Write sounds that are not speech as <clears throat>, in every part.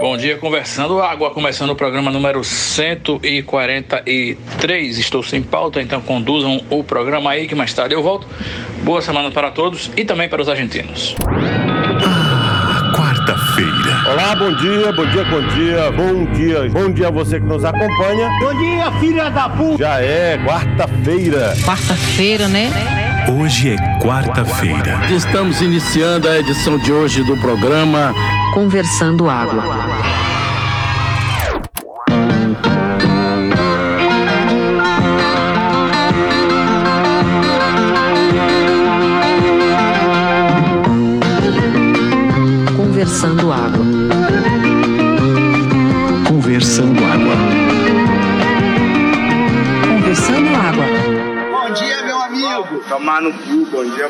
Bom dia, conversando água, começando o programa número 143. Estou sem pauta, então conduzam o programa aí que mais tarde eu volto. Boa semana para todos e também para os argentinos. Ah, quarta-feira. Olá, bom dia, bom dia, bom dia, bom dia, bom dia a você que nos acompanha. Bom dia, filha da puta. Já é quarta-feira. Quarta-feira, né? Hoje é quarta-feira. Estamos iniciando a edição de hoje do programa Conversando Água. Conversando Água. Conversando água. Conversando Água. Bom dia, meu amigo. Tomar no cu, bom dia,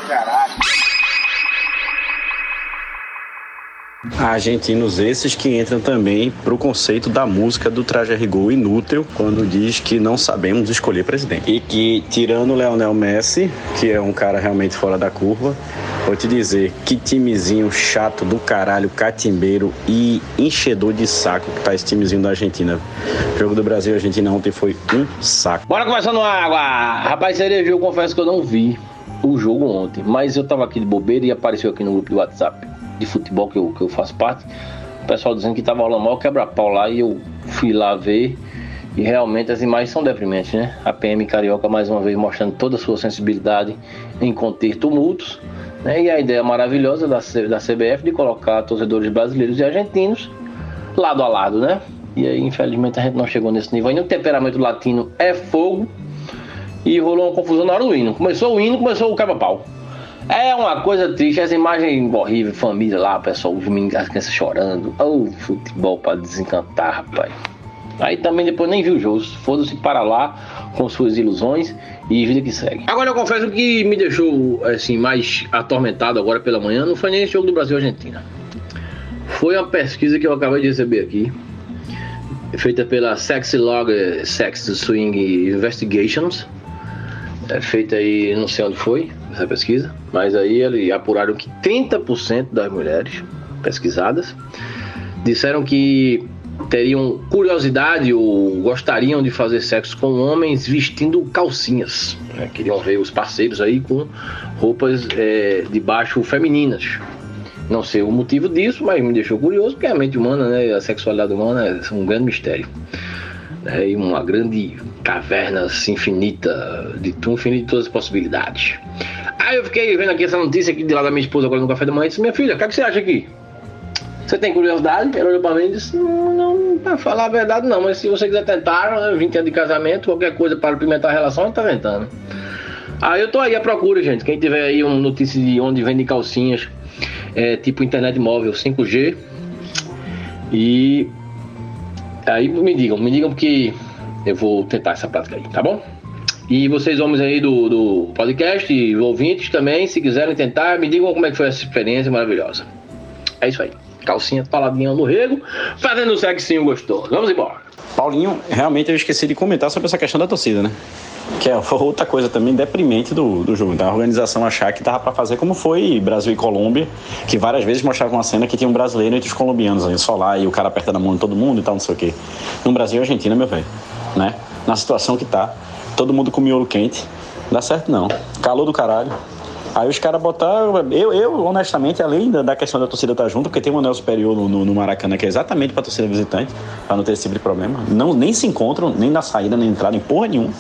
caralho. Argentinos esses que entram também para o conceito da música do traje a rigor inútil quando diz que não sabemos escolher presidente. E que, tirando o Leonel Messi, que é um cara realmente fora da curva, vou te dizer que timezinho chato do caralho, catimbeiro e enchedor de saco que tá esse timezinho da Argentina. O jogo do Brasil e Argentina ontem foi um saco. Bora começar no água! Rapaz, Cereja, eu confesso que eu não vi o jogo ontem, mas eu tava aqui de bobeira e apareceu aqui no grupo do WhatsApp de futebol que eu, que eu faço parte. O pessoal dizendo que tava rolando mal quebra-pau lá e eu fui lá ver. E realmente as imagens são deprimentes, né? A PM Carioca mais uma vez mostrando toda a sua sensibilidade em conter tumultos. Né? E a ideia maravilhosa da, da CBF de colocar torcedores brasileiros e argentinos lado a lado, né? E aí, infelizmente, a gente não chegou nesse nível. Ainda o temperamento latino é fogo. E rolou uma confusão na hora do hino. Começou o hino, começou o quebra-pau. É uma coisa triste, essa imagem horrível, família lá, pessoal, os meninos, as crianças chorando. Oh, futebol pra desencantar, rapaz. Aí também depois nem viu o jogo. Foda-se para lá com suas ilusões e vida que segue. Agora eu confesso que me deixou assim mais atormentado agora pela manhã não foi nem esse jogo do Brasil Argentina. Foi uma pesquisa que eu acabei de receber aqui, feita pela Sexy Log Sex Swing Investigations. É feita aí, não sei onde foi essa pesquisa, mas aí eles apuraram que 30% das mulheres pesquisadas disseram que teriam curiosidade ou gostariam de fazer sexo com homens vestindo calcinhas. né? Queriam ver os parceiros aí com roupas é, de baixo femininas. Não sei o motivo disso, mas me deixou curioso, porque a mente humana, né, a sexualidade humana é um grande mistério. né, e uma grande caverna assim, infinita, de um infinito de todas as possibilidades. Aí eu fiquei vendo aqui essa notícia aqui de lá da minha esposa agora no café da manhã e disse, minha filha, o que, é que você acha aqui? Você tem curiosidade? Ela olhou pra mim e disse, não, pra falar a verdade não, mas se você quiser tentar, né, 20 anos de casamento, qualquer coisa para apimentar a relação, tá tentando. Aí eu tô aí à procura, gente. Quem tiver aí uma notícia de onde vende calcinhas, é, tipo internet móvel 5G. E aí me digam, me digam porque eu vou tentar essa prática aí, tá bom? E vocês homens aí do, do podcast e ouvintes também, se quiserem tentar, me digam como é que foi essa experiência maravilhosa. É isso aí. Calcinha paladinha no rego, fazendo sexinho gostoso. Vamos embora. Paulinho, realmente eu esqueci de comentar sobre essa questão da torcida, né? Que é outra coisa também deprimente do, do jogo. Da organização achar que tava para fazer como foi Brasil e Colômbia, que várias vezes mostrava uma cena que tinha um brasileiro entre os colombianos ali, só lá, e o cara apertando a mão de todo mundo e tal, não sei o quê. No Brasil e Argentina, meu velho, né? Na situação que tá, todo mundo com miolo quente, dá certo não. Calor do caralho. Aí os caras botaram. Eu, eu, honestamente, além da, da questão da torcida estar junto, porque tem um anel superior no, no, no Maracanã, que é exatamente pra torcida visitante, pra não ter esse tipo de problema. Não, nem se encontram, nem na saída, nem na entrada, em porra nenhuma.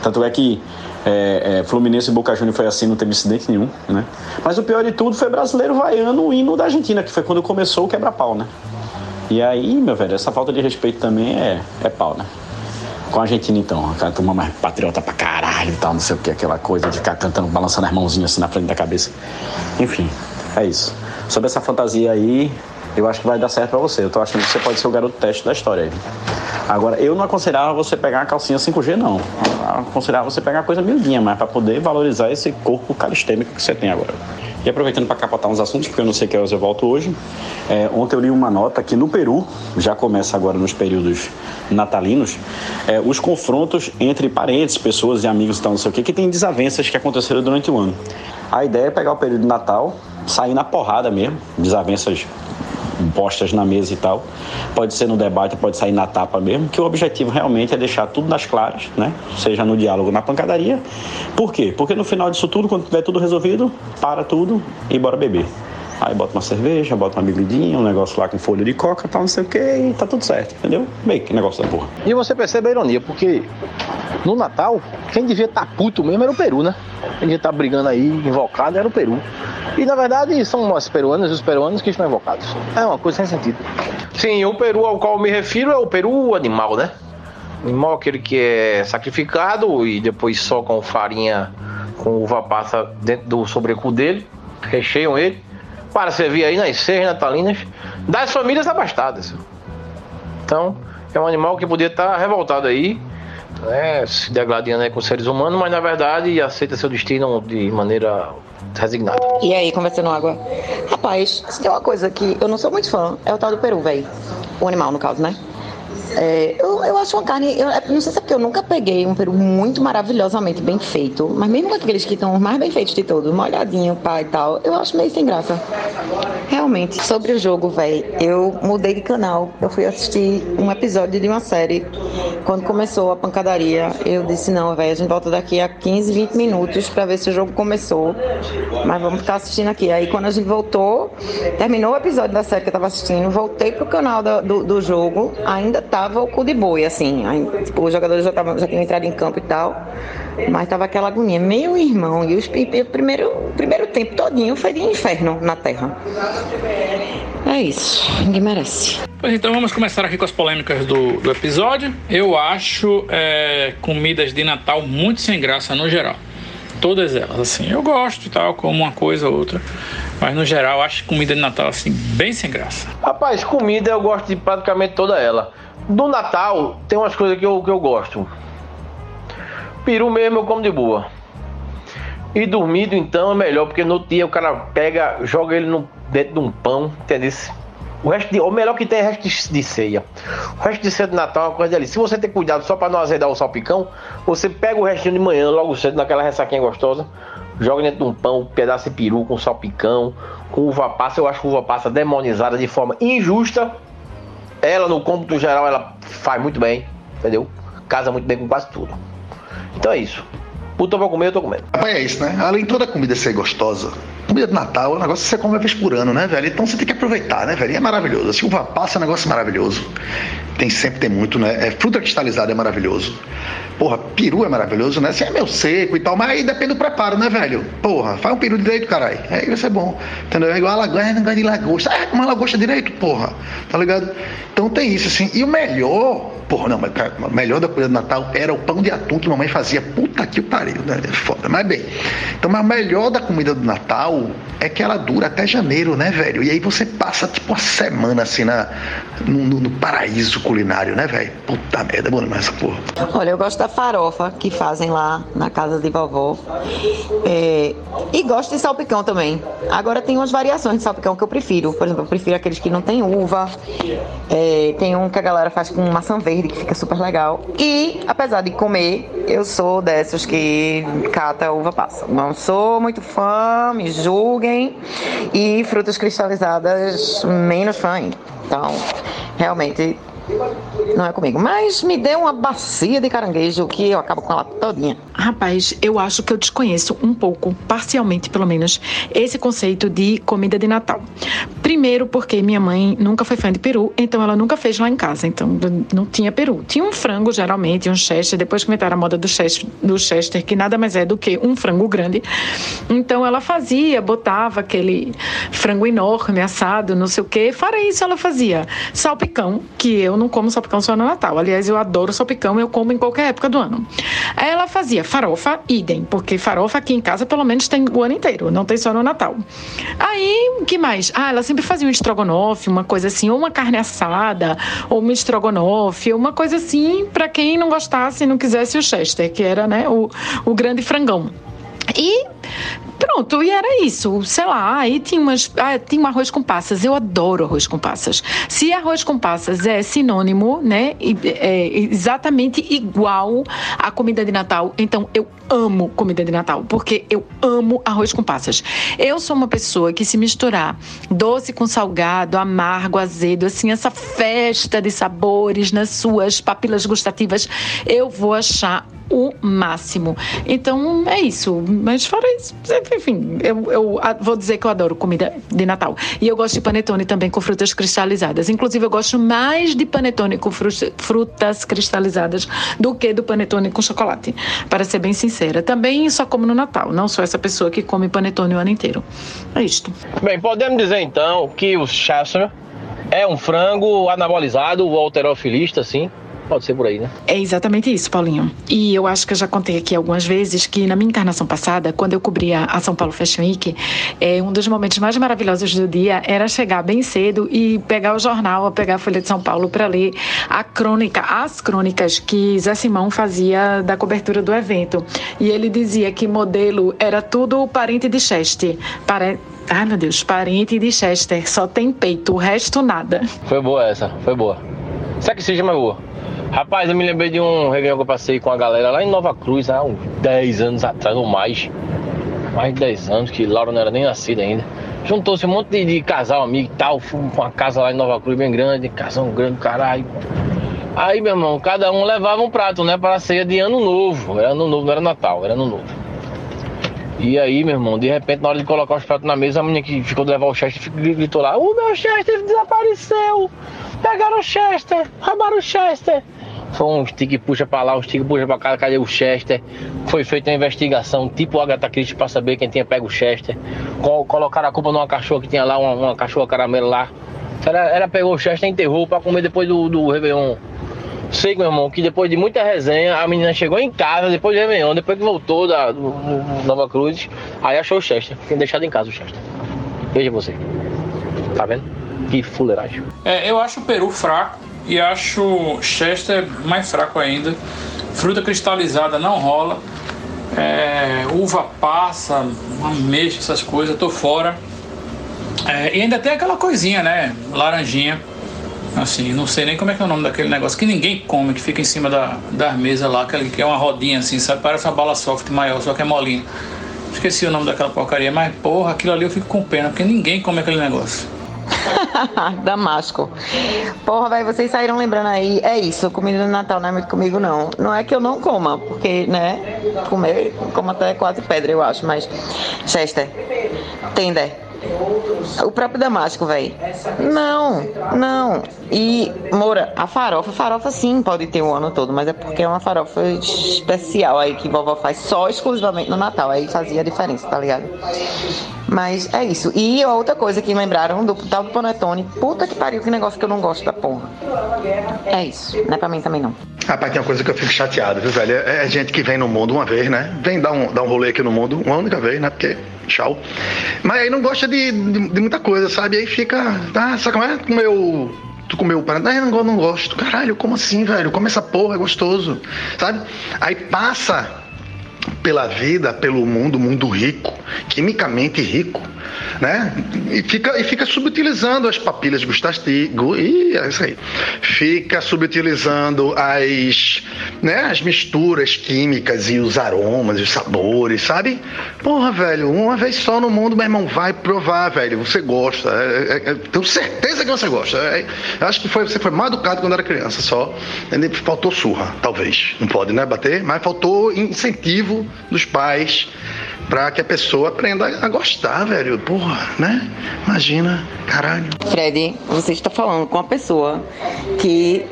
Tanto é que é, é, Fluminense e Boca Juniors foi assim, não teve incidente nenhum, né? Mas o pior de tudo foi brasileiro vaiando o hino da Argentina, que foi quando começou o quebra-pau, né? E aí, meu velho, essa falta de respeito também é, é pau, né? Com a Argentina, então, aquela turma mais patriota pra caralho e tal, não sei o que, aquela coisa de ficar cantando, balançando as mãozinhas assim na frente da cabeça. Enfim, é isso. Sobre essa fantasia aí, eu acho que vai dar certo pra você. Eu tô achando que você pode ser o garoto teste da história aí. Agora, eu não aconselhava você pegar uma calcinha 5G, não. Eu aconselhava você pegar coisa miudinha, mas pra poder valorizar esse corpo calistêmico que você tem agora. E aproveitando para capotar uns assuntos, porque eu não sei que horas eu volto hoje. é, ontem eu li uma nota que no Peru, já começa agora nos períodos natalinos, é, os confrontos entre parentes, pessoas e amigos tal, não sei o que, que tem desavenças que aconteceram durante o ano. A ideia é pegar o período de Natal, sair na porrada mesmo, desavenças postas na mesa e tal. Pode ser no debate, pode sair na tapa mesmo, que o objetivo realmente é deixar tudo nas claras, né? Seja no diálogo, na pancadaria. Por quê? Porque no final disso tudo, quando tiver tudo resolvido, para tudo e bora beber. Aí bota uma cerveja, bota uma bebidinha, um negócio lá com folha de coca, tal, não sei o que, e tá tudo certo, entendeu? Bem, que negócio da porra. E você percebe a ironia, porque no Natal, quem devia estar tá puto mesmo era o Peru, né? Quem devia estar tá brigando aí, invocado, era o Peru. E na verdade são nós peruanos e os peruanos que estão invocados. É uma coisa sem sentido. Sim, o Peru ao qual me refiro é o Peru animal, né? O animal aquele que é sacrificado e depois só com farinha com uva passa dentro do sobrecu dele, recheiam ele para servir aí nas ceias natalinas das famílias abastadas. Então, é um animal que podia estar revoltado aí, né, se degladiando aí com seres humanos, mas na verdade aceita seu destino de maneira resignada. E aí, conversando água? Rapaz, se tem uma coisa que eu não sou muito fã, é o tal do peru, velho. O animal, no caso, né? É, eu, eu acho uma carne. Eu, não sei se é porque eu nunca peguei um peru muito maravilhosamente bem feito, mas mesmo aqueles que estão mais bem feitos de todos, molhadinho, pá e tal, eu acho meio sem graça. Realmente, sobre o jogo, velho, eu mudei de canal. Eu fui assistir um episódio de uma série. Quando começou a pancadaria, eu disse: não, velho, a gente volta daqui a 15, 20 minutos pra ver se o jogo começou. Mas vamos ficar assistindo aqui. Aí quando a gente voltou, terminou o episódio da série que eu tava assistindo, voltei pro canal do, do, do jogo, ainda tava tava o cu de boi, assim. Aí, tipo, os jogadores já, tavam, já tinham entrado em campo e tal. Mas tava aquela agonia. Meu irmão, e, os, e o primeiro, primeiro tempo todinho foi de inferno na Terra. É isso. Ninguém merece. Pois então vamos começar aqui com as polêmicas do, do episódio. Eu acho é, comidas de Natal muito sem graça no geral. Todas elas, assim. Eu gosto e tal, como uma coisa ou outra. Mas no geral, acho comida de Natal assim, bem sem graça. Rapaz, comida eu gosto de praticamente toda ela. Do Natal, tem umas coisas que eu, que eu gosto. Peru mesmo eu como de boa. E dormido então é melhor, porque no dia o cara pega, joga ele no, dentro de um pão, entendeu? O resto de, melhor que tem é resto de, de, ceia. O resto de ceia de Natal é uma coisa ali. Se você ter cuidado só para não azedar o salpicão, você pega o restinho de manhã, logo cedo, naquela ressaquinha gostosa, joga dentro de um pão, um pedaço de peru com salpicão, com uva passa. Eu acho uva passa demonizada de forma injusta ela, no cômputo geral, ela faz muito bem, entendeu? Casa muito bem com quase tudo. Então é isso. Puta pra comer, eu tô comendo. Rapaz, é isso, né? Além de toda comida ser gostosa, comida de Natal é um negócio que você come uma vez por ano, né, velho? Então você tem que aproveitar, né, velho? E é maravilhoso. Assim, uva passa é um negócio maravilhoso. Tem sempre, tem muito, né? É, fruta cristalizada é maravilhoso. Porra, peru é maravilhoso, né? Assim, é meio seco e tal, mas aí depende do preparo, né, velho? Porra, faz um peru direito, caralho. Aí vai ser bom. Entendeu? É igual a lagosta, não gosta de lagosta. Ah, uma lagosta direito, porra. Tá ligado? Então tem isso, assim. E o melhor, porra, não, mas cara, o melhor da comida do Natal era o pão de atum que mamãe fazia. Puta que pariu, né? É foda. Mas bem. Então, mas o melhor da comida do Natal é que ela dura até janeiro, né, velho? E aí você passa tipo uma semana assim na, no, no, paraíso culinário, né, velho? Puta merda, é bom demais essa porra. Olha, eu gosto da farofa que fazem lá na casa de vovó. É, e gosto de salpicão também. Agora tem umas variações de salpicão que eu prefiro. Por exemplo, eu prefiro aqueles que não tem uva. É, tem um que a galera faz com maçã verde, que fica super legal. E, apesar de comer, eu sou dessas que cata uva passa. Não sou muito fã, me julguem. E frutas cristalizadas, menos fã. Então, realmente não é comigo. Mas me dê uma bacia de caranguejo que eu acabo com ela todinha. Rapaz, eu acho que eu desconheço um pouco, parcialmente pelo menos, esse conceito de comida de Natal. Primeiro porque minha mãe nunca foi fã de peru, então ela nunca fez lá em casa, então não tinha peru. Tinha um frango, geralmente, um chester, depois que inventaram a moda do chester, do chester, que nada mais é do que um frango grande. Então ela fazia, botava aquele frango enorme, assado, não sei o quê. Fora isso, ela fazia salpicão, que eu não como salpicão só no Natal. Aliás, eu adoro salpicão, eu como em qualquer época do ano. Aí ela fazia farofa, idem, porque farofa aqui em casa pelo menos tem o ano inteiro, não tem só no Natal. Aí, que mais? Ah, ela sempre fazia um estrogonofe, uma coisa assim, ou uma carne assada, ou uma estrogonofe, uma coisa assim, para quem não gostasse e não quisesse o chester, que era, né, o, o grande frangão. E pronto, e era isso. Sei lá, aí tinha, umas, ah, tinha um arroz com passas. Eu adoro arroz com passas. Se arroz com passas é sinônimo, né? É exatamente igual à comida de Natal, então eu amo comida de Natal, porque eu amo arroz com passas. Eu sou uma pessoa que se misturar doce com salgado, amargo, azedo, assim, essa festa de sabores nas suas papilas gustativas, eu vou achar o máximo. Então é isso. Mas fora isso, enfim, eu, eu, vou dizer que eu adoro comida de Natal. E eu gosto de panetone também com frutas cristalizadas. Inclusive, eu gosto mais de panetone com frutas cristalizadas do que do panetone com chocolate, para ser bem sincera. Também só como no Natal, não sou essa pessoa que come panetone o ano inteiro. É isto. Bem, podemos dizer então que o Chester é um frango anabolizado ou alterofilista, assim, Pode ser por aí, né? É exatamente isso, Paulinho. E eu acho que eu já contei aqui algumas vezes que na minha encarnação passada, quando eu cobria a São Paulo Fashion Week, é, um dos momentos mais maravilhosos do dia era chegar bem cedo e pegar o jornal, pegar a Folha de São Paulo para ler a crônica, as crônicas que Zé Simão fazia da cobertura do evento. E ele dizia que modelo era tudo parente de Cheste. Pare... Ai, meu Deus, parente de Chester, só tem peito, o resto nada. Foi boa essa, foi boa. Será que seja mais boa? Rapaz, eu me lembrei de um réveillon que eu passei com a galera lá em Nova Cruz, há uns 10 anos atrás ou mais. Mais de 10 anos, que Laura não era nem nascida ainda. Juntou-se um monte de, de, casal, amigo e tal. Fomos com uma casa lá em Nova Cruz bem grande, casão grande, caralho. Aí, meu irmão, cada um levava um prato, né, para a ceia de ano novo. Era ano novo, não era Natal, era ano novo. E aí, meu irmão, de repente, na hora de colocar os pratos na mesa, a menina que ficou de levar o Chester gritou lá: O meu Chester desapareceu! Pegaram o Chester! Roubaram o Chester! Foi um stick puxa pra lá, um stick puxa pra cá, cadê o Chester? Foi feita uma investigação, tipo Agatha Christie, pra saber quem tinha pego o Chester. Colocaram a culpa numa cachorra que tinha lá, uma, uma cachorra caramelo lá. Ela, ela pegou o Chester e enterrou pra comer depois do, do Réveillon. Sei, meu irmão, que depois de muita resenha, a menina chegou em casa, depois do Réveillon, depois que voltou da do, do Nova Cruz, aí achou o Chester. Tinha deixado em casa o Chester. Veja você. Tá vendo? Que fuleiragem. É, eu acho o Peru fraco e acho Chester mais fraco ainda. Fruta cristalizada não rola. É, uva passa, ameixa, essas coisas, tô fora. É, e ainda tem aquela coisinha, né? Laranjinha. Assim, não sei nem como é que é o nome daquele negócio que ninguém come, que fica em cima da, da mesa lá, que é uma rodinha assim, sabe? Parece uma bala soft maior, só que é molinha. Esqueci o nome daquela porcaria, mas porra, aquilo ali eu fico com pena, porque ninguém come aquele negócio. <laughs> Damasco. Porra, velho, vocês saíram lembrando aí. É isso, comida de Natal não é muito comigo, não. Não é que eu não coma, porque, né, comer, como até quase pedra, eu acho, mas. Chester, tender o próprio Damasco, velho. Não, não. E, Moura, a farofa, farofa sim pode ter o ano todo, mas é porque é uma farofa especial aí que vovó faz só exclusivamente no Natal. Aí fazia a diferença, tá ligado? Mas é isso. E outra coisa que lembraram do tal do Panetone. Puta que pariu, que negócio que eu não gosto da porra. É isso. Não é pra mim também não. Rapaz, tem uma coisa que eu fico chateado, viu, velho? É, é gente que vem no mundo uma vez, né? Vem dar um, dar um rolê aqui no mundo uma única vez, né? Porque tchau. Mas aí não gosta de, de, de muita coisa, sabe? Aí fica, tá, sabe como é? Comeu tu comeu o parada, ah, não, não gosto. Caralho, como assim, velho? Come essa porra, é gostoso. Sabe? Aí passa pela vida, pelo mundo, mundo rico, quimicamente rico, né? E fica, e fica subutilizando as papilas gustativas, e é isso aí. Fica subutilizando as, né, as misturas químicas e os aromas, os sabores, sabe? Porra, velho, uma vez só no mundo, meu irmão, vai provar, velho. Você gosta. É, é, é tenho certeza que você gosta. É, acho que foi, você foi mal educado quando era criança, só. Faltou surra, talvez. Não pode, né, bater, mas faltou incentivo dos pais para que a pessoa aprenda a gostar, velho. Porra, né? Imagina, caralho. Fred, você está falando com uma pessoa que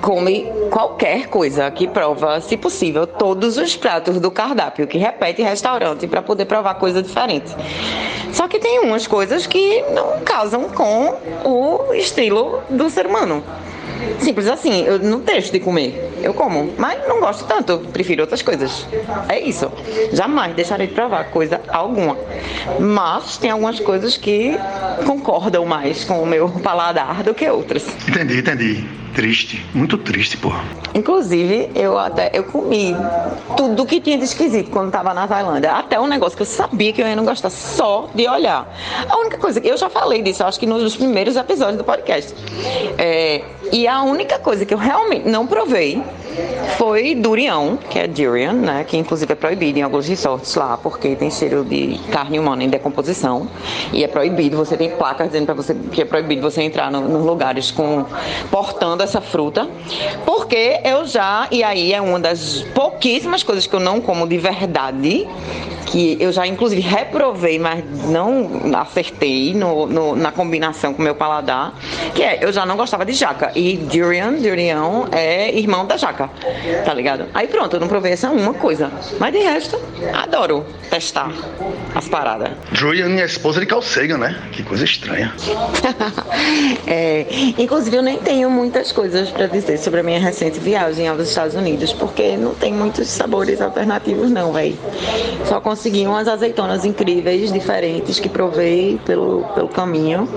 come qualquer coisa que prova, se possível, todos os pratos do cardápio, que repete restaurante para poder provar coisa diferente. Só que tem umas coisas que não casam com o estilo do ser humano. Simples assim, eu não deixo de comer. Eu como, mas não gosto tanto, prefiro outras coisas. É isso. Jamais deixarei de provar coisa alguma. Mas tem algumas coisas que concordam mais com o meu paladar do que outras. Entendi, entendi. Triste, muito triste, porra. Inclusive, eu até eu comi tudo que tinha de esquisito quando estava na Tailândia. Até um negócio que eu sabia que eu ia não gostar só de olhar. A única coisa que eu já falei disso, acho que nos primeiros episódios do podcast. É, e a única coisa que eu realmente não provei foi durião, que é durian, né? Que inclusive é proibido em alguns resorts lá, porque tem cheiro de carne humana em decomposição. E é proibido, você tem placas dizendo para você que é proibido você entrar no, nos lugares com portando essa fruta. Porque eu já, e aí é uma das pouquíssimas coisas que eu não como de verdade, que eu já inclusive reprovei, mas não acertei no, no, na combinação com o meu paladar, que é, eu já não gostava de jaca. E durian, durião é irmão da jaca, tá ligado? Aí pronto, eu não provei essa uma coisa. Mas de resto, adoro testar as paradas. Julian é a esposa de Carl Sagan, né? Que coisa estranha. <laughs> é, inclusive, eu nem tenho muitas coisas para dizer sobre a minha recente viagem aos Estados Unidos, porque não tem muitos sabores alternativos, não, velho. Só consegui umas azeitonas incríveis, diferentes, que provei pelo, pelo caminho.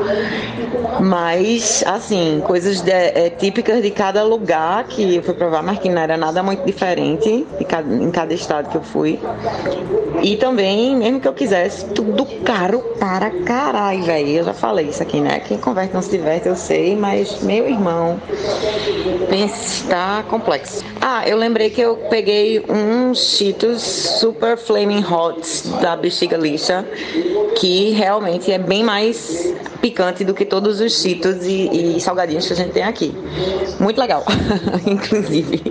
Mas, assim, coisas de, é, típicas de cada lugar que eu fui provar, mas que não era nada muito diferente cada, em cada estado que eu fui. E também, mesmo que eu quisesse, tudo caro para caralho, velho. Eu já falei isso aqui, né? Quem converte não se diverte, eu sei, mas meu irmão, está complexo. Ah, eu lembrei que eu peguei um Cheetos Super Flaming Hot da Bexiga Lixa, que realmente é bem mais picante do que todos os Cheetos e, e salgadinhos que a gente tem aqui. Muito legal, <laughs> inclusive.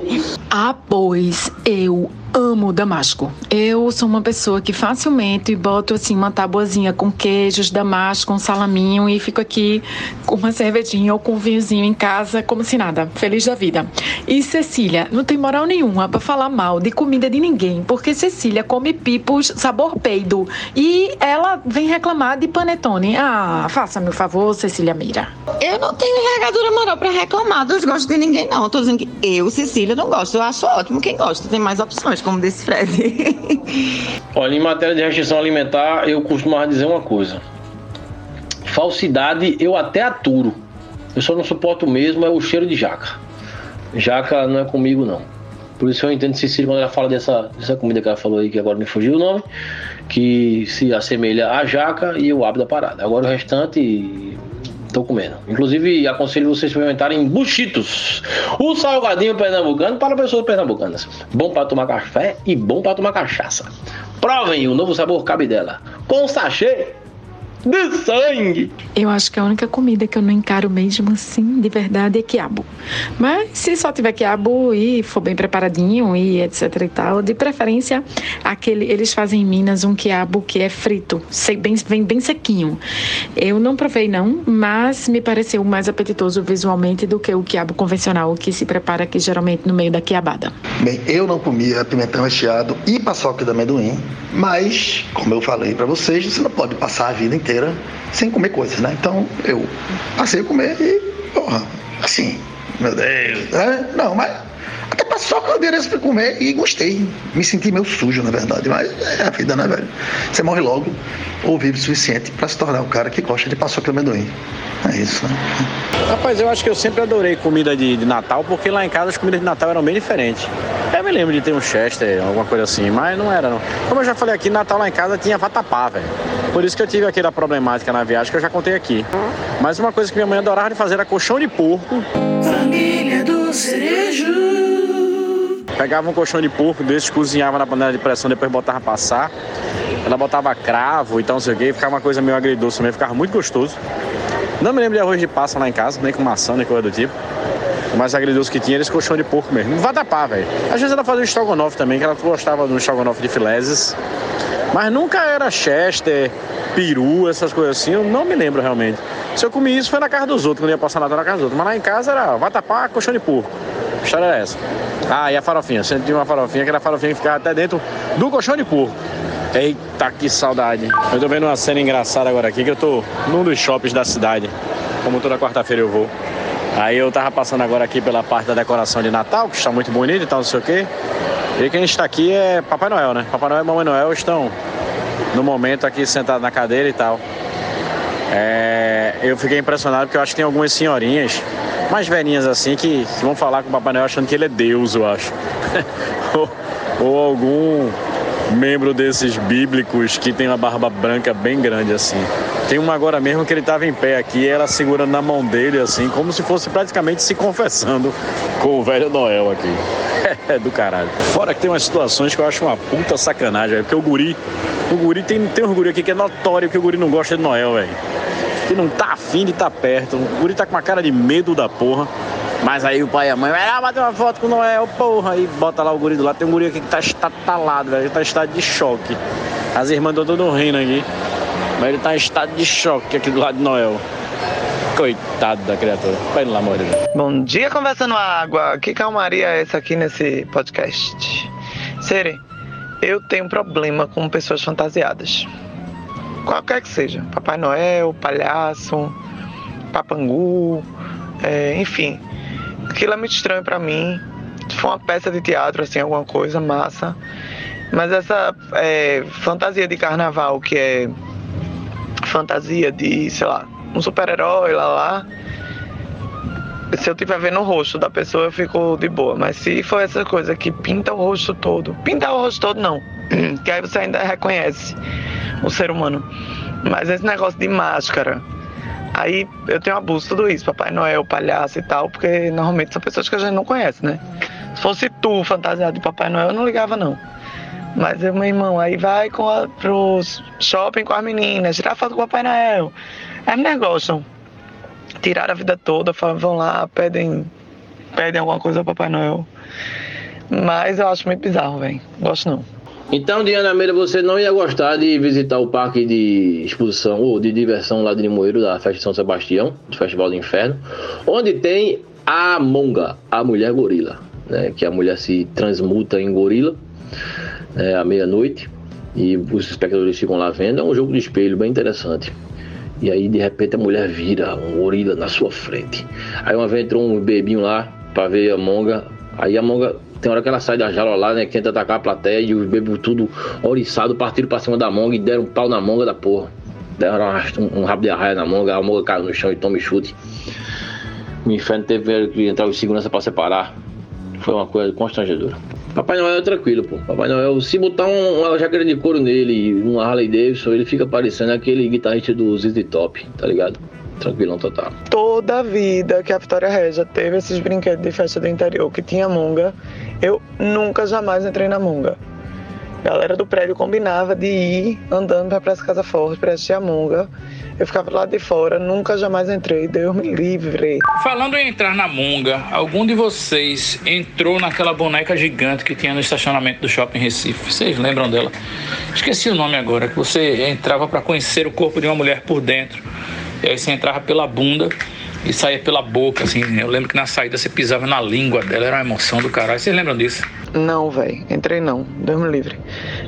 Ah, pois eu amo damasco. Eu sou uma pessoa que facilmente boto assim uma tabuazinha com queijos, damasco, um salaminho e fico aqui com uma cervejinha ou com um vinhozinho em casa como se nada, feliz da vida. E Cecília, não tem moral nenhuma para falar mal de comida de ninguém, porque Cecília come pipos sabor peido e ela vem reclamar de panetone. Ah, faça-me o favor, Cecília Mira. Eu não tenho envergadura moral para reclamar dos gostos de ninguém não. tô dizendo que eu, Cecília, não gosto. Eu acho ótimo quem gosta, tem mais opções como desse Fred. <laughs> Olha, em matéria de restrição alimentar, eu costumava dizer uma coisa. Falsidade eu até aturo. Eu só não suporto mesmo é o cheiro de jaca. Jaca não é comigo, não. Por isso eu entendo Cecília quando ela fala dessa, dessa comida que ela falou aí, que agora me fugiu o nome, que se assemelha à jaca e o hábito da parada. Agora o restante Tô comendo. Inclusive, aconselho vocês experimentarem buchitos. O salgadinho pernambucano para pessoas pernambucanas. Bom para tomar café e bom para tomar cachaça. Provem o novo sabor cabidela. Com sachê de sangue. Eu acho que a única comida que eu não encaro mesmo assim, de verdade, é quiabo. Mas se só tiver quiabo e for bem preparadinho e etc e tal, de preferência, aquele eles fazem em Minas um quiabo que é frito, bem, vem bem sequinho. Eu não provei não, mas me pareceu mais apetitoso visualmente do que o quiabo convencional que se prepara aqui geralmente no meio da quiabada. Bem, eu não comia pimentão recheado e paçoca de amendoim, mas como eu falei para vocês, você não pode passar a vida inteira sem comer coisas, né? Então eu passei a comer e, porra, assim, meu Deus, né? Não, mas até passou com o endereço pra comer e gostei. Me senti meio sujo, na verdade, mas é a vida, né, velho? Você morre logo ou vive o suficiente para se tornar o cara que gosta de paçoca de amendoim. É isso, né? Rapaz, eu acho que eu sempre adorei comida de, de, Natal, porque lá em casa as comidas de Natal eram bem diferentes. Eu me lembro de ter um Chester, alguma coisa assim, mas não era não. Como eu já falei aqui, Natal lá em casa tinha vatapá, velho. Por isso que eu tive aquela problemática na viagem que eu já contei aqui. Mas uma coisa que minha mãe adorava de fazer era colchão de porco. Família do Cerejo. Pegava um colchão de porco desses, cozinhava na panela de pressão, depois botava passar. Ela botava cravo e tal, não sei o que, ficava uma coisa meio agridoce também, ficava muito gostoso. Não me lembro de arroz de passa lá em casa, nem com maçã, nem coisa do tipo. O mais agridoce que tinha era esse colchão de porco mesmo. Não vatapá, velho. Às vezes ela fazia um estrogonofe também, que ela gostava do estrogonofe de fileses. Mas nunca era Chester, peru, essas coisas assim, eu não me lembro realmente. Se eu comi isso foi na casa dos outros, quando ia passar nada na casa dos outros. Mas lá em casa era vatapá, colchão de porco. A história era essa. Ah, e a farofinha. Sempre tinha uma farofinha, que era farofinha que ficava até dentro do colchão de porco. Eita, que saudade. Eu tô vendo uma cena engraçada agora aqui, que eu tô num dos shoppings da cidade. Como toda quarta-feira eu vou. Aí eu tava passando agora aqui pela parte da decoração de Natal, que está muito bonita e tal, não sei o quê. E quem está aqui é Papai Noel, né? Papai Noel e Mamãe Noel estão no momento aqui sentados na cadeira e tal. É, eu fiquei impressionado porque eu acho que tem algumas senhorinhas umas velhinhas assim que, que vão falar com o Papai Noel achando que ele é Deus, eu acho. <laughs> ou, ou algum membro desses bíblicos que tem uma barba branca bem grande assim. Tem uma agora mesmo que ele estava em pé aqui, ela segurando na mão dele assim, como se fosse praticamente se confessando com o velho Noel aqui. <laughs> É do caralho. Fora que tem umas situações que eu acho uma puta sacanagem, velho, porque o guri, o guri tem, tem um guri aqui que é notório que o guri não gosta de Noel, velho. Que não tá afim de estar tá perto. O guri tá com uma cara de medo da porra. Mas aí o pai e a mãe, vai lá bater uma foto com o Noel, porra. Aí bota lá o guri do lado. Tem um guri aqui que tá estatalado, velho. Tá em estado de choque. As irmãs estão todo rindo aqui. Mas ele tá em estado de choque aqui do lado de Noel. Coitado da criatura. Vai lá, morrer. Bom dia, conversando água. Que calmaria é essa aqui nesse podcast? Sere, eu tenho problema com pessoas fantasiadas. Qualquer que seja. Papai Noel, palhaço, papangu, é, enfim. Aquilo é muito estranho para mim. For uma peça de teatro, assim, alguma coisa massa. Mas essa é, fantasia de carnaval, que é fantasia de, sei lá, um super-herói lá lá. Se eu tiver vendo o rosto da pessoa, eu fico de boa. Mas se for essa coisa que pinta o rosto todo, pinta o rosto todo não. <clears throat> Que aí você ainda reconhece o ser humano. Mas esse negócio de máscara. Aí eu tenho abuso tudo isso, Papai Noel, palhaço e tal, porque normalmente são pessoas que a gente não conhece, né? Se fosse tu fantasiado de Papai Noel, eu não ligava não. Mas meu irmão, aí vai com a, pro shopping com as meninas, tirar foto com o Papai Noel. As mulheres gostam. Tiraram a vida toda, vão lá, pedem, pedem alguma coisa ao Papai Noel. Mas eu acho muito bizarro, velho. Gosto não. Então, Diana Meira, você não ia gostar de visitar o parque de exposição ou de diversão lá de Limoeiro, da Festa de São Sebastião, do Festival do Inferno, onde tem a Monga, a mulher gorila, né? Que a mulher se transmuta em gorila né, à meia-noite e os espectadores ficam lá vendo. É um jogo de espelho bem interessante. E aí de repente a mulher vira um gorila na sua frente. Aí uma vez entrou um bebinho lá pra ver a monga. Aí a monga tem hora que ela sai da jaula lá, né? Que tenta atacar a plateia e os bebês tudo oriçado, partiram pra cima da monga e deram um pau na monga da porra. Deram um, um rabo de arraia na monga, a monga caiu no chão e toma chute. O inferno teve que entrar os segurança pra separar. Foi uma coisa constrangedora. Papai Noel é tranquilo, pô. Papai Noel, se botar um, uma jaqueta de couro nele uma Harley Davidson, ele fica parecendo aquele guitarrista do ZZ Top, tá ligado? Tranquilão total. Toda a vida que a Vitória Regia teve esses brinquedos de festa do interior que tinha monga, eu nunca jamais entrei na monga. A galera do prédio combinava de ir andando pra Praça Casa Forte pra assistir a monga. Eu ficava lá de fora, nunca jamais entrei, Deus me livre. Falando em entrar na monga, algum de vocês entrou naquela boneca gigante que tinha no estacionamento do Shopping Recife? Vocês lembram dela? Esqueci o nome agora, que você entrava para conhecer o corpo de uma mulher por dentro. E aí você entrava pela bunda e saía pela boca, assim. Eu lembro que na saída você pisava na língua dela, era uma emoção do caralho. Vocês lembram disso? Não, velho. Entrei não. Deus me livre.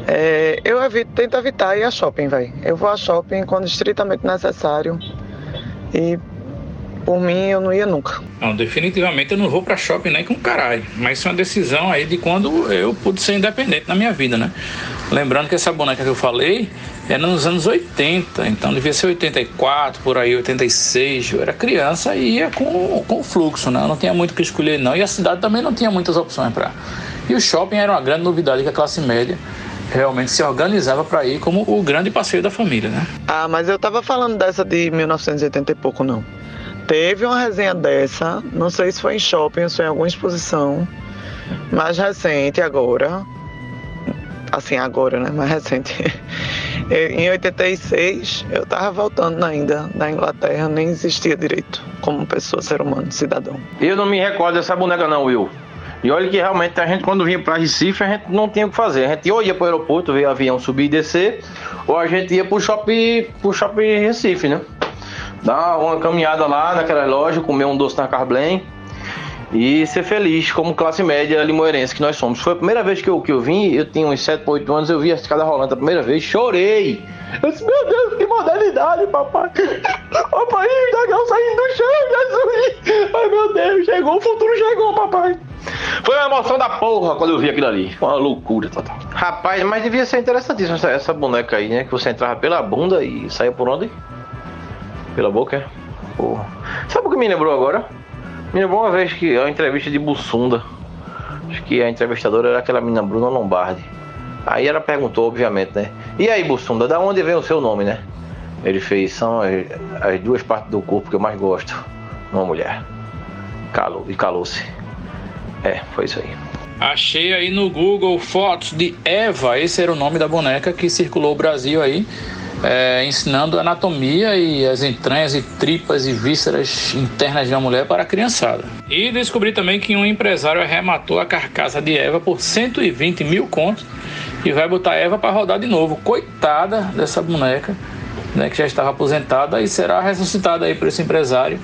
É, eu evito, tento evitar ir a shopping, velho. Eu vou a shopping quando estritamente necessário. E por mim eu não ia nunca. Não, definitivamente eu não vou pra shopping nem com caralho. Mas isso é uma decisão aí de quando eu pude ser independente na minha vida, né? Lembrando que essa boneca que eu falei era nos anos 80, então devia ser 84, por aí, 86. Eu era criança e ia com, com fluxo, né? Eu não tinha muito o que escolher, não. E a cidade também não tinha muitas opções para. E o shopping era uma grande novidade que a classe média realmente se organizava para ir como o grande passeio da família, né? Ah, mas eu tava falando dessa de 1980 e pouco, não. Teve uma resenha dessa, não sei se foi em shopping ou se foi em alguma exposição, mais recente agora. Assim, agora, né? Mais recente. <laughs> em 86, eu tava voltando ainda da Inglaterra, nem existia direito como pessoa, ser humano, cidadão. Eu não me recordo dessa boneca, não, Will. E olha que realmente a gente, quando vinha para Recife, a gente não tinha o que fazer. A gente ou ia para o aeroporto, ver avião subir e descer, ou a gente ia para o shopping, pro shopping Recife, né? dar uma caminhada lá naquela loja, comer um doce na Carblém e ser feliz como classe média limoeirense que nós somos. Foi a primeira vez que eu, que eu vim, eu tinha uns 7 8 anos, eu vi a escada rolando a primeira vez, chorei. Eu disse, meu Deus, que modernidade, papai. <laughs> o dragão saindo do chão, Jesus. Ai, meu Deus, chegou, o futuro chegou, papai. Foi uma emoção da porra quando eu vi aquilo ali. Uma loucura total. Rapaz, mas devia ser interessantíssimo essa, essa boneca aí, né? Que você entrava pela bunda e saía por onde? Pela boca, é? Porra. Sabe o que me lembrou agora? Me lembrou uma vez que a entrevista de Bussunda. Acho que a entrevistadora era aquela menina Bruna Lombardi. Aí ela perguntou, obviamente, né? E aí, Bussunda, da onde vem o seu nome, né? Ele fez, são as, as duas partes do corpo que eu mais gosto numa mulher. Calou, e calou-se. É, foi isso aí. Achei aí no Google fotos de Eva, esse era o nome da boneca que circulou o Brasil aí, é, ensinando anatomia e as entranhas e tripas e vísceras internas de uma mulher para a criançada. E descobri também que um empresário arrematou a carcaça de Eva por 120 mil contos e vai botar Eva para rodar de novo. Coitada dessa boneca, né, que já estava aposentada e será ressuscitada aí por esse empresário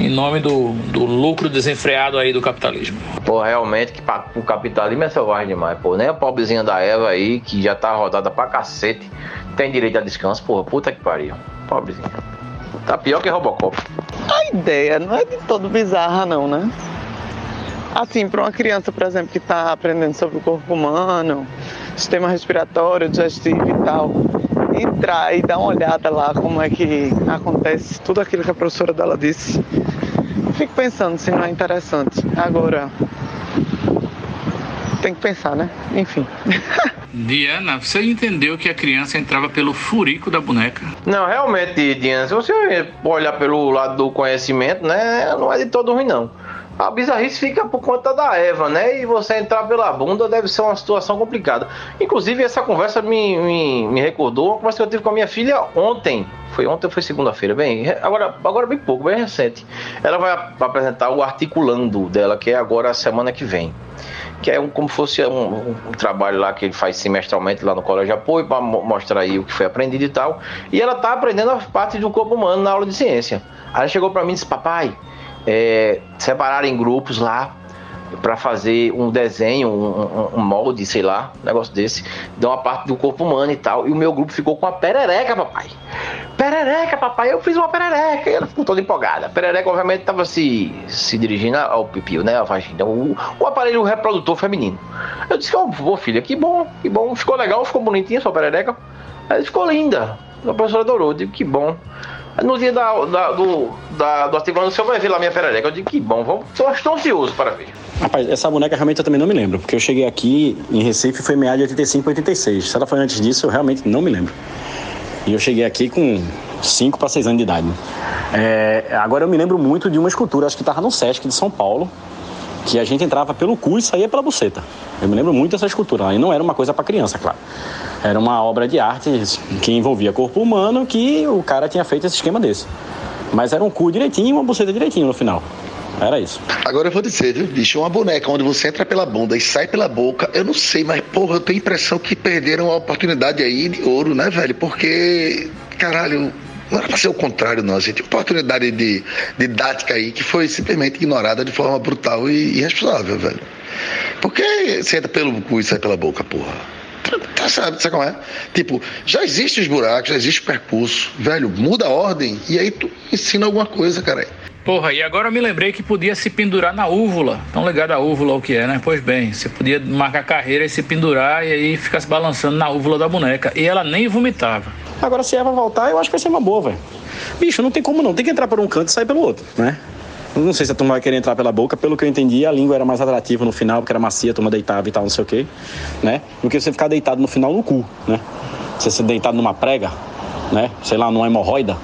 em nome do, do lucro desenfreado aí do capitalismo. Pô, realmente que o capitalismo é selvagem demais, pô. Nem a pobrezinha da Eva aí, que já tá rodada pra cacete, tem direito a descanso, porra. Puta que pariu. Pobrezinha. Tá pior que Robocop. A ideia não é de todo bizarra, não, né? Assim, para uma criança, por exemplo, que está aprendendo sobre o corpo humano, sistema respiratório, digestivo e tal, entrar e dar uma olhada lá como é que acontece tudo aquilo que a professora dela disse, fico pensando se não é interessante. Agora, tem que pensar, né? Enfim. <laughs> Diana, você entendeu que a criança entrava pelo furico da boneca? Não, realmente, Diana, se você olhar pelo lado do conhecimento, né, não é de todo ruim, não. A bizarrice fica por conta da Eva, né? E você entrar pela bunda deve ser uma situação complicada. Inclusive, essa conversa me, me, me recordou uma conversa que eu tive com a minha filha ontem. Foi ontem ou foi segunda-feira? Bem, agora, agora bem pouco, bem recente. Ela vai apresentar o articulando dela, que é agora a semana que vem que é um, como fosse um, um, trabalho lá que ele faz semestralmente lá no Colégio Apoio para mostrar aí o que foi aprendido e tal. E ela tá aprendendo as partes do corpo humano na aula de ciência. Aí ela chegou para mim e disse: Papai, é, separaram em grupos lá para fazer um desenho, um, um, molde, sei lá, um negócio desse, de uma parte do corpo humano e tal. E o meu grupo ficou com a perereca, papai. Perereca, papai, eu fiz uma perereca. E ela ficou toda empolgada. A perereca, obviamente, estava se, se dirigindo ao pipio, né? A vagina, o, o aparelho reprodutor feminino. Eu disse, ó, oh, filha, que bom, que bom. Ficou legal, ficou bonitinha sua perereca. Aí ficou linda. A professora adorou, eu digo, que bom. No dia da, da, do, da, do ativando, o senhor vai ver lá minha perereca. Eu digo, que bom, vamos, estou ansioso para ver. Rapaz, essa boneca realmente eu também não me lembro, porque eu cheguei aqui em Recife foi meado de 85 86. Se ela foi antes disso, eu realmente não me lembro. E eu cheguei aqui com 5 para 6 anos de idade. É, agora eu me lembro muito de uma escultura, acho que estava no Sesc de São Paulo, que a gente entrava pelo cu e saía pela buceta. Eu me lembro muito dessa escultura. E não era uma coisa para criança, claro. Era uma obra de arte que envolvia corpo humano que o cara tinha feito esse esquema desse. Mas era um cu direitinho e uma buceta direitinho no final. Era isso. Agora eu vou dizer, viu, bicho, uma boneca onde você entra pela bunda e sai pela boca, eu não sei, mas porra, eu tenho a impressão que perderam a oportunidade aí de ouro, né, velho? Porque, caralho, não era pra ser o contrário, não. A gente oportunidade de, didática aí que foi simplesmente ignorada de forma brutal e irresponsável, velho. Porque você entra pelo cu e sai pela boca, porra. Tá, sabe, sabe como é? Tipo, já existem os buracos, já existe o percurso, velho, muda a ordem e aí tu ensina alguma coisa, cara. Porra, e agora eu me lembrei que podia se pendurar na úvula. Tão ligado à úvula o que é, né? Pois bem, você podia marcar carreira e se pendurar e aí ficar se balançando na úvula da boneca. E ela nem vomitava. Agora, se Eva voltar, eu acho que vai ser uma boa, velho. Bicho, não tem como não. Tem que entrar por um canto e sair pelo outro, né? Não sei se a turma vai querer entrar pela boca. Pelo que eu entendi, a língua era mais atrativa no final, porque era macia, a turma deitava e tal, não sei o quê, né? Do que você ficar deitado no final no cu, né? Você ser deitado numa prega, né? Sei lá, numa hemorroida.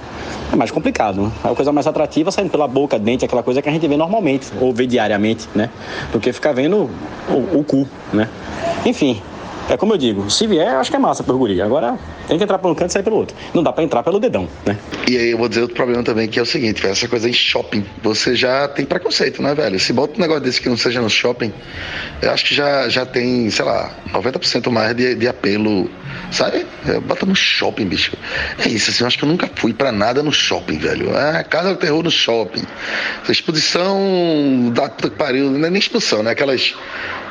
É mais complicado, né? É a coisa mais atrativa saindo pela boca, dente, aquela coisa que a gente vê normalmente, ou vê diariamente, né? Do que ficar vendo o, o cu, né? Enfim, é como eu digo, se vier, acho que é massa pro guri. Agora tem que entrar por um canto e sair pelo outro. Não dá para entrar pelo dedão, né? E aí eu vou dizer outro problema também, que é o seguinte, essa coisa em shopping, você já tem preconceito, né, velho? Se bota um negócio desse que não seja no shopping, eu acho que já, já tem, sei lá, 90% mais de, de apelo, sabe? É, bota no shopping, bicho. É isso, assim, eu acho que eu nunca fui para nada no shopping, velho. É Casa do Terror no shopping. Essa exposição da puta que pariu, não é nem exposição, né? Aquelas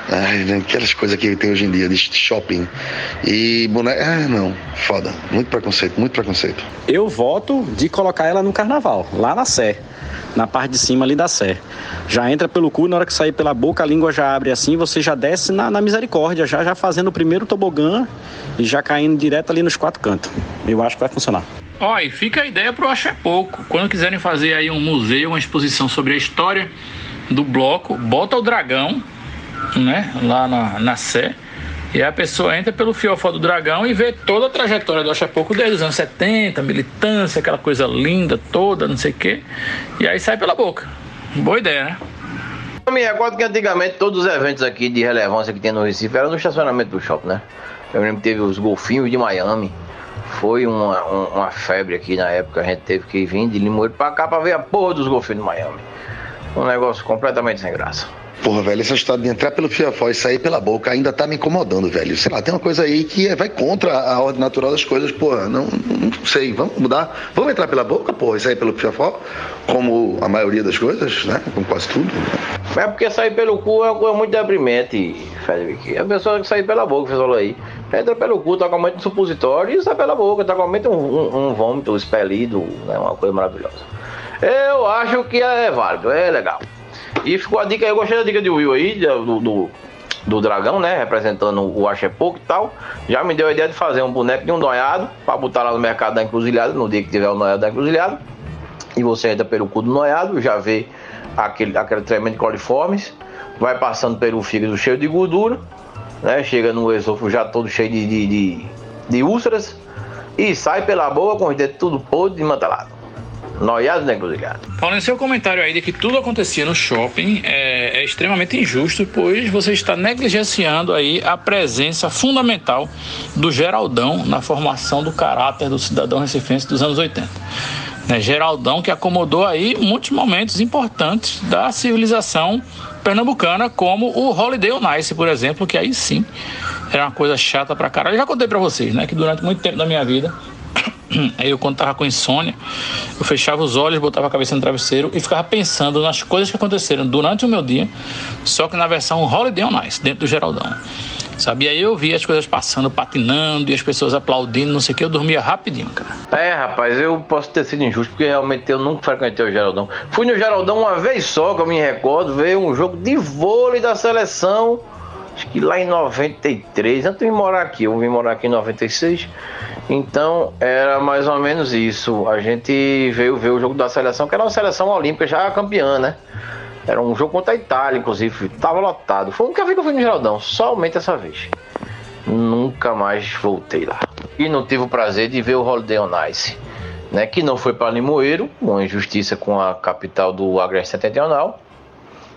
Ai, né, aquelas coisas que tem hoje em dia de shopping. E boneca. Ah, não. Foda. Muito preconceito, muito preconceito. Eu voto de colocar ela no carnaval, lá na Sé. Na parte de cima ali da Sé. Já entra pelo cu, na hora que sair pela boca, a língua já abre assim, você já desce na, na misericórdia, já, já fazendo o primeiro tobogã e já caindo direto ali nos quatro cantos. Eu acho que vai funcionar. E fica a ideia pro Acho é Pouco. Quando quiserem fazer aí um museu, uma exposição sobre a história do bloco, bota o dragão, né? Lá na, na Sé. E a pessoa entra pelo fiofó do dragão e vê toda a trajetória do Achapoco desde os anos 70, militância, aquela coisa linda toda, não sei o quê. E aí sai pela boca. Boa ideia, né? Eu me recordo que antigamente todos os eventos aqui de relevância que tinha no Recife eram no estacionamento do shopping, né? Eu lembro que teve os golfinhos de Miami. Foi uma, uma febre aqui na época. A gente teve que vir de Limoeiro pra cá pra ver a porra dos golfinhos de Miami. Um negócio completamente sem graça. Porra, velho, essa história de entrar pelo fiofó e sair pela boca ainda tá me incomodando, velho. Sei lá, tem uma coisa aí que é- vai contra a ordem natural das coisas, porra. Não, não sei, vamos mudar. Vamos entrar pela boca, porra, e sair pelo fiofó, como a maioria das coisas, né? Como quase tudo. É porque sair pelo cu é uma coisa muito deprimente, Frederic. A pessoa que sair pela boca, você falou aí. Entra pelo cu, tá com aumento de supositório e sai pela boca, tá com aumento um, um, um vômito expelido, né? Uma coisa maravilhosa. Eu acho que é válido, é legal. E ficou a dica, eu gostei da dica de Will aí, do, do, do dragão, né? Representando o Achepoco e tal. Já me deu a ideia de fazer um boneco de um noiado pra botar lá no mercado da encruzilhada, no dia que tiver o noiado da encruzilhada. E você entra pelo cu do noiado, já vê aquele, aquele tremendo coliformes, vai passando pelo fígado cheio de gordura, né? Chega no esôfago já todo cheio de, de, de, de úlceras e sai pela boca com os dedos tudo podre e desmantelado. Noiado na encruzilhada. Paulo, seu comentário aí de que tudo acontecia no shopping é, é extremamente injusto, pois você está negligenciando aí a presença fundamental do Geraldão na formação do caráter do cidadão recifense dos anos 80. Né, Geraldão que acomodou aí muitos momentos importantes da civilização pernambucana, como o Holiday on Ice, por exemplo, que aí sim era uma coisa chata pra caralho. Eu já contei pra vocês, né, que durante muito tempo da minha vida <clears throat> eu, quando tava com insônia, eu fechava os olhos, botava a cabeça no travesseiro e ficava pensando nas coisas que aconteceram durante o meu dia, só que na versão Holiday on Ice, dentro do Geraldão. Sabe? Aí eu via as coisas passando, patinando e as pessoas aplaudindo, não sei o que, eu dormia rapidinho, cara. É, rapaz, eu posso ter sido injusto, porque realmente eu nunca frequentei o Geraldão. Fui no Geraldão uma vez só, que eu me recordo, veio um jogo de vôlei da seleção, acho que lá em 93, antes de morar aqui, eu vim morar aqui em 96. Então era mais ou menos isso. A gente veio ver o jogo da seleção, que era uma seleção olímpica já campeã, né? Era um jogo contra a Itália, inclusive. Tava lotado. Foi a única vez que eu fui no Geraldão, somente essa vez. Nunca mais voltei lá. E não tive o prazer de ver o Holiday on Ice, né? Que não foi para Limoeiro, uma injustiça com a capital do Agreste Setentrional.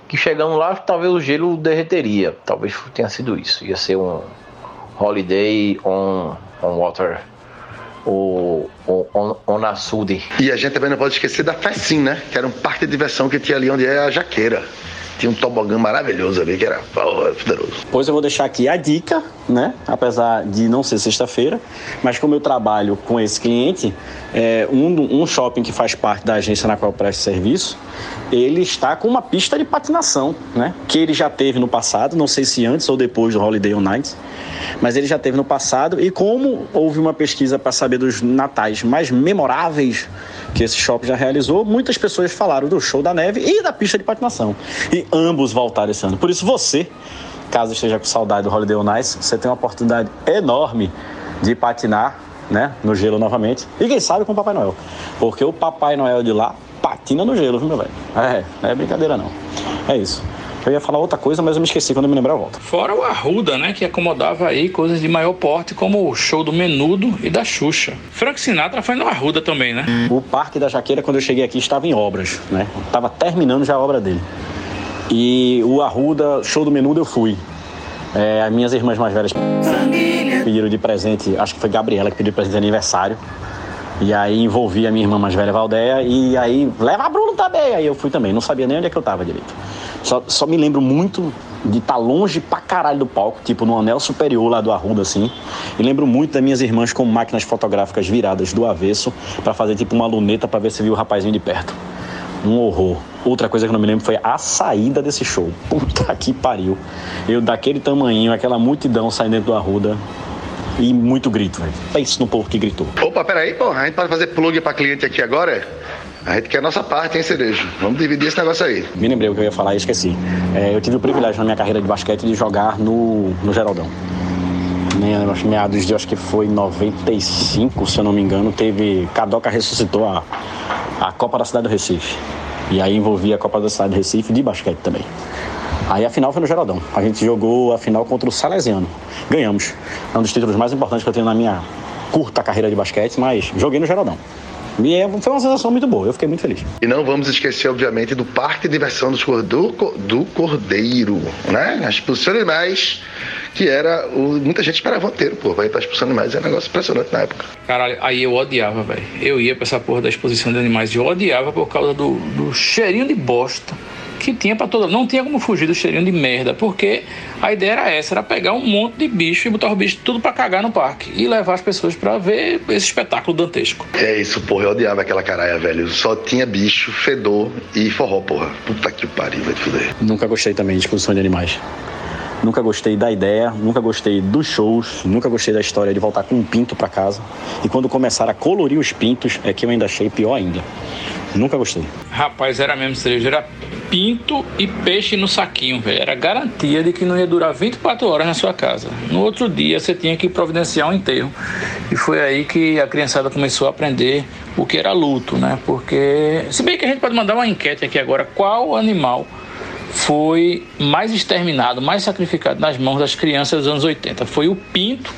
Que chegando lá, talvez o gelo derreteria. Talvez tenha sido isso. Ia ser um Holiday on, on Water o, o, o. E a gente também não pode esquecer da Fessim, né? Que era um parque de diversão que tinha ali onde é a Jaqueira. Tinha um tobogã maravilhoso ali, que era porra, poderoso. Pois eu vou deixar aqui a dica, né? Apesar de não ser sexta-feira, mas como eu trabalho com esse cliente, é, um, um shopping que faz parte da agência na qual eu presto serviço, ele está com uma pista de patinação, né? Que ele já teve no passado, não sei se antes ou depois do Holiday on Night, mas ele já teve no passado. E como houve uma pesquisa para saber dos natais mais memoráveis que esse shopping já realizou, muitas pessoas falaram do show da neve e da pista de patinação. E ambos voltaram esse ano. Por isso você, caso esteja com saudade do Holiday on Ice, você tem uma oportunidade enorme de patinar, né, no gelo novamente. E quem sabe com o Papai Noel. Porque o Papai Noel de lá patina no gelo, viu, meu velho? É, não é brincadeira não. É isso. Eu ia falar outra coisa, mas eu me esqueci quando eu me lembrar eu volto. Fora o Arruda, né, que acomodava aí coisas de maior porte, como o show do Menudo e da Xuxa. Frank Sinatra foi no Arruda também, né? O Parque da Jaqueira, quando eu cheguei aqui, estava em obras, né? Tava terminando já a obra dele. E o Arruda, show do Menudo, eu fui. É, as minhas irmãs mais velhas pediram de presente, acho que foi Gabriela que pediu presente de aniversário. E aí envolvi a minha irmã mais velha, Valdeia, e aí leva a Bruno também. Aí eu fui também, não sabia nem onde é que eu tava direito. Só, só me lembro muito de estar tá longe pra caralho do palco, tipo no anel superior lá do Arruda, assim. E lembro muito das minhas irmãs com máquinas fotográficas viradas do avesso para fazer tipo uma luneta para ver se viu o rapazinho de perto. Um horror. Outra coisa que eu não me lembro foi a saída desse show. <laughs> Puta que pariu. Eu daquele tamanho, aquela multidão saindo dentro do Arruda. E muito grito, velho. Pense no povo que gritou. Opa, peraí, porra. A gente pode fazer plug pra cliente aqui agora? A gente quer a nossa parte, hein, Cerejo? Vamos dividir esse negócio aí. Me lembrei o que eu ia falar e esqueci. É, eu tive o privilégio na minha carreira de basquete de jogar no, no Geraldão. Meados de, acho que foi 95, se eu não me engano, teve. Cadoca ressuscitou a, a Copa da Cidade do Recife. E aí envolvia a Copa da Cidade de Recife de basquete também. Aí a final foi no Geraldão. A gente jogou a final contra o Salesiano. Ganhamos. É um dos títulos mais importantes que eu tenho na minha curta carreira de basquete, mas joguei no Geraldão. E é, foi uma sensação muito boa, eu fiquei muito feliz. E não vamos esquecer, obviamente, do Parque de Diversão do, do, do Cordeiro, né? A expulsão de animais, que era. O, muita gente esperava o roteiro, pô. Vai estar expulsando animais, é um negócio impressionante na época. Caralho, aí eu odiava, velho. Eu ia pra essa porra da exposição de animais. Eu odiava por causa do, do cheirinho de bosta que tinha para toda. Não tinha como fugir do cheirinho de merda, porque a ideia era essa: era pegar um monte de bicho e botar os bichos tudo para cagar no parque e levar as pessoas para ver esse espetáculo dantesco. É isso, porra. Eu odiava aquela caralha, velho. Só tinha bicho, fedor e forró, porra. Puta que pariu, vai te fuder. Nunca gostei também de exposição de animais. Nunca gostei da ideia, nunca gostei dos shows, nunca gostei da história de voltar com um pinto para casa. E quando começaram a colorir os pintos, é que eu ainda achei pior ainda. Nunca gostei. Rapaz, era mesmo cereja. Era pinto e peixe no saquinho, velho. Era garantia de que não ia durar 24 horas na sua casa. No outro dia você tinha que providenciar um enterro. E foi aí que a criançada começou a aprender o que era luto, né? Porque, se bem que a gente pode mandar uma enquete aqui agora: qual animal foi mais exterminado, mais sacrificado nas mãos das crianças dos anos 80? Foi o pinto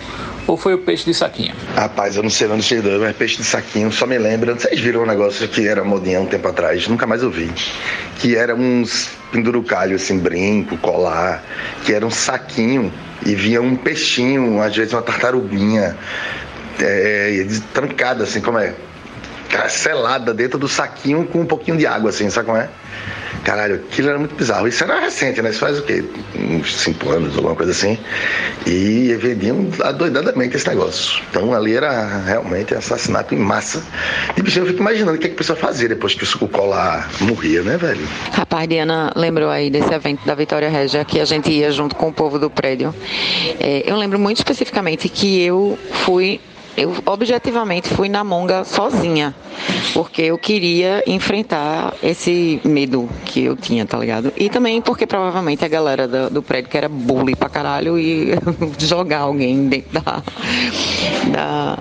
ou foi o peixe de saquinho? Rapaz, eu não sei onde chegou, mas peixe de saquinho só me lembra. Vocês viram um negócio que era modinha um tempo atrás, nunca mais ouvi. Que era uns pendurucalho, assim, brinco, colar, que era um saquinho e vinha um peixinho, às vezes uma tartaruguinha, é, trancada, assim, como é? Selada dentro do saquinho com um pouquinho de água, assim, sabe como é? Caralho, aquilo era muito bizarro. Isso era recente, né? Isso faz o quê? Uns cinco anos, alguma coisa assim. E vendiam adoidadamente esse negócio. Então ali era realmente assassinato em massa. E bicho, eu fico imaginando o que, é que a pessoa fazia depois que o colar morria, né, velho? Rapaz, Diana lembrou aí desse evento da Vitória Régia que a gente ia junto com o povo do prédio. É, eu lembro muito especificamente que eu fui eu objetivamente fui na monga sozinha, porque eu queria enfrentar esse medo que eu tinha, tá ligado? E também porque provavelmente a galera do, do prédio que era bully pra caralho e <laughs> jogar alguém dentro da, da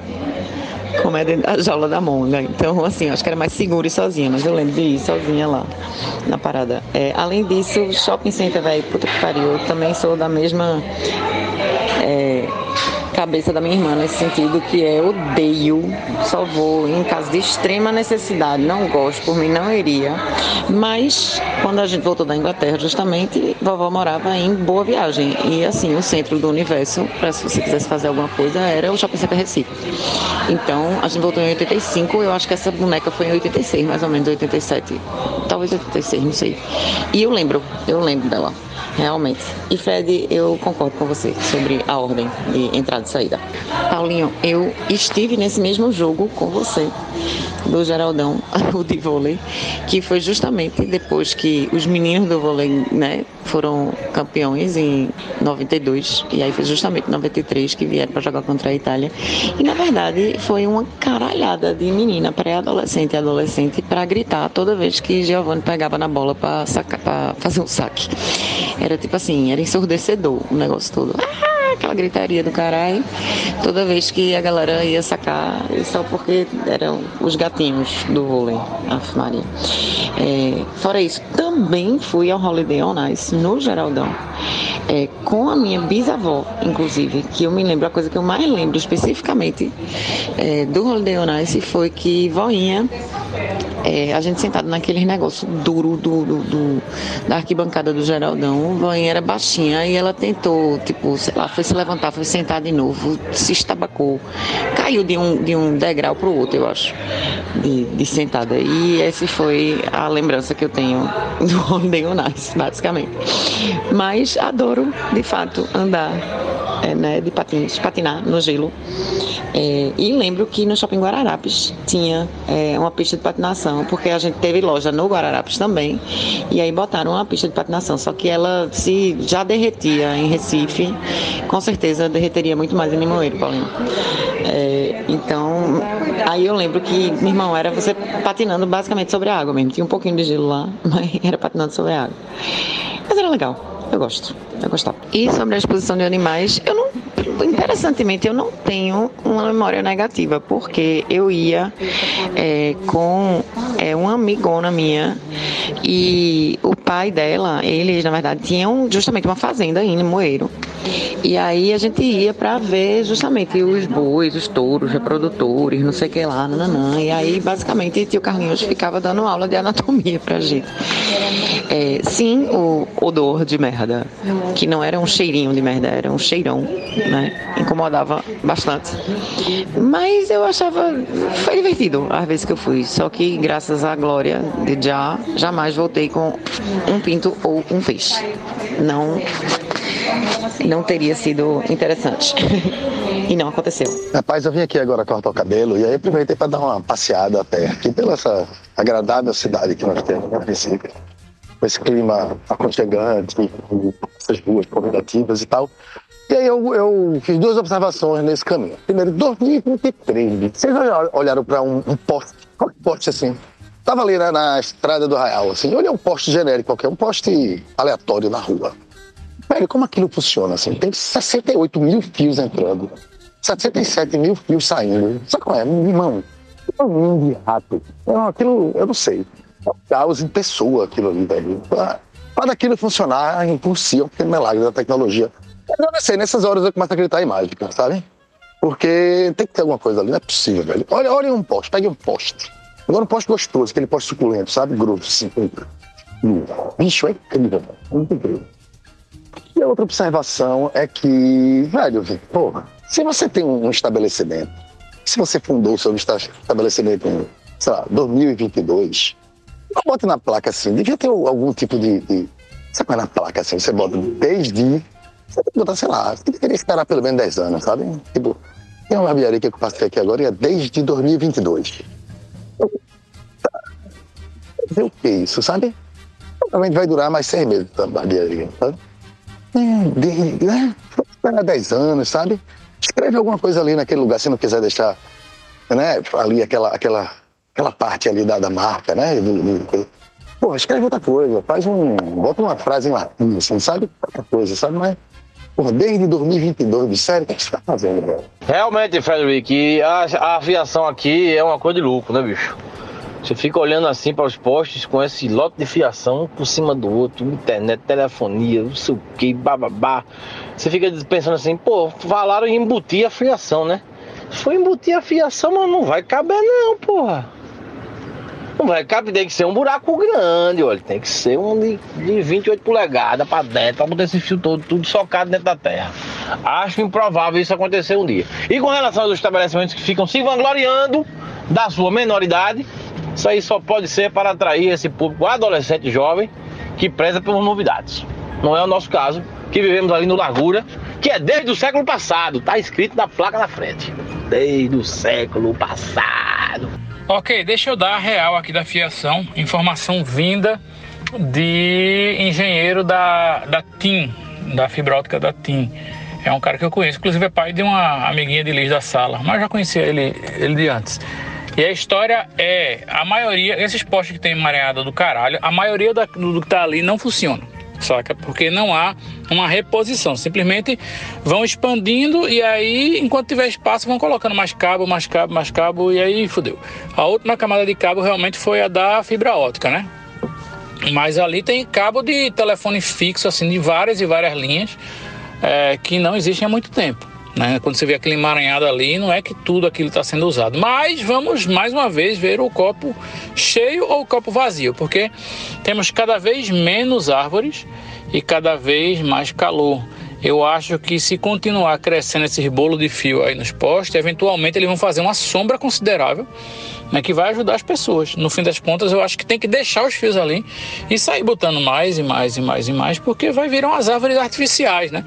como é dentro da jaula da monga. Então, assim, acho que era mais seguro ir sozinha, mas eu lembro de ir sozinha lá na parada. É, além disso, shopping center, velho, puta que pariu, eu também sou da mesma. É, cabeça da minha irmã nesse sentido, que é odeio, só vou em caso de extrema necessidade, não gosto, por mim não iria. Mas quando a gente voltou da Inglaterra, justamente, vovó morava em Boa Viagem. E assim, o centro do universo, para se você quisesse fazer alguma coisa, era o Shopping Center Recife. Então, a gente voltou em 85, eu acho que essa boneca foi em 86, mais ou menos, 87. Talvez 86, não sei. E eu lembro, eu lembro dela realmente. E Fred, eu concordo com você sobre a ordem de entrada e saída. Paulinho, eu estive nesse mesmo jogo com você, do Geraldão, <laughs> o de vôlei, que foi justamente depois que os meninos do vôlei, né, foram campeões em 92, e aí foi justamente em 93 que vieram para jogar contra a Itália. E na verdade foi uma caralhada de menina, pré-adolescente e adolescente, para gritar toda vez que Giovanni pegava na bola para fazer um saque. Era tipo assim, era ensurdecedor o negócio todo. Ah, aquela gritaria do caralho. Toda vez que a galera ia sacar, só porque eram os gatinhos do vôlei, a Maria. É, fora isso, também fui ao Holiday on Ice, no Geraldão. É, com a minha bisavó, inclusive, que eu me lembro, a coisa que eu mais lembro especificamente é, do Holiday on Ice foi que voinha é, a gente sentado naquele negócio duro do, do, do, da arquibancada do Geraldão, a era baixinha e ela tentou, tipo, sei lá, foi se levantar, foi sentar de novo, se estabacou, caiu de um, de um degrau para o outro, eu acho, de, de sentada. E essa foi a lembrança que eu tenho <laughs> do Holiday on Ice, basicamente. Mas adoro, de fato, andar é, né, de patins, patinar no gelo. É, e lembro que no Shopping Guararapes tinha é, uma pista de patinação, porque a gente teve loja no Guararapes também, e aí botaram uma pista de patinação, só que ela se já derretia em Recife, com certeza derreteria muito mais em Limoeiro, Paulinho. É, então, aí eu lembro que, meu irmão, era você patinando basicamente sobre a água mesmo, tinha um pouquinho de gelo lá, <laughs> mas era patinando sobre a água. Mas era legal Eu gosto, eu gostava. E sobre a exposição de animais, eu não. Interessantemente, eu não tenho uma memória negativa, porque eu ia é, com é, uma amigona minha e o pai dela, eles na verdade tinham justamente uma fazenda em Moeiro. E aí a gente ia para ver justamente os bois, os touros, reprodutores, não sei o que lá, nananã. E aí basicamente tio Carlinhos ficava dando aula de anatomia pra gente. É, sim, o odor de merda, que não era um cheirinho de merda, era um cheirão, né? Incomodava bastante. Mas eu achava, foi divertido às vezes que eu fui. Só que graças à glória de já, jamais voltei com um pinto ou um peixe. Não não teria sido interessante. <laughs> e não aconteceu. Rapaz, eu vim aqui agora cortar o cabelo e aí aproveitei para dar uma passeada até aqui pela essa agradável cidade que nós temos, né, Recife. Com esse clima aconchegante, essas ruas convidativas e tal. E aí eu, eu, fiz duas observações nesse caminho. Primeiro, 2023. Vocês olharam para um, um poste, qual poste assim? Tava ali né, na estrada do Raial, assim, olhei um poste genérico qualquer, um poste aleatório na rua. Velho, como aquilo funciona assim? Tem 68 mil fios entrando, 77 mil fios saindo. Sabe qual é? Irmão, é um de rato. Não, aquilo, eu não sei. É um caos em pessoa aquilo ali, velho. Para daquilo funcionar, é impossível, porque é milagre da tecnologia. Eu não sei, nessas horas eu começo a acreditar em mágica, sabe? Porque tem que ter alguma coisa ali, não é possível, velho. Olha, olha um poste, pegue um poste. Agora um poste gostoso, aquele poste suculento, sabe? Grosso, assim. Bicho, é incrível, velho. É muito incrível. E a outra observação é que, velho, porra, se você tem um estabelecimento, se você fundou seu estabelecimento em, sei lá, 2022, não bota na placa assim, devia ter algum tipo de. de sabe é na placa assim? Você bota desde. Você tem que botar, sei lá, você deveria esperar pelo menos 10 anos, sabe? Tipo, tem uma barbearia que eu passei aqui agora e é desde 2022. Ver o que isso, sabe? Provavelmente vai durar mais seis meses a barbearia, sabe? É, de, né? Esperar 10 anos, sabe? Escreve alguma coisa ali naquele lugar, se não quiser deixar né, ali aquela, aquela, aquela parte ali da, da marca, né? Pô, escreve outra coisa, faz um. Bota uma frase em latim, assim, sabe? Outra coisa, sabe? Mas, porra, desde 2022, de sério, o que você tá fazendo, velho? Realmente, Frederico, a, a aviação aqui é uma coisa de louco, né, bicho? Você fica olhando assim para os postes com esse lote de fiação um por cima do outro, internet, telefonia, não sei o que, bababá. Você fica pensando assim, pô, falaram em embutir a fiação, né? For embutir a fiação, mas não vai caber não, porra. Não vai caber, tem que ser um buraco grande, olha. Tem que ser um de, de 28 polegadas para dentro, para botar esse fio todo, tudo socado dentro da terra. Acho improvável isso acontecer um dia. E com relação aos estabelecimentos que ficam se vangloriando da sua menoridade, isso aí só pode ser para atrair esse público adolescente jovem que preza pelas novidades. Não é o nosso caso, que vivemos ali no Largura, que é desde o século passado, tá escrito na placa na frente. Desde o século passado. Ok, deixa eu dar a real aqui da fiação, informação vinda de engenheiro da, da TIM, da fibra ótica da TIM. É um cara que eu conheço, inclusive é pai de uma amiguinha de Liz da sala, mas já conhecia ele, ele de antes. E a história é, a maioria, esses postes que tem mareada do caralho, a maioria da, do que tá ali não funciona. Saca? Porque não há uma reposição. Simplesmente vão expandindo e aí, enquanto tiver espaço, vão colocando mais cabo, mais cabo, mais cabo e aí fudeu. A última camada de cabo realmente foi a da fibra ótica, né? Mas ali tem cabo de telefone fixo, assim, de várias e várias linhas é, que não existem há muito tempo. Né? Quando você vê aquele emaranhado ali, não é que tudo aquilo está sendo usado. Mas vamos mais uma vez ver o copo cheio ou o copo vazio, porque temos cada vez menos árvores e cada vez mais calor. Eu acho que se continuar crescendo esse bolo de fio aí nos postes, eventualmente eles vão fazer uma sombra considerável, né, que vai ajudar as pessoas. No fim das contas, eu acho que tem que deixar os fios ali e sair botando mais e mais e mais e mais, porque vai virar umas árvores artificiais, né?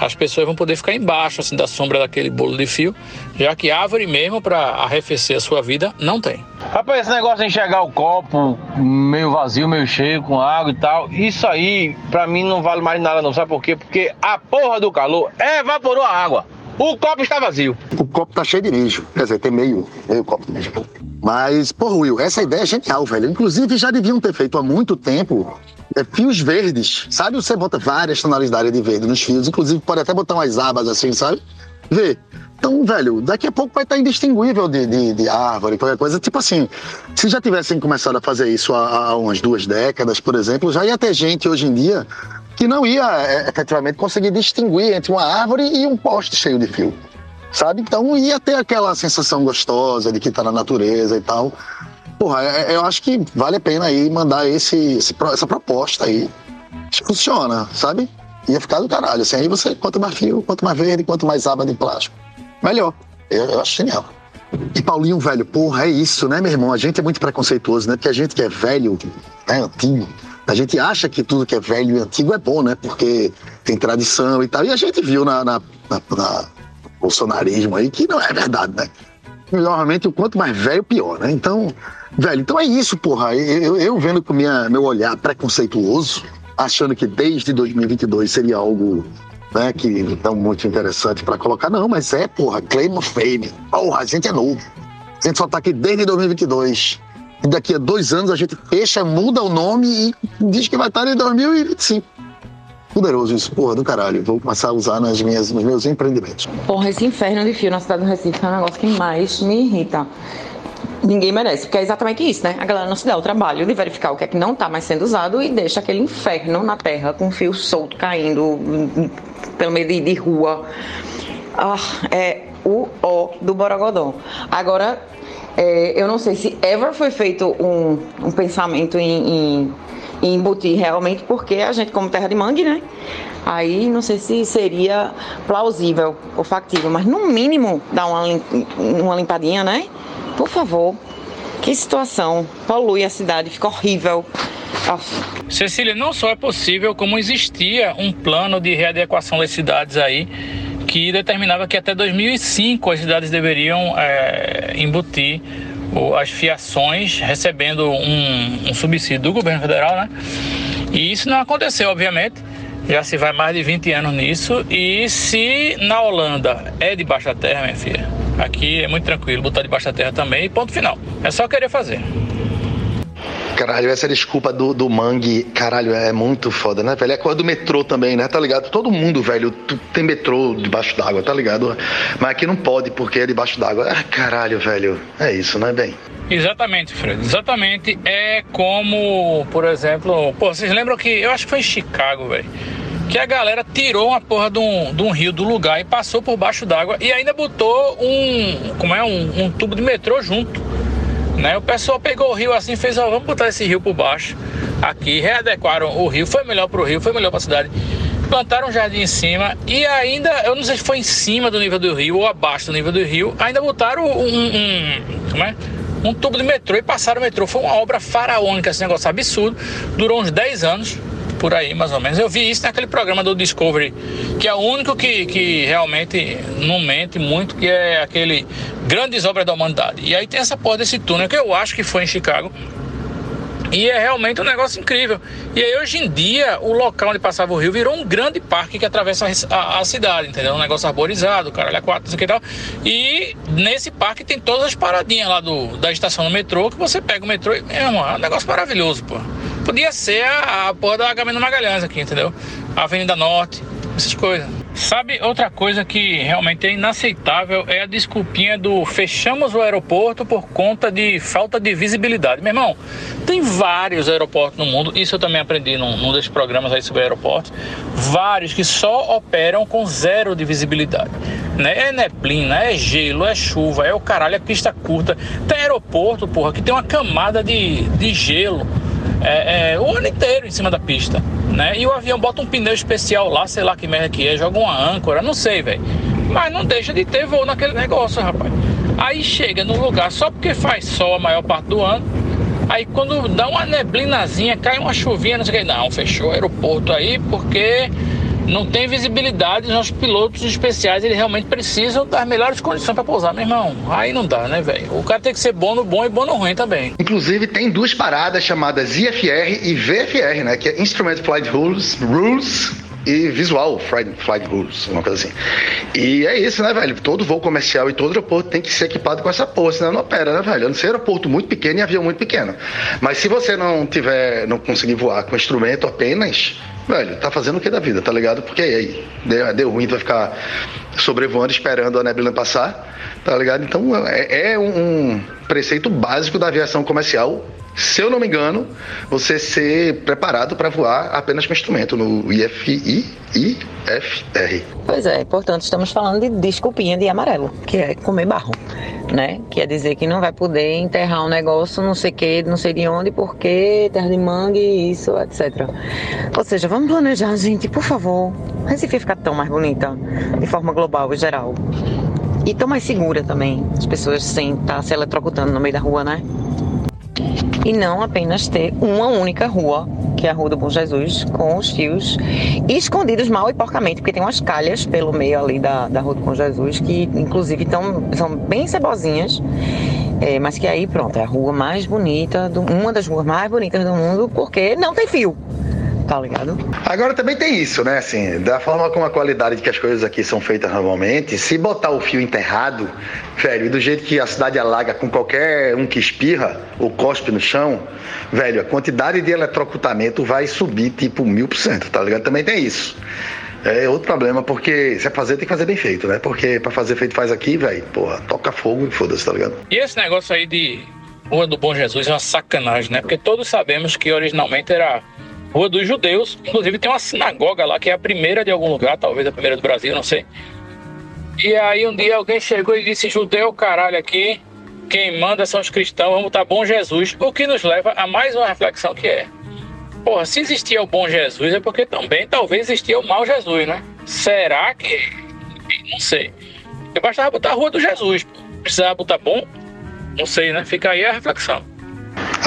As pessoas vão poder ficar embaixo assim da sombra daquele bolo de fio, já que árvore mesmo para arrefecer a sua vida não tem. Rapaz, esse negócio de enxergar o copo meio vazio, meio cheio, com água e tal, isso aí pra mim não vale mais nada não, sabe por quê? Porque a porra do calor evaporou a água. O copo está vazio. O copo tá cheio de lixo. Quer dizer, tem meio, meio copo de lixo. Mas, porra, Will, essa ideia é genial, velho. Inclusive, já deviam ter feito há muito tempo é, fios verdes, sabe? Você bota várias tonalidades de verde nos fios, inclusive pode até botar umas abas assim, sabe? Vê. Então, velho, daqui a pouco vai estar indistinguível de, de, de árvore, qualquer coisa. Tipo assim, se já tivessem começado a fazer isso há, há umas duas décadas, por exemplo, já ia ter gente hoje em dia que não ia é, efetivamente conseguir distinguir entre uma árvore e um poste cheio de fio. Sabe? Então ia ter aquela sensação gostosa de que tá na natureza e tal. Porra, é, eu acho que vale a pena aí mandar esse, esse essa proposta aí. Funciona, sabe? Ia ficar do caralho. Assim, aí você, quanto mais fio, quanto mais verde, quanto mais aba de plástico, melhor. Eu, eu acho genial. E Paulinho, velho, porra, é isso, né, meu irmão? A gente é muito preconceituoso, né? Porque a gente que é velho, né, antigo, a gente acha que tudo que é velho e antigo é bom, né? Porque tem tradição e tal. E a gente viu na, na, na, na bolsonarismo aí que não é verdade, né? Normalmente, o quanto mais velho, pior, né? Então, velho, então é isso, porra. Eu, eu vendo com minha, meu olhar preconceituoso, achando que desde 2022 seria algo né, que é muito interessante para colocar. Não, mas é, porra, claim of fame. Porra, a gente é novo. A gente só tá aqui desde 2022. E daqui a dois anos a gente fecha, muda o nome e diz que vai estar em 2025. Poderoso isso, porra, do caralho. Vou começar a usar nas minhas, nos meus empreendimentos. Porra, esse inferno de fio na cidade do Recife é um negócio que mais me irrita. Ninguém merece, porque é exatamente isso, né? A galera não se dá o trabalho de verificar o que é que não está mais sendo usado e deixa aquele inferno na terra com fio solto caindo pelo meio de, de rua. Ah, é o O do Borogodó. Agora, é, eu não sei se ever foi feito um, um pensamento em, em, em, embutir realmente, porque a gente, como terra de mangue, né? Aí não sei se seria plausível ou factível, mas no mínimo dar uma, uma limpadinha, né? Por favor. Que situação. Polui a cidade, fica horrível. Cecília, não só é possível, como existia um plano de readequação das cidades aí que determinava que até 2005 as cidades deveriam é, embutir as fiações recebendo um, um, subsídio do governo federal, né? E isso não aconteceu, obviamente. Já se vai mais de 20 anos nisso. E se na Holanda é debaixo da terra, minha filha, aqui é muito tranquilo botar debaixo da terra também e ponto final. É só querer fazer. Caralho, essa desculpa do, do mangue, caralho, é muito foda, né, velho? É a coisa do metrô também, né? Tá ligado? Todo mundo, velho, tem metrô debaixo d'água, tá ligado? Mas aqui não pode porque é debaixo d'água. Ah, caralho, velho. É isso, né, bem? Exatamente, Fred. Exatamente. É como, por exemplo, pô, vocês lembram que eu acho que foi em Chicago, velho. Que a galera tirou uma porra de um, de um rio do lugar e passou por baixo d'água e ainda botou um. Como é? Um, um tubo de metrô junto. Né? O pessoal pegou o rio assim fez, ó, vamos botar esse rio por baixo. Aqui, readequaram o rio, foi melhor para o rio, foi melhor para a cidade. Plantaram um jardim em cima e ainda, eu não sei se foi em cima do nível do rio ou abaixo do nível do rio, ainda botaram um, um como é? um tubo de metrô e passaram o metrô. Foi uma obra faraônica, esse negócio absurdo. Durou uns 10 anos por aí, mais ou menos. Eu vi isso naquele programa do Discovery, que é o único que, que realmente não mente muito, que é aquele Grandes Obras da Humanidade. E aí tem essa porra desse túnel que eu acho que foi em Chicago. E é realmente um negócio incrível. E aí, hoje em dia, o local onde passava o rio virou um grande parque que atravessa a, a, a cidade, entendeu? Um negócio arborizado, caralho, é quatro, não que tal. E nesse parque tem todas as paradinhas lá do, da estação do metrô, que você pega o metrô e, é um negócio maravilhoso, pô. Podia ser a, a porra da Agamemnon Magalhães aqui, entendeu? A Avenida Norte, essas coisas. Sabe, outra coisa que realmente é inaceitável é a desculpinha do fechamos o aeroporto por conta de falta de visibilidade. Meu irmão, tem vários aeroportos no mundo, isso eu também aprendi num, num desses programas aí sobre aeroportos, vários que só operam com zero de visibilidade. Né? É neblina, é gelo, é chuva, é o caralho, é pista curta. Tem aeroporto, porra, que tem uma camada de, de gelo é, é, o ano inteiro em cima da pista, né? E o avião bota um pneu especial lá, sei lá que merda que é, joga uma âncora, não sei, velho. Mas não deixa de ter voo naquele negócio, rapaz. Aí chega no lugar só porque faz sol a maior parte do ano. Aí quando dá uma neblinazinha, cai uma chuvinha, não sei o que. Não, fechou o aeroporto aí porque não tem visibilidade, os pilotos especiais eles realmente precisam das melhores condições para pousar, meu irmão. Aí não dá, né, velho? O cara tem que ser bom no bom e bom no ruim também. Inclusive, tem duas paradas chamadas IFR e VFR, né? Que é Instrument Flight Rules, Rules e visual, flight, flight rules, uma coisa assim. E é isso, né, velho? Todo voo comercial e todo aeroporto tem que ser equipado com essa porra, senão não opera, né, velho? A não ser aeroporto muito pequeno e avião muito pequeno. Mas se você não tiver, não conseguir voar com instrumento apenas, velho, tá fazendo o que da vida, tá ligado? Porque aí, deu, deu ruim, tu vai ficar sobrevoando esperando a neblina passar, tá ligado? Então é, é um preceito básico da aviação comercial se eu não me engano, você ser preparado para voar apenas com instrumento no IFI, IFR. Pois é, portanto, estamos falando de desculpinha de amarelo, que é comer barro, né? Quer dizer que não vai poder enterrar um negócio, não sei que, não sei de onde, porque terra de mangue, isso, etc. Ou seja, vamos planejar, gente, por favor. Recife ficar tão mais bonita, de forma global e geral. E tão mais segura também, as pessoas sem estar se eletrocutando no meio da rua, né? E não apenas ter uma única rua, que é a Rua do Bom Jesus, com os fios escondidos mal e porcamente, porque tem umas calhas pelo meio ali da, da Rua do Bom Jesus, que inclusive tão, são bem cebozinhas, é, mas que aí pronto, é a rua mais bonita, do, uma das ruas mais bonitas do mundo, porque não tem fio tá ligado? Agora também tem isso, né? Assim, da forma como a qualidade que as coisas aqui são feitas normalmente, se botar o fio enterrado, velho, e do jeito que a cidade alaga com qualquer um que espirra ou cospe no chão, velho, a quantidade de eletrocutamento vai subir tipo mil por cento, tá ligado? Também tem isso. É outro problema, porque se é fazer, tem que fazer bem feito, né? Porque pra fazer feito faz aqui, velho, porra, toca fogo e foda-se, tá ligado? E esse negócio aí de Rua do Bom Jesus é uma sacanagem, né? Porque todos sabemos que originalmente era Rua dos Judeus. Inclusive tem uma sinagoga lá que é a primeira de algum lugar, talvez a primeira do Brasil, não sei. E aí um dia alguém chegou e disse: Judeu, caralho, aqui. Quem manda são os cristãos, vamos botar bom Jesus. O que nos leva a mais uma reflexão que é. Porra, se existia o bom Jesus é porque também talvez existia o mau Jesus, né? Será que. Não sei. Eu bastava botar a rua do Jesus. Precisava botar bom? Não sei, né? Fica aí a reflexão.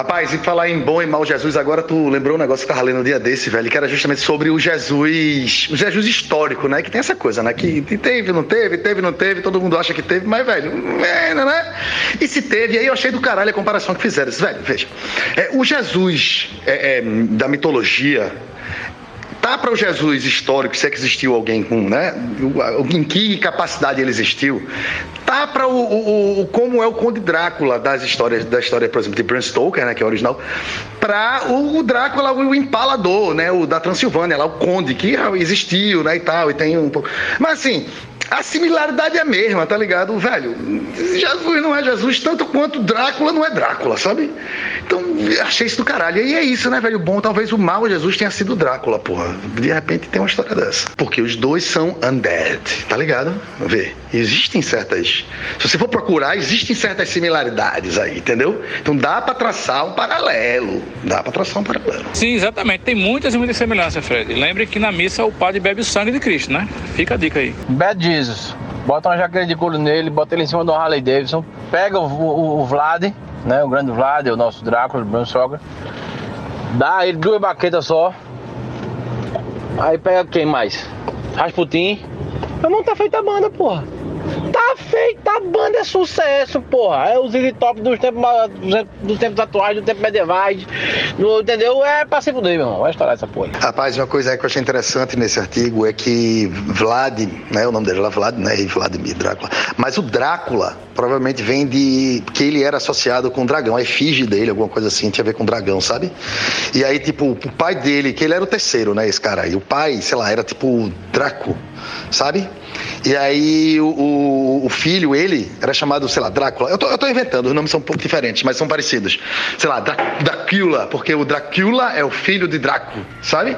Rapaz, e falar em bom e mal Jesus, agora tu lembrou um negócio que eu tava lendo um dia desse, velho, que era justamente sobre o Jesus, o Jesus histórico, né? Que tem essa coisa, né? Que teve, não teve, teve, não teve, todo mundo acha que teve, mas, velho, é, né? E se teve, aí eu achei do caralho a comparação que fizeram. Velho, veja, é, o Jesus é, é, da mitologia, tá para o Jesus histórico, se é que existiu alguém com, né? Em que capacidade ele existiu? Tá para o, o, o, como é o Conde Drácula das histórias, da história, por exemplo, de Bram Stoker, né, que é o original, para o Drácula, o empalador, né, o da Transilvânia, lá o Conde que existiu, né, e tal, e tem um pouco. Mas assim, a similaridade é a mesma, tá ligado? Velho, Jesus não é Jesus tanto quanto Drácula não é Drácula, sabe? Então, achei isso do caralho. E é isso, né, velho? Bom, talvez o mal Jesus tenha sido Drácula, porra. De repente tem uma história dessa. Porque os dois são undead, tá ligado? Vê, existem certas. Se você for procurar, existem certas similaridades aí, entendeu? Então dá pra traçar um paralelo. Dá pra traçar um paralelo. Sim, exatamente. Tem muitas e muitas semelhanças, Fred. Lembre que na missa o padre bebe o sangue de Cristo, né? Fica a dica aí. Bad Jesus. Bota uma jaqueta de couro nele, bota ele em cima do Harley Davidson, pega o, o, o Vlad, né? O grande Vlad, o nosso Drácula, o Bruno Sogra. Dá ele duas baquetas só. Aí pega quem mais? Rasputin. Não tá feita a banda, porra. Tá feita a banda, é sucesso, porra. É os Ziggy Top dos tempos, dos tempos atuais, dos tempos medievais. No, entendeu? É se fuder, meu irmão. Vai estourar essa porra. Rapaz, uma coisa que eu achei interessante nesse artigo é que Vlad, né? O nome dele é Vlad, né? Vladimir Drácula. Mas o Drácula provavelmente vem de. que ele era associado com o dragão, a efígie dele, alguma coisa assim, tinha a ver com o dragão, sabe? E aí, tipo, o pai dele, que ele era o terceiro, né? Esse cara aí. O pai, sei lá, era tipo Draco, sabe? E aí o, o, o, filho, ele, era chamado, sei lá, Drácula. Eu tô, eu tô, inventando, os nomes são um pouco diferentes, mas são parecidos. Sei lá, Drácula, porque o Drácula é o filho de Draco, sabe?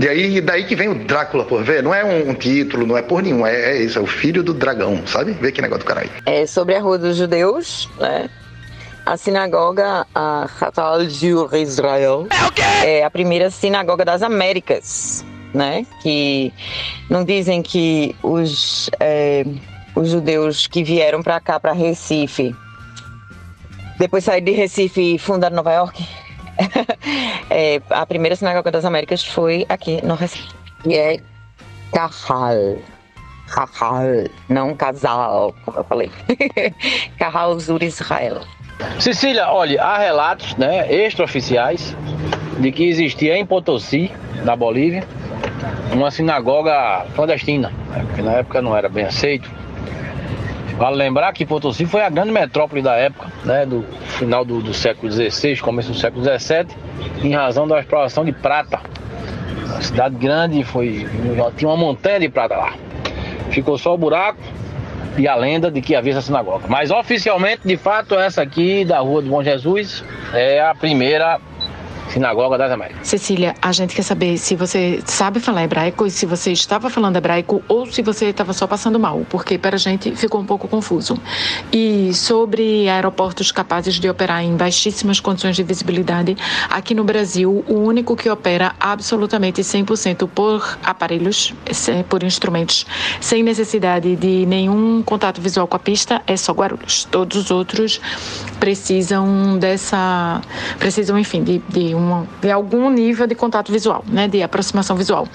E aí, daí que vem o Drácula, por ver. Não é um, um título, não é por nenhum, é, é, isso, é o filho do dragão, sabe? Vê que negócio do caralho. É sobre a Rua dos Judeus, né? A sinagoga, a Hatal Israel, é a primeira sinagoga das Américas né? Que não dizem que os, é, os judeus que vieram para cá, para Recife, depois saíram de Recife e fundaram Nova York. <laughs> é, a primeira sinagoga das Américas foi aqui no Recife. E é Kahal. Kahal, não casal, como eu falei. <laughs> Kahal Zur Israel. Cecília, olha, há relatos né, extraoficiais de que existia em Potosí, na Bolívia, numa sinagoga clandestina, porque na época não era bem aceito. Vale lembrar que Potosí foi a grande metrópole da época, né, do final do, do século XVI, começo do século XVII, em razão da exploração de prata. Uma cidade grande, foi, tinha uma montanha de prata lá. Ficou só o buraco e a lenda de que havia essa sinagoga. Mas oficialmente, de fato, essa aqui da Rua do Bom Jesus é a primeira Sinagoga das Américas. Cecília, a gente quer saber se você sabe falar hebraico e se você estava falando hebraico ou se você estava só passando mal, porque para a gente ficou um pouco confuso. E sobre aeroportos capazes de operar em baixíssimas condições de visibilidade, aqui no Brasil, o único que opera absolutamente 100% por aparelhos, por instrumentos, sem necessidade de nenhum contato visual com a pista, é só Guarulhos. Todos os outros precisam dessa, precisam, enfim, de, de uma, de algum nível de contato visual, né, de aproximação visual.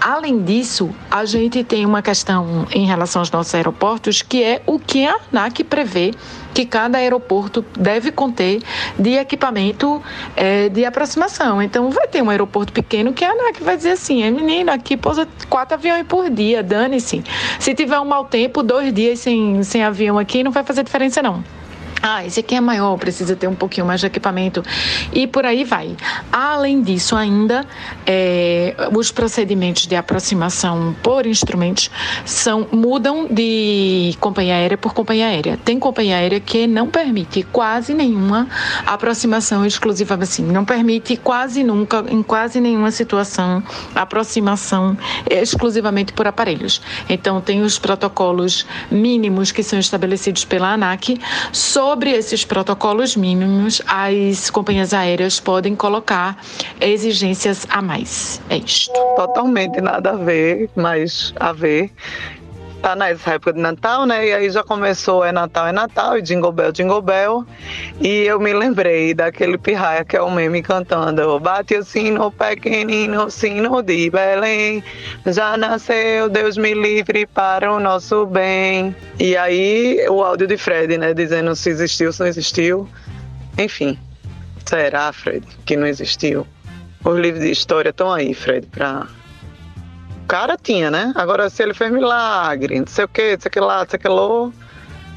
Além disso, a gente tem uma questão em relação aos nossos aeroportos, que é o que a ANAC prevê que cada aeroporto deve conter de equipamento é, de aproximação. Então, vai ter um aeroporto pequeno que a ANAC vai dizer assim: é menino, aqui pousa quatro aviões por dia, dane-se. Se tiver um mau tempo, dois dias sem, sem avião aqui, não vai fazer diferença, não. Ah, esse aqui é maior, precisa ter um pouquinho mais de equipamento e por aí vai. Além disso, ainda é, os procedimentos de aproximação por instrumentos são mudam de companhia aérea por companhia aérea. Tem companhia aérea que não permite quase nenhuma aproximação exclusiva assim, não permite quase nunca, em quase nenhuma situação, aproximação exclusivamente por aparelhos. Então, tem os protocolos mínimos que são estabelecidos pela ANAC sobre esses protocolos mínimos, as companhias aéreas podem colocar exigências a mais. É isto. Totalmente nada a ver, mas a ver tá nessa época de Natal, né? E aí já começou é Natal, é Natal, e Jingle Bell, Jingle Bell. E eu me lembrei daquele pirraia que é o meme cantando Bate o sino pequenino, sino de Belém Já nasceu, Deus me livre para o nosso bem E aí o áudio de Fred, né? Dizendo se existiu, se não existiu Enfim, será, Fred, que não existiu? Os livros de história estão aí, Fred, para cara tinha, né? Agora, se ele fez milagre, não sei o que, não sei o que lá, não sei o que lá,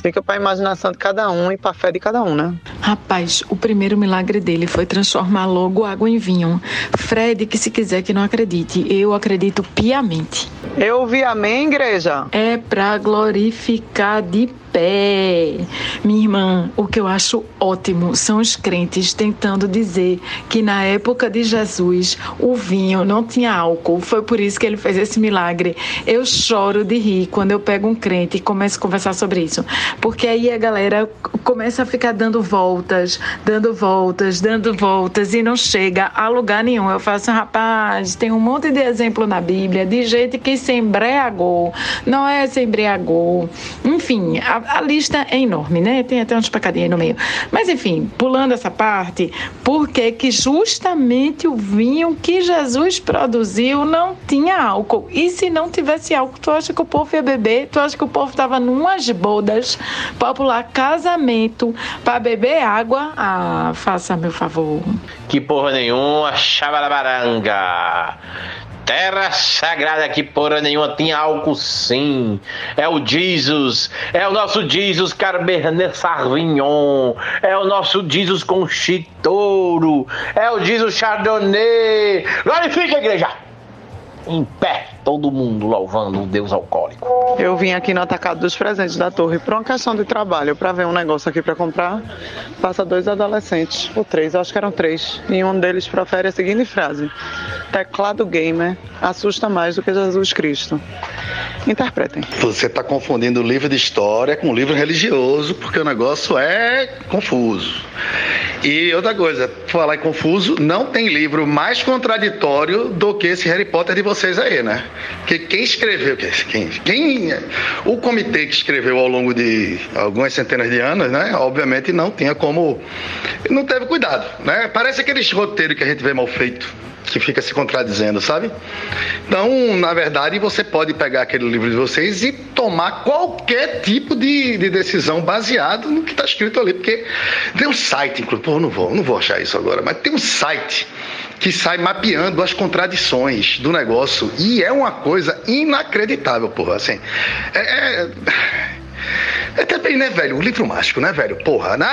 fica pra imaginação de cada um e pra fé de cada um, né? Rapaz, o primeiro milagre dele foi transformar logo água em vinho. Fred, que se quiser que não acredite, eu acredito piamente. Eu ouvi amém, igreja? É pra glorificar de pé. Minha irmã, o que eu acho ótimo são os crentes tentando dizer que na época de Jesus o vinho não tinha álcool. Foi por isso que ele fez esse milagre. Eu choro de rir quando eu pego um crente e começo a conversar sobre isso. Porque aí a galera começa a ficar dando voltas, dando voltas, dando voltas e não chega a lugar nenhum. Eu faço, rapaz, tem um monte de exemplo na Bíblia de gente que se embriagou. Não é se embriagou. Enfim, a a, lista é enorme, né? Tem até uns pecadinhos no meio. Mas enfim, pulando essa parte, porque que justamente o vinho que Jesus produziu não tinha álcool. E se não tivesse álcool, tu acha que o povo ia beber? Tu acha que o povo tava numas bodas para pular casamento, para beber água? Ah, faça meu favor. Que porra nenhuma, chavalabaranga. Terra sagrada que porra nenhuma tinha álcool sim. É o Jesus, é o nosso Jesus Cabernet Sauvignon, é o nosso Jesus Conchitouro, é o Jesus Chardonnay. Glorifica igreja! Em pé, todo mundo louvando o Deus alcoólico. Eu vim aqui no atacado dos presentes da torre por uma questão de trabalho, para ver um negócio aqui para comprar. Passa dois adolescentes, ou três, acho que eram três, e um deles profere a seguinte frase: Teclado gamer assusta mais do que Jesus Cristo. Interpretem. Você está confundindo o livro de história com o livro religioso, porque o negócio é confuso. E outra coisa, falar em confuso, não tem livro mais contraditório do que esse Harry Potter de vocês aí, né? Porque quem escreveu, quem, quem o comitê que escreveu ao longo de algumas centenas de anos, né? Obviamente não tinha como, não teve cuidado, né? Parece aqueles roteiros que a gente vê mal feito que fica se contradizendo, sabe? Então, na verdade, você pode pegar aquele livro de vocês e tomar qualquer tipo de, de decisão baseado no que está escrito ali, porque tem um site, inclusive, pô, não vou, não vou achar isso agora, mas tem um site que sai mapeando as contradições do negócio e é uma coisa inacreditável, porra, assim. é, é... É também, né, velho? O livro mágico, né, velho? Porra, não,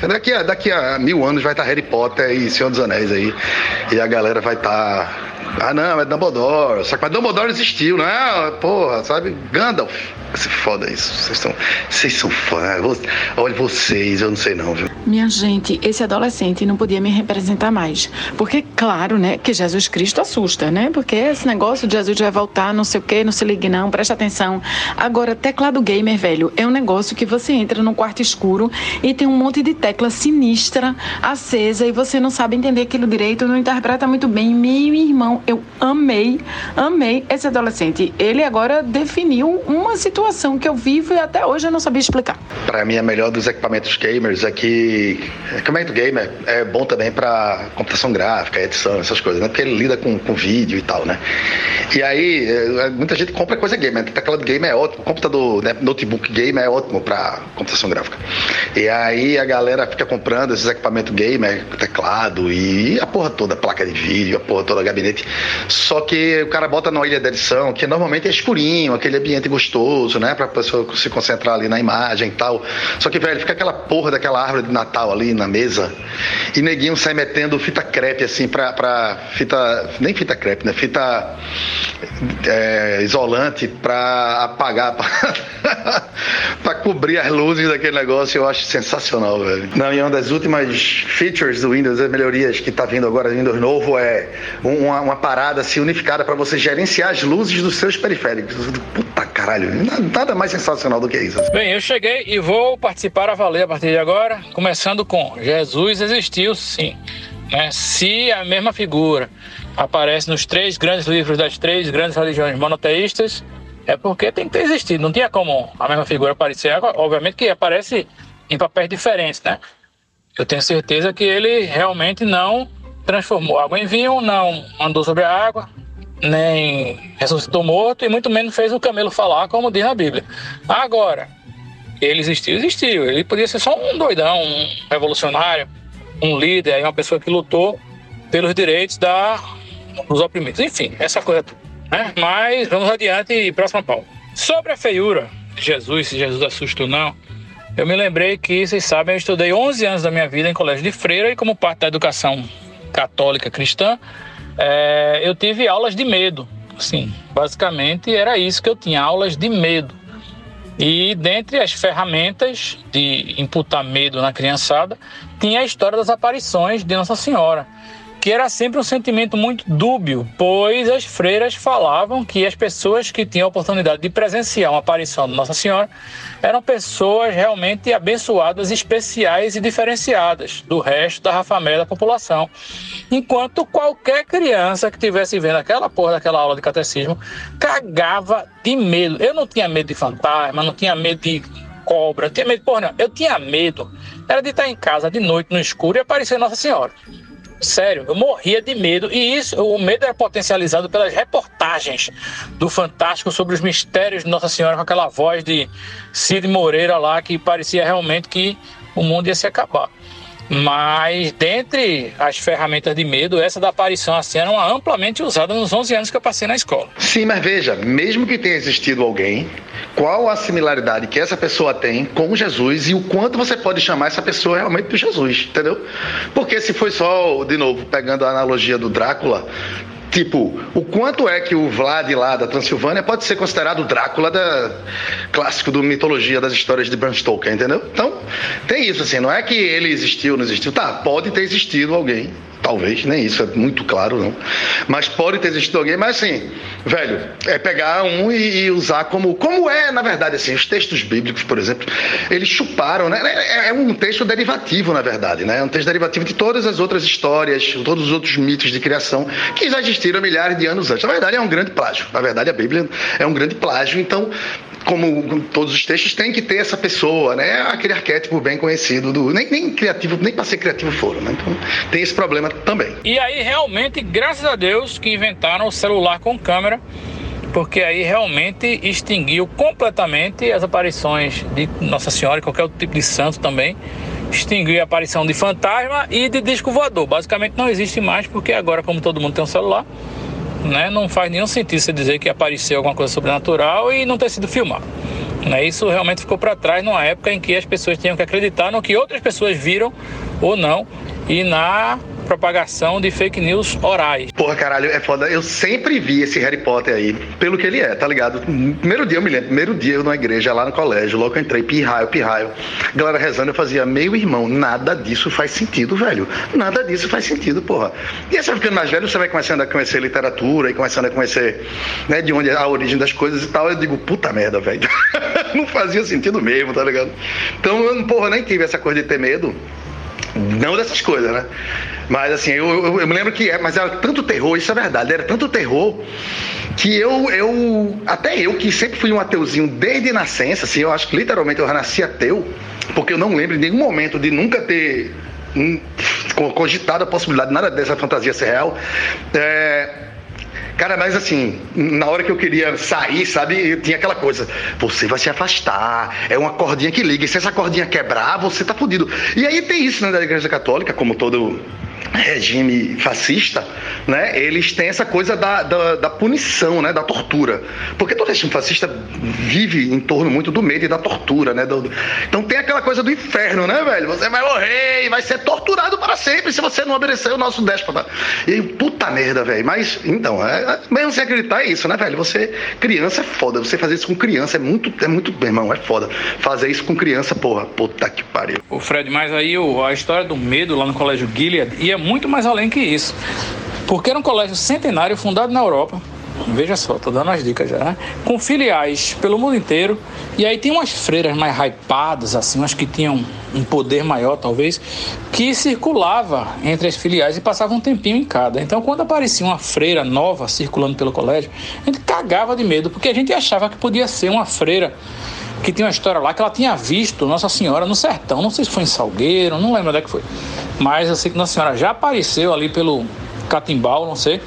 não, daqui, a, daqui a mil anos vai estar Harry Potter e Senhor dos Anéis aí. E a galera vai estar. Ah, não, é Dumbledore. Só que mas Dumbledore existiu, né? Porra, sabe? Gandalf. Se foda isso. Vocês são, vocês são fãs. Olha vocês, eu não sei não, viu? Minha gente, esse adolescente não podia me representar mais. Porque, claro, né, que Jesus Cristo assusta, né? Porque esse negócio de Jesus vai voltar, não sei o quê, não se ligue não, presta atenção. Agora, teclado gamer, velho, é um negócio que você entra num quarto escuro e tem um monte de tecla sinistra acesa e você não sabe entender aquilo direito, não interpreta muito bem. Meu irmão, eu amei, amei esse adolescente. Ele agora definiu uma situação que eu vivo e até hoje eu não sabia explicar. Para mim, a melhor dos equipamentos gamers é que equipamento gamer é bom também para computação gráfica, edição, essas coisas, né? Porque ele lida com, com vídeo e tal, né? E aí, é, muita gente compra coisa gamer. Teclado gamer é ótimo, computador, né? notebook gamer é ótimo para computação gráfica. E aí a galera fica comprando esses equipamentos gamer, teclado e a porra toda, placa de vídeo, a porra toda, gabinete. Só que o cara bota na ilha da edição, que normalmente é escurinho, aquele ambiente gostoso, né? Pra pessoa se concentrar ali na imagem e tal. Só que, velho, fica aquela porra daquela árvore de Natal ali na mesa e neguinho sai metendo fita crepe assim pra, pra fita. Nem fita crepe, né? Fita é, isolante pra apagar, <laughs> pra, pra cobrir as luzes daquele negócio. Eu acho sensacional, velho. Não, e uma das últimas features do Windows, as melhorias que tá vindo agora, Windows novo, é uma, parada assim unificada para você gerenciar as luzes dos seus periféricos. Puta caralho, nada mais sensacional do que isso. Bem, eu cheguei e vou participar a valer a partir de agora, começando com Jesus existiu sim. Né? Se a mesma figura aparece nos três grandes livros das três grandes religiões monoteístas, é porque tem que ter existido. Não tinha como a mesma figura aparecer. Obviamente que aparece em papéis diferentes, né? Eu tenho certeza que ele realmente não transformou água em vinho, não andou sobre a água, nem ressuscitou morto e muito menos fez o camelo falar, como diz na Bíblia. Agora, ele existiu, existiu. Ele podia ser só um doidão, um revolucionário, um líder, uma pessoa que lutou pelos direitos da, dos oprimidos. Enfim, essa coisa. Né? Mas vamos adiante e próxima pauta. Sobre a feiura de Jesus, se Jesus assusta ou não, eu me lembrei que, vocês sabem, eu estudei 11 anos da minha vida em colégio de freira e como parte da educação católica cristã, é, eu tive aulas de medo. Sim, basicamente era isso que eu tinha, aulas de medo. E dentre as ferramentas de imputar medo na criançada, tinha a história das aparições de Nossa Senhora que era sempre um sentimento muito dúbio, pois as freiras falavam que as pessoas que tinham a oportunidade de presenciar uma aparição de Nossa Senhora eram pessoas realmente abençoadas, especiais e diferenciadas do resto da rafamé da população. Enquanto qualquer criança que tivesse vendo aquela porra daquela aula de catecismo cagava de medo. Eu não tinha medo de fantasma, não tinha medo de cobra, tinha medo porra não. Eu tinha medo era de estar em casa de noite no escuro e aparecer Nossa Senhora. Sério, eu morria de medo. E isso, o medo era potencializado pelas reportagens do Fantástico sobre os mistérios de Nossa Senhora, com aquela voz de Cid Moreira lá, que parecia realmente que o mundo ia se acabar. Mas dentre as ferramentas de medo, essa da aparição assim era amplamente usada nos 11 anos que eu passei na escola. Sim, mas veja, mesmo que tenha existido alguém, qual a similaridade que essa pessoa tem com Jesus e o quanto você pode chamar essa pessoa realmente de Jesus, entendeu? Porque se foi só, de novo, pegando a analogia do Drácula, Tipo, o quanto é que o Vlad lá da Transilvânia pode ser considerado o Drácula da clássico do mitologia das histórias de Bram Stoker, entendeu? Então, tem isso assim, não é que ele existiu, não existiu. Tá, pode ter existido alguém Talvez, nem isso é muito claro, não. Mas pode ter existido alguém, mas assim, velho, é pegar um e, e, usar como. Como é, na verdade, assim, os textos bíblicos, por exemplo, eles chuparam, né? É, é um texto derivativo, na verdade, né? É um texto derivativo de todas as outras histórias, todos os outros mitos de criação que já existiram milhares de anos antes. Na verdade, é um grande plágio. Na verdade, a Bíblia é um grande plágio. Então, como todos os textos, tem que ter essa pessoa, né? Aquele arquétipo bem conhecido do. Nem, nem criativo, nem para ser criativo foram, né? Então tem esse problema também. E aí, realmente, graças a Deus que inventaram o celular com câmera, porque aí realmente extinguiu completamente as aparições de Nossa Senhora e qualquer outro tipo de santo também. Extinguiu a aparição de fantasma e de disco voador. Basicamente não existe mais, porque agora, como todo mundo tem um celular, né, não faz nenhum sentido você dizer que apareceu alguma coisa sobrenatural e não ter sido filmado. Né, isso realmente ficou para trás numa época em que as pessoas tinham que acreditar no que outras pessoas viram ou não e na propagação de fake news orais. Porra, caralho, é foda. Eu sempre vi esse Harry Potter aí, pelo que ele é, tá ligado? Primeiro dia, eu me lembro, primeiro dia eu na igreja, lá no colégio, logo eu entrei, pirraio, pirraio. Galera rezando, eu fazia, meu irmão, nada disso faz sentido, velho. Nada disso faz sentido, porra. E aí você vai ficando mais velho, você vai começando a conhecer literatura e começando a conhecer, né, de onde é a origem das coisas e tal. Eu digo, puta merda, velho. <laughs> Não fazia sentido mesmo, tá ligado? Então, eu, porra, nem tive essa coisa de ter medo. Não dessas coisas, né? Mas assim, eu, eu, eu, me lembro que é, mas era tanto terror, isso é verdade, era tanto terror que eu, eu, até eu que sempre fui um ateuzinho desde nascença, assim, eu acho que literalmente eu nasci ateu, porque eu não lembro em nenhum momento de nunca ter um, cogitado a possibilidade de nada dessa fantasia ser real. É, Cara, mas assim, na hora que eu queria sair, sabe, tinha aquela coisa, você vai se afastar, é uma cordinha que liga, e se essa cordinha quebrar, você tá fudido. E aí tem isso, né, da Igreja Católica, como todo regime fascista, né, eles têm essa coisa da, da, da, punição, né, da tortura. Porque todo regime fascista vive em torno muito do medo e da tortura, né? Do, então tem aquela coisa do inferno, né, velho? Você vai morrer e vai ser torturado para sempre se você não obedecer o nosso déspota. E aí, puta merda, velho. Mas, então, é, mesmo sem acreditar é isso, né, velho? Você, criança é foda. Você fazer isso com criança é muito, é muito, irmão, é foda. Fazer isso com criança, porra, puta que pariu. O Fred, mas aí a história do medo lá no Colégio Gilead muito mais além que isso. Porque era um colégio centenário fundado na Europa. Veja só, tô dando as dicas já, né? Com filiais pelo mundo inteiro. E aí tem umas freiras mais hypadas, assim, umas que tinham um poder maior, talvez, que circulava entre as filiais e passava um tempinho em cada. Então, quando aparecia uma freira nova circulando pelo colégio, a gente cagava de medo, porque a gente achava que podia ser uma freira que tinha uma história lá que ela tinha visto Nossa Senhora no sertão. Não sei se foi em Salgueiro, não lembro onde é que foi. Mas eu sei que Nossa Senhora já apareceu ali pelo Catimbau, não sei.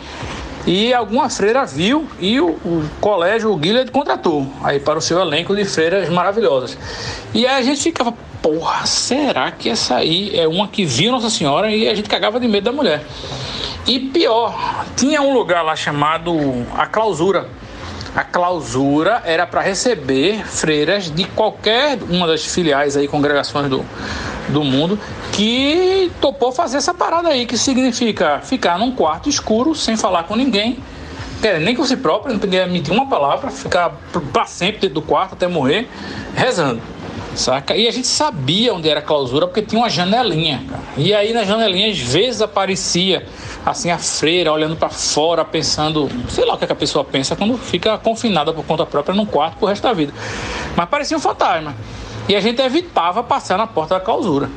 E alguma freira viu e o, o colégio, o Guilherme, contratou aí para o seu elenco de freiras maravilhosas. E aí a gente ficava, porra, será que essa aí é uma que viu Nossa Senhora e a gente cagava de medo da mulher? E pior, tinha um lugar lá chamado a clausura. A clausura era para receber freiras de qualquer uma das filiais aí, congregações do, do mundo, que topou fazer essa parada aí, que significa ficar num quarto escuro, sem falar com ninguém, nem com si próprio, não podia emitir uma palavra, ficar para sempre dentro do quarto até morrer, rezando. Saca? E a gente sabia onde era a clausura porque tinha uma janelinha, cara. E aí na janelinha às vezes aparecia assim a freira olhando para fora, pensando, sei lá o que, é que, a pessoa pensa quando fica confinada por conta própria num quarto pro resto da vida. Mas parecia um fantasma. E a gente evitava passar na porta da clausura.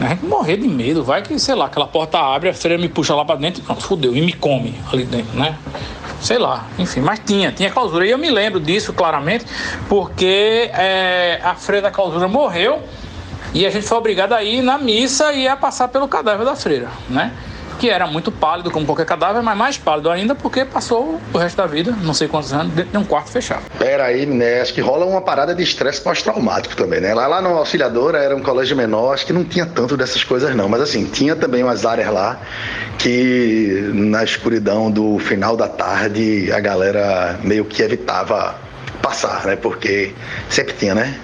A gente morrer de medo, vai que, sei lá, aquela porta abre, a freira me puxa lá para dentro pronto, fudeu, e me come ali dentro, né? Sei lá, enfim, mas tinha, tinha clausura. E eu me lembro disso claramente, porque é, a freira da clausura morreu e a gente foi obrigado a ir na missa e a passar pelo cadáver da freira, né? Que era muito pálido como qualquer cadáver, mas mais pálido ainda porque passou o resto da vida, não sei quantos anos, dentro de um quarto fechado. Pera aí, né? Acho que rola uma parada de estresse pós-traumático também, né? Lá, lá no Auxiliadora era um colégio menor, acho que não tinha tanto dessas coisas não, mas assim, tinha também umas áreas lá que na escuridão do final da tarde a galera meio que evitava passar, né? Porque sempre tinha, né?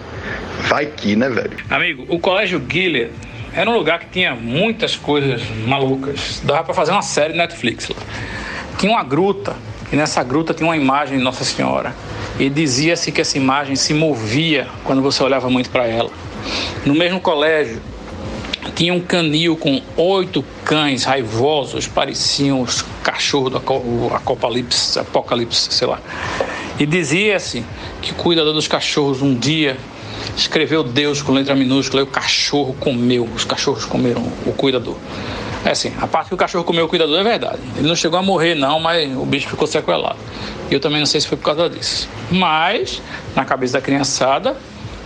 Vai que, né, velho? Amigo, o colégio Gilead era um lugar que tinha muitas coisas malucas. Dava para fazer uma série Netflix lá. Tinha uma gruta, e nessa gruta tinha uma imagem de Nossa Senhora. E dizia-se que essa imagem se movia quando você olhava muito para ela. No mesmo colégio, tinha um canil com oito cães raivosos, pareciam os cachorros do Apocalipse, Apocalipse, sei lá. E dizia-se que o cuidador dos cachorros um dia escreveu Deus com letra minúscula e o cachorro comeu, os cachorros comeram o cuidador. É assim, a parte que o cachorro comeu o cuidador é verdade. Ele não chegou a morrer, não, mas o bicho ficou sequelado. E eu também não sei se foi por causa disso. Mas, na cabeça da criançada,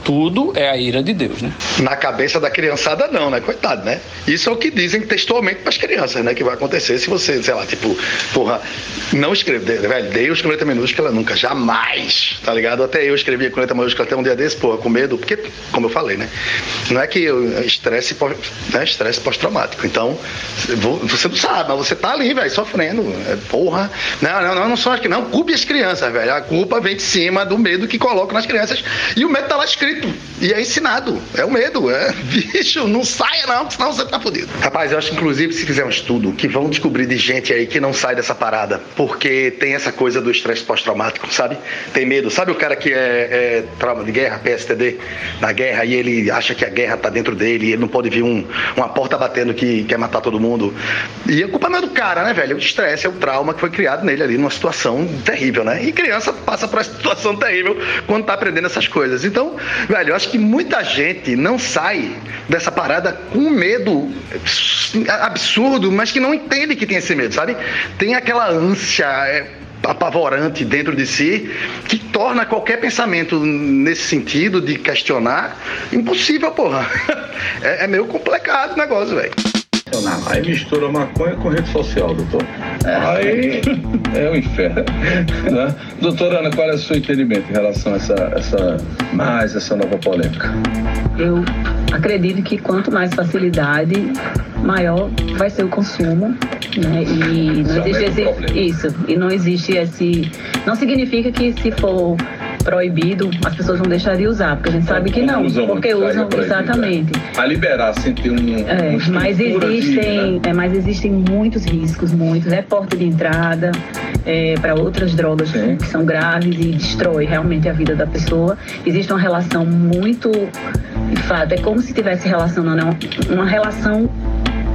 tudo é a ira de Deus, né? Na cabeça da criançada, não, né? Coitado, né? Isso é o que dizem textualmente para as crianças, né? Que vai acontecer se você, sei lá, tipo, porra, não escrever, velho, Deus com letra minúscula nunca, jamais, tá ligado? Até eu escrevia com letra maiúscula até um dia desse, porra, com medo, porque, como eu falei, né? Não é que eu estresse, né? estresse pós-traumático. Então, vo- você não sabe, mas você tá ali, velho, sofrendo. É, Porra. Não, não, não, não são as crianças. Não, culpe as crianças, velho. A culpa vem de cima do medo que colocam nas crianças. E o medo tá lá escrito. E é ensinado. É o medo. É, <laughs> bicho, não saia não, senão você tá fudido. Rapaz, eu acho que inclusive se fizer um estudo, que vão descobrir de gente aí que não sai dessa parada. Porque tem essa coisa do estresse pós-traumático, sabe? Tem medo. Sabe o cara que é, é trauma de guerra, PSTD, na guerra, e ele acha que a guerra tá dentro dele, e ele não pode vir um, uma porta batendo que quer matar todo mundo. E a culpa não é do cara, né, velho? O estresse é o trauma que foi criado nele ali numa situação terrível, né? E criança passa por uma situação terrível quando tá aprendendo essas coisas. Então, velho, eu acho que muita gente não sai dessa parada com medo absurdo, mas que não entende que tem esse medo, sabe? Tem aquela ânsia. é, apavorante dentro de si que torna qualquer pensamento nesse sentido de questionar impossível, porra. <laughs> É, é meio complicado o negócio, velho. Aí mistura maconha com rede social, doutor. Aí é o inferno. Né? Doutora Ana, qual é o seu entendimento em relação a essa, essa mais essa nova polêmica? Eu acredito que quanto mais facilidade, maior vai ser o consumo, né? E não Isso existe esse, problema. isso. E não existe esse. Não significa que se for proibido, as pessoas vão deixar de usar, porque a gente sabe que não, usam porque usam é exatamente. A liberar sem ter um. É, mas estrutura de, existem, né? é, mas existem muitos riscos, muitos. É porta de entrada para outras drogas que são graves e destrói realmente a vida da pessoa. Existe uma relação muito, de fato, é como se estivesse relacionando é uma, uma relação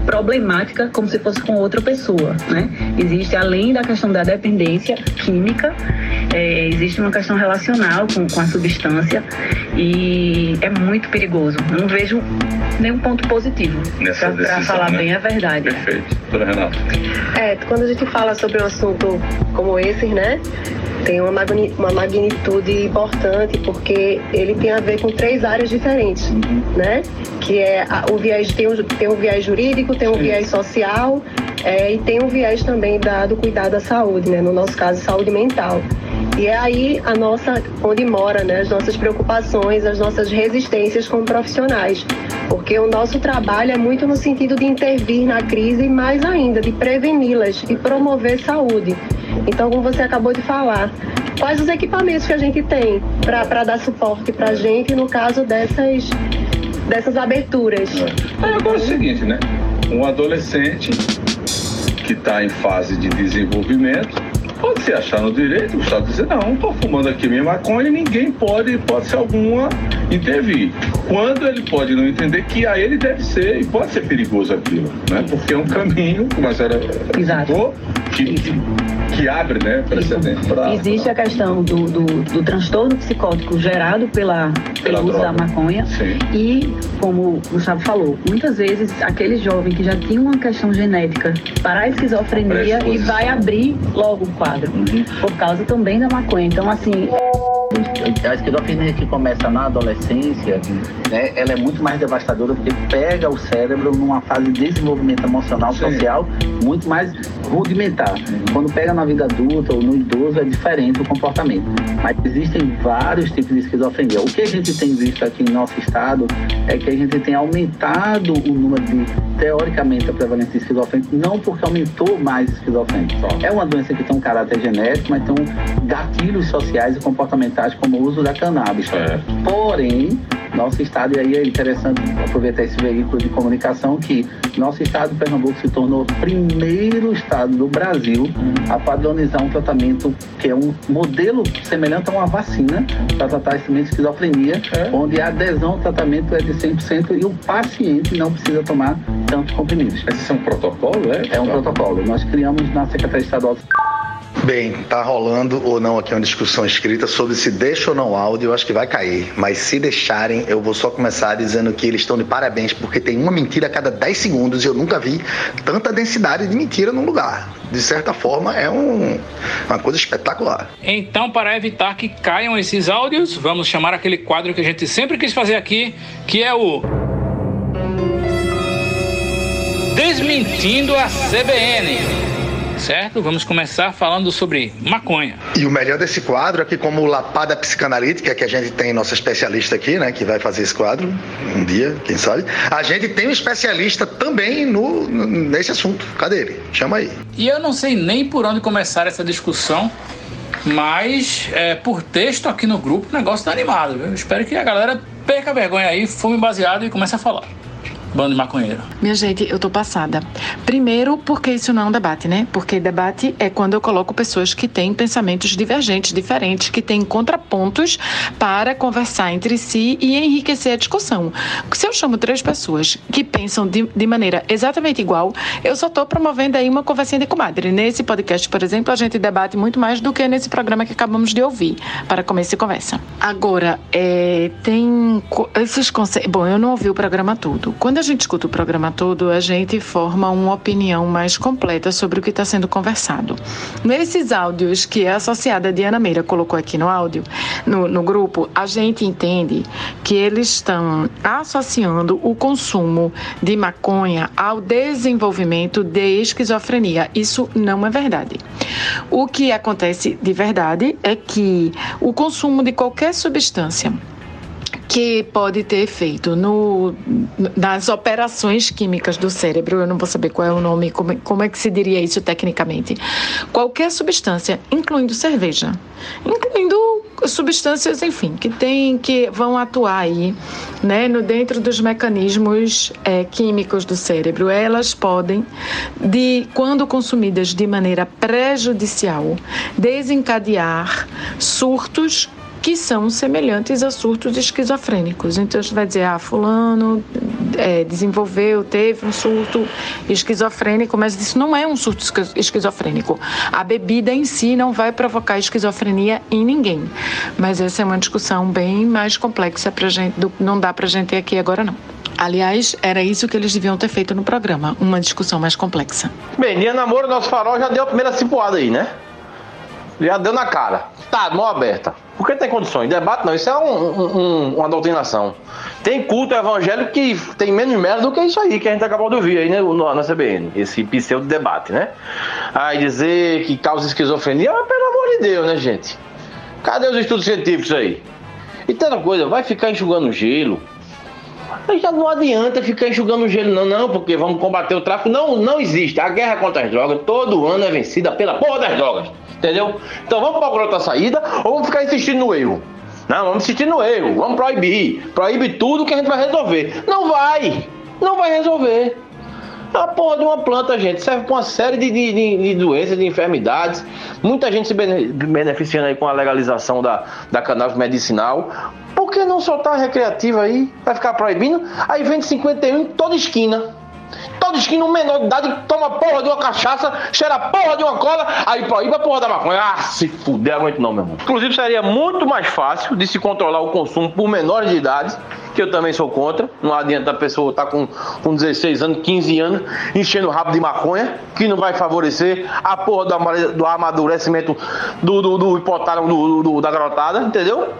problemática como se fosse com outra pessoa, né? Existe além da questão da dependência química, é, existe uma questão relacional com, com a substância e é muito perigoso. Eu não vejo nenhum ponto positivo Nessa para falar né? bem a verdade. Perfeito. Doutora Renata. É, quando a gente fala sobre um assunto como esse, né, tem uma, magni- uma magnitude importante porque ele tem a ver com três áreas diferentes, né? Que é a- o viés tem um, tem um viés jurídico, tem um viés social é, e tem um viés também da, do cuidado da saúde, né? No nosso caso, saúde mental. E é aí a nossa, onde mora, né, as nossas preocupações, as nossas resistências como profissionais. Porque o nosso trabalho é muito no sentido de intervir na crise e mais ainda, de preveni-las e promover saúde. Então, como você acabou de falar, quais os equipamentos que a gente tem para dar suporte para a gente no caso dessas, dessas aberturas? Aí agora é o seguinte, né? Um adolescente que está em fase de desenvolvimento pode se achar no direito, o Estado dizer, não, estou fumando aqui minha maconha e ninguém pode, hipótese alguma, intervir. Quando ele pode não entender que a ele deve ser, e pode ser perigoso aquilo, né? Porque é um caminho, como a senhora citou, que, que abre, né. Existe a questão do, do, do transtorno psicótico gerado pela, pelo uso da maconha. E, como o Gustavo falou, muitas vezes aquele jovem que já tinha uma questão genética para a esquizofrenia e vai abrir logo o quadro, por causa também da maconha. Então, assim, A esquizofrenia que começa na adolescência, né, ela é muito mais devastadora porque pega o cérebro numa fase de desenvolvimento emocional, social, muito mais rudimentar. Quando pega na vida adulta ou no idoso é diferente o comportamento. Mas existem vários tipos de esquizofrenia. O que a gente tem visto aqui em nosso estado é que a gente tem aumentado o número de, teoricamente, a prevalência de esquizofrênicos, não porque aumentou mais esquizofrênicos. É uma doença que tem um caráter genético, mas tem um gatilhos sociais e comportamentais como o uso da cannabis. Porém, nosso estado, e aí é interessante aproveitar esse veículo de comunicação, que nosso estado, Pernambuco, se tornou o primeiro estado do Brasil a padronizar um tratamento que é um modelo semelhante a uma vacina para tratar esse de esquizofrenia, onde a adesão ao tratamento é de 100% e o paciente não precisa tomar tantos comprimidos. Esse é um protocolo, é? É um protocolo. Nós criamos na Secretaria Estadual Bem, tá rolando ou não aqui uma discussão escrita sobre se deixa ou não áudio, eu acho que vai cair. Mas se deixarem, eu vou só começar dizendo que eles estão de parabéns, porque tem uma mentira a cada 10 segundos e eu nunca vi tanta densidade de mentira num lugar. De certa forma, é um, uma coisa espetacular. Então, para evitar que caiam esses áudios, vamos chamar aquele quadro que a gente sempre quis fazer aqui, que é o. Desmentindo a CBN certo? Vamos começar falando sobre maconha. E o melhor desse quadro é que, como lapada psicanalítica, que a gente tem nossa especialista aqui, né, que vai fazer esse quadro um dia, quem sabe, a gente tem um especialista também no, nesse assunto. Cadê ele? Chama aí. E eu não sei nem por onde começar essa discussão. Mas é, por texto aqui no grupo o negócio tá animado. Viu? Espero que a galera perca a vergonha aí, fume baseado e comece a falar. Bando de maconheiro. Minha gente, eu tô passada. Primeiro, porque isso não é um debate, né? Porque debate é quando eu coloco pessoas que têm pensamentos divergentes, diferentes, que têm contrapontos para conversar entre si e enriquecer a discussão. Se eu chamo três pessoas que pensam de, de maneira exatamente igual, eu só tô promovendo aí uma conversinha de comadre. Nesse podcast, por exemplo, a gente debate muito mais do que nesse programa que acabamos de ouvir, para começar a conversa. Agora, é, tem esses conceitos. Bom, eu não ouvi o programa todo. Quando a gente escuta o programa todo, a gente forma uma opinião mais completa sobre o que está sendo conversado. Nesses áudios que a associada Diana Meira colocou aqui no áudio, no, no grupo, a gente entende que eles estão associando o consumo de maconha ao desenvolvimento de esquizofrenia. Isso não é verdade. O que acontece de verdade é que o consumo de qualquer substância que pode ter efeito no, nas operações químicas do cérebro, eu não vou saber qual é o nome, como, como é que se diria isso tecnicamente. Qualquer substância, incluindo cerveja, incluindo substâncias, enfim, que tem, que vão atuar aí, né, no dentro dos mecanismos é, químicos do cérebro, elas podem, de quando consumidas de maneira prejudicial, desencadear surtos que são semelhantes a surtos esquizofrênicos. Então, você vai dizer, ah, fulano é, desenvolveu, teve um surto esquizofrênico, mas isso não é um surto esquizofrênico. A bebida em si não vai provocar esquizofrenia em ninguém. Mas essa é uma discussão bem mais complexa para gente, não dá para gente ter aqui agora não. Aliás, era isso que eles deviam ter feito no programa, uma discussão mais complexa. Bem, dia namoro, nosso farol já deu a primeira cipuada aí, né? Já deu na cara. Tá, mão aberta. Porque tem condições. Debate não, isso é um, um, uma doutrinação. Tem culto evangélico que tem menos merda do que isso aí que a gente acabou de ouvir aí né, na CBN. Esse pseudo-debate, né? Aí dizer que causa esquizofrenia, mas pelo amor de Deus, né, gente? Cadê os estudos científicos aí? E outra coisa, vai ficar enxugando gelo. Já não adianta ficar enxugando gelo, não, não, porque vamos combater o tráfico. Não, não existe. A guerra contra as drogas todo ano é vencida pela porra das drogas. Entendeu? Então vamos procurar outra saída ou vamos ficar insistindo no erro? Não, vamos insistir no erro, vamos proibir. Proíbe tudo que a gente vai resolver. Não vai! Não vai resolver. A porra de uma planta, gente, serve para uma série de, de, de, doenças, de enfermidades. Muita gente se beneficiando aí com a legalização da, da cannabis medicinal. Por que não soltar a recreativa aí? Vai ficar proibindo? Aí vende 51 em toda esquina. Toda esquina, um menor de idade toma porra de uma cachaça, cheira porra de uma cola, aí proíbe a porra da maconha. Ah, se fuder, aguento não, meu irmão. Inclusive, seria muito mais fácil de se controlar o consumo por menores de idade, que eu também sou contra. Não adianta a pessoa estar tá com, com 16 anos, 15 anos, enchendo o rabo de maconha, que não vai favorecer a porra do, do amadurecimento do, do, do hipotálamo do, do, da garotada, entendeu?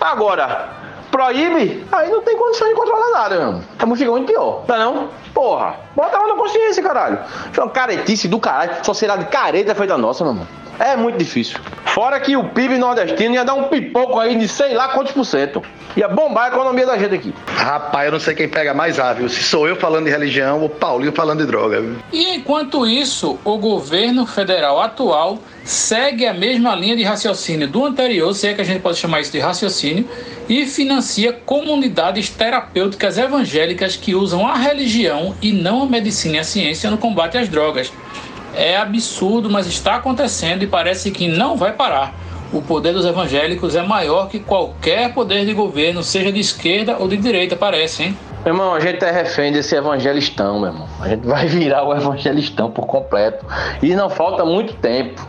Agora, proíbe, aí não tem condição de controlar nada, meu. Então fica muito pior, tá não? Porra, bota lá na consciência, caralho. Isso é uma caretice do caralho. Sociedade careta feita nossa, meu irmão. É muito difícil. Fora que o PIB nordestino ia dar um pipoco aí de sei lá quantos por cento. Ia bombar a economia da gente aqui. Rapaz, eu não sei quem pega mais ávio. Se sou eu falando de religião ou Paulinho falando de droga. E enquanto isso, o governo federal atual segue a mesma linha de raciocínio do anterior, se é que a gente pode chamar isso de raciocínio, e financia comunidades terapêuticas evangélicas que usam a religião e não a medicina e a ciência no combate às drogas. É absurdo, mas está acontecendo e parece que não vai parar. O poder dos evangélicos é maior que qualquer poder de governo, seja de esquerda ou de direita, parece, hein? Meu irmão, a gente é refém desse evangelistão, meu irmão. A gente vai <laughs> virar o evangelistão por completo. E não falta muito tempo.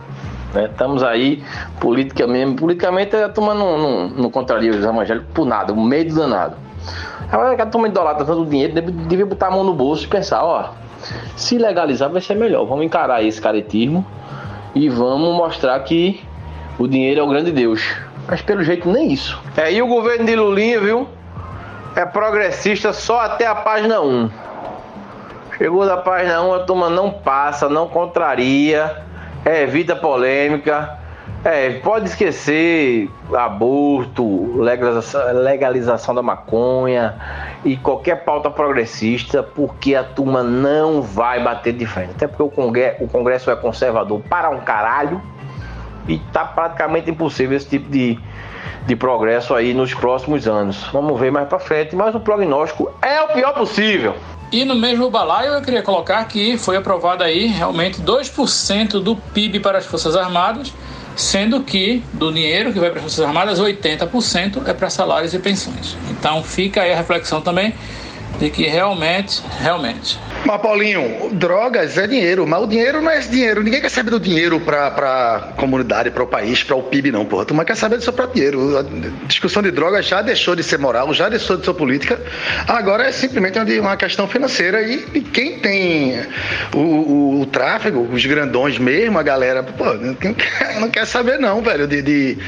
Né? Estamos aí politicamente. Politicamente a turma não, não, não contraria os evangélicos por nada, um medo danado. Agora que a turma idolatra tanto dinheiro, deve botar a mão no bolso e pensar, ó, se legalizar vai ser melhor. Vamos encarar esse caretismo e vamos mostrar que o dinheiro é o grande Deus. Mas pelo jeito nem isso. É, e o governo de Lulinha, viu? É progressista só até a página 1. Chegou da página 1, a turma não passa, não contraria, evita polêmica. É, pode esquecer aborto, legalização, da maconha e qualquer pauta progressista, porque a turma não vai bater de frente. Até porque o Congresso, o Congresso é conservador para um caralho e tá praticamente impossível esse tipo de, de progresso aí nos próximos anos. Vamos ver mais para frente, mas o prognóstico é o pior possível. E no mesmo balaio eu queria colocar que foi aprovado aí realmente 2% do PIB para as Forças Armadas, sendo que do dinheiro que vai para as Forças Armadas, 80% é para salários e pensões. Então fica aí a reflexão também de que realmente, realmente. Mas, Paulinho, drogas é dinheiro, mas o dinheiro não é esse dinheiro. Ninguém quer saber do dinheiro pra, pra comunidade, para o país, para o PIB, não, porra. Tu quer saber do seu próprio dinheiro. A discussão de drogas já deixou de ser moral, já deixou de ser política. Agora é simplesmente uma questão financeira e, e quem tem o, o, o, tráfego, os grandões mesmo, a galera, pô, não quer, <laughs> não quer saber, não, velho, de, de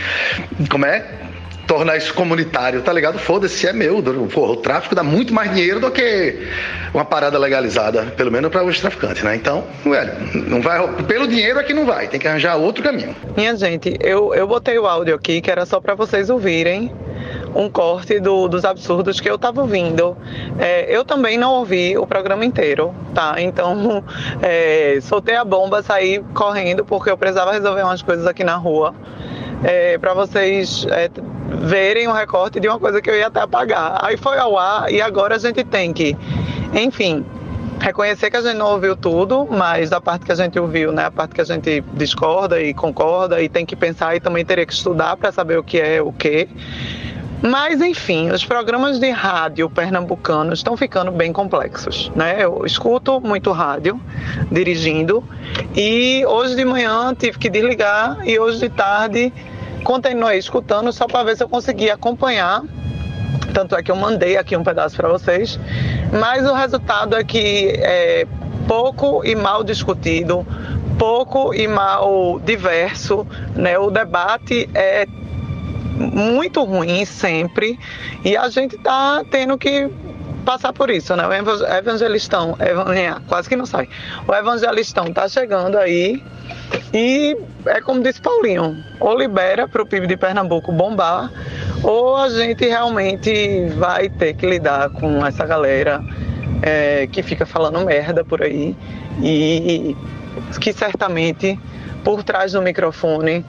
como é? Tornar isso comunitário, tá ligado? Foda-se, é meu. Porra, o tráfico dá muito mais dinheiro do que uma parada legalizada, pelo menos para os traficantes, né? Então, velho, não vai, pelo dinheiro aqui não vai, tem que arranjar outro caminho. Minha gente, eu, eu botei o áudio aqui que era só para vocês ouvirem um corte do, dos absurdos que eu tava ouvindo. É, eu também não ouvi o programa inteiro, tá? Então, <laughs> é, soltei a bomba, saí correndo porque eu precisava resolver umas coisas aqui na rua. É, para vocês é, verem um recorte de uma coisa que eu ia até apagar. Aí foi ao ar e agora a gente tem que, enfim, reconhecer que a gente não ouviu tudo, mas a parte que a gente ouviu, né, a parte que a gente discorda e concorda e tem que pensar e também teria que estudar para saber o que é o que. Mas enfim, os programas de rádio pernambucanos estão ficando bem complexos, né? Eu escuto muito rádio dirigindo e hoje de manhã tive que desligar e hoje de tarde continuei escutando só para ver se eu conseguia acompanhar. Tanto é que eu mandei aqui um pedaço para vocês. Mas o resultado é que é pouco e mal discutido, pouco e mal diverso, né? O debate é muito ruim sempre e a gente tá tendo que passar por isso, né? O evangelistão, é, quase que não sai. O evangelistão tá chegando aí e é como disse Paulinho, ou libera para o PIB de Pernambuco bombar, ou a gente realmente vai ter que lidar com essa galera é, que fica falando merda por aí e que certamente por trás do microfone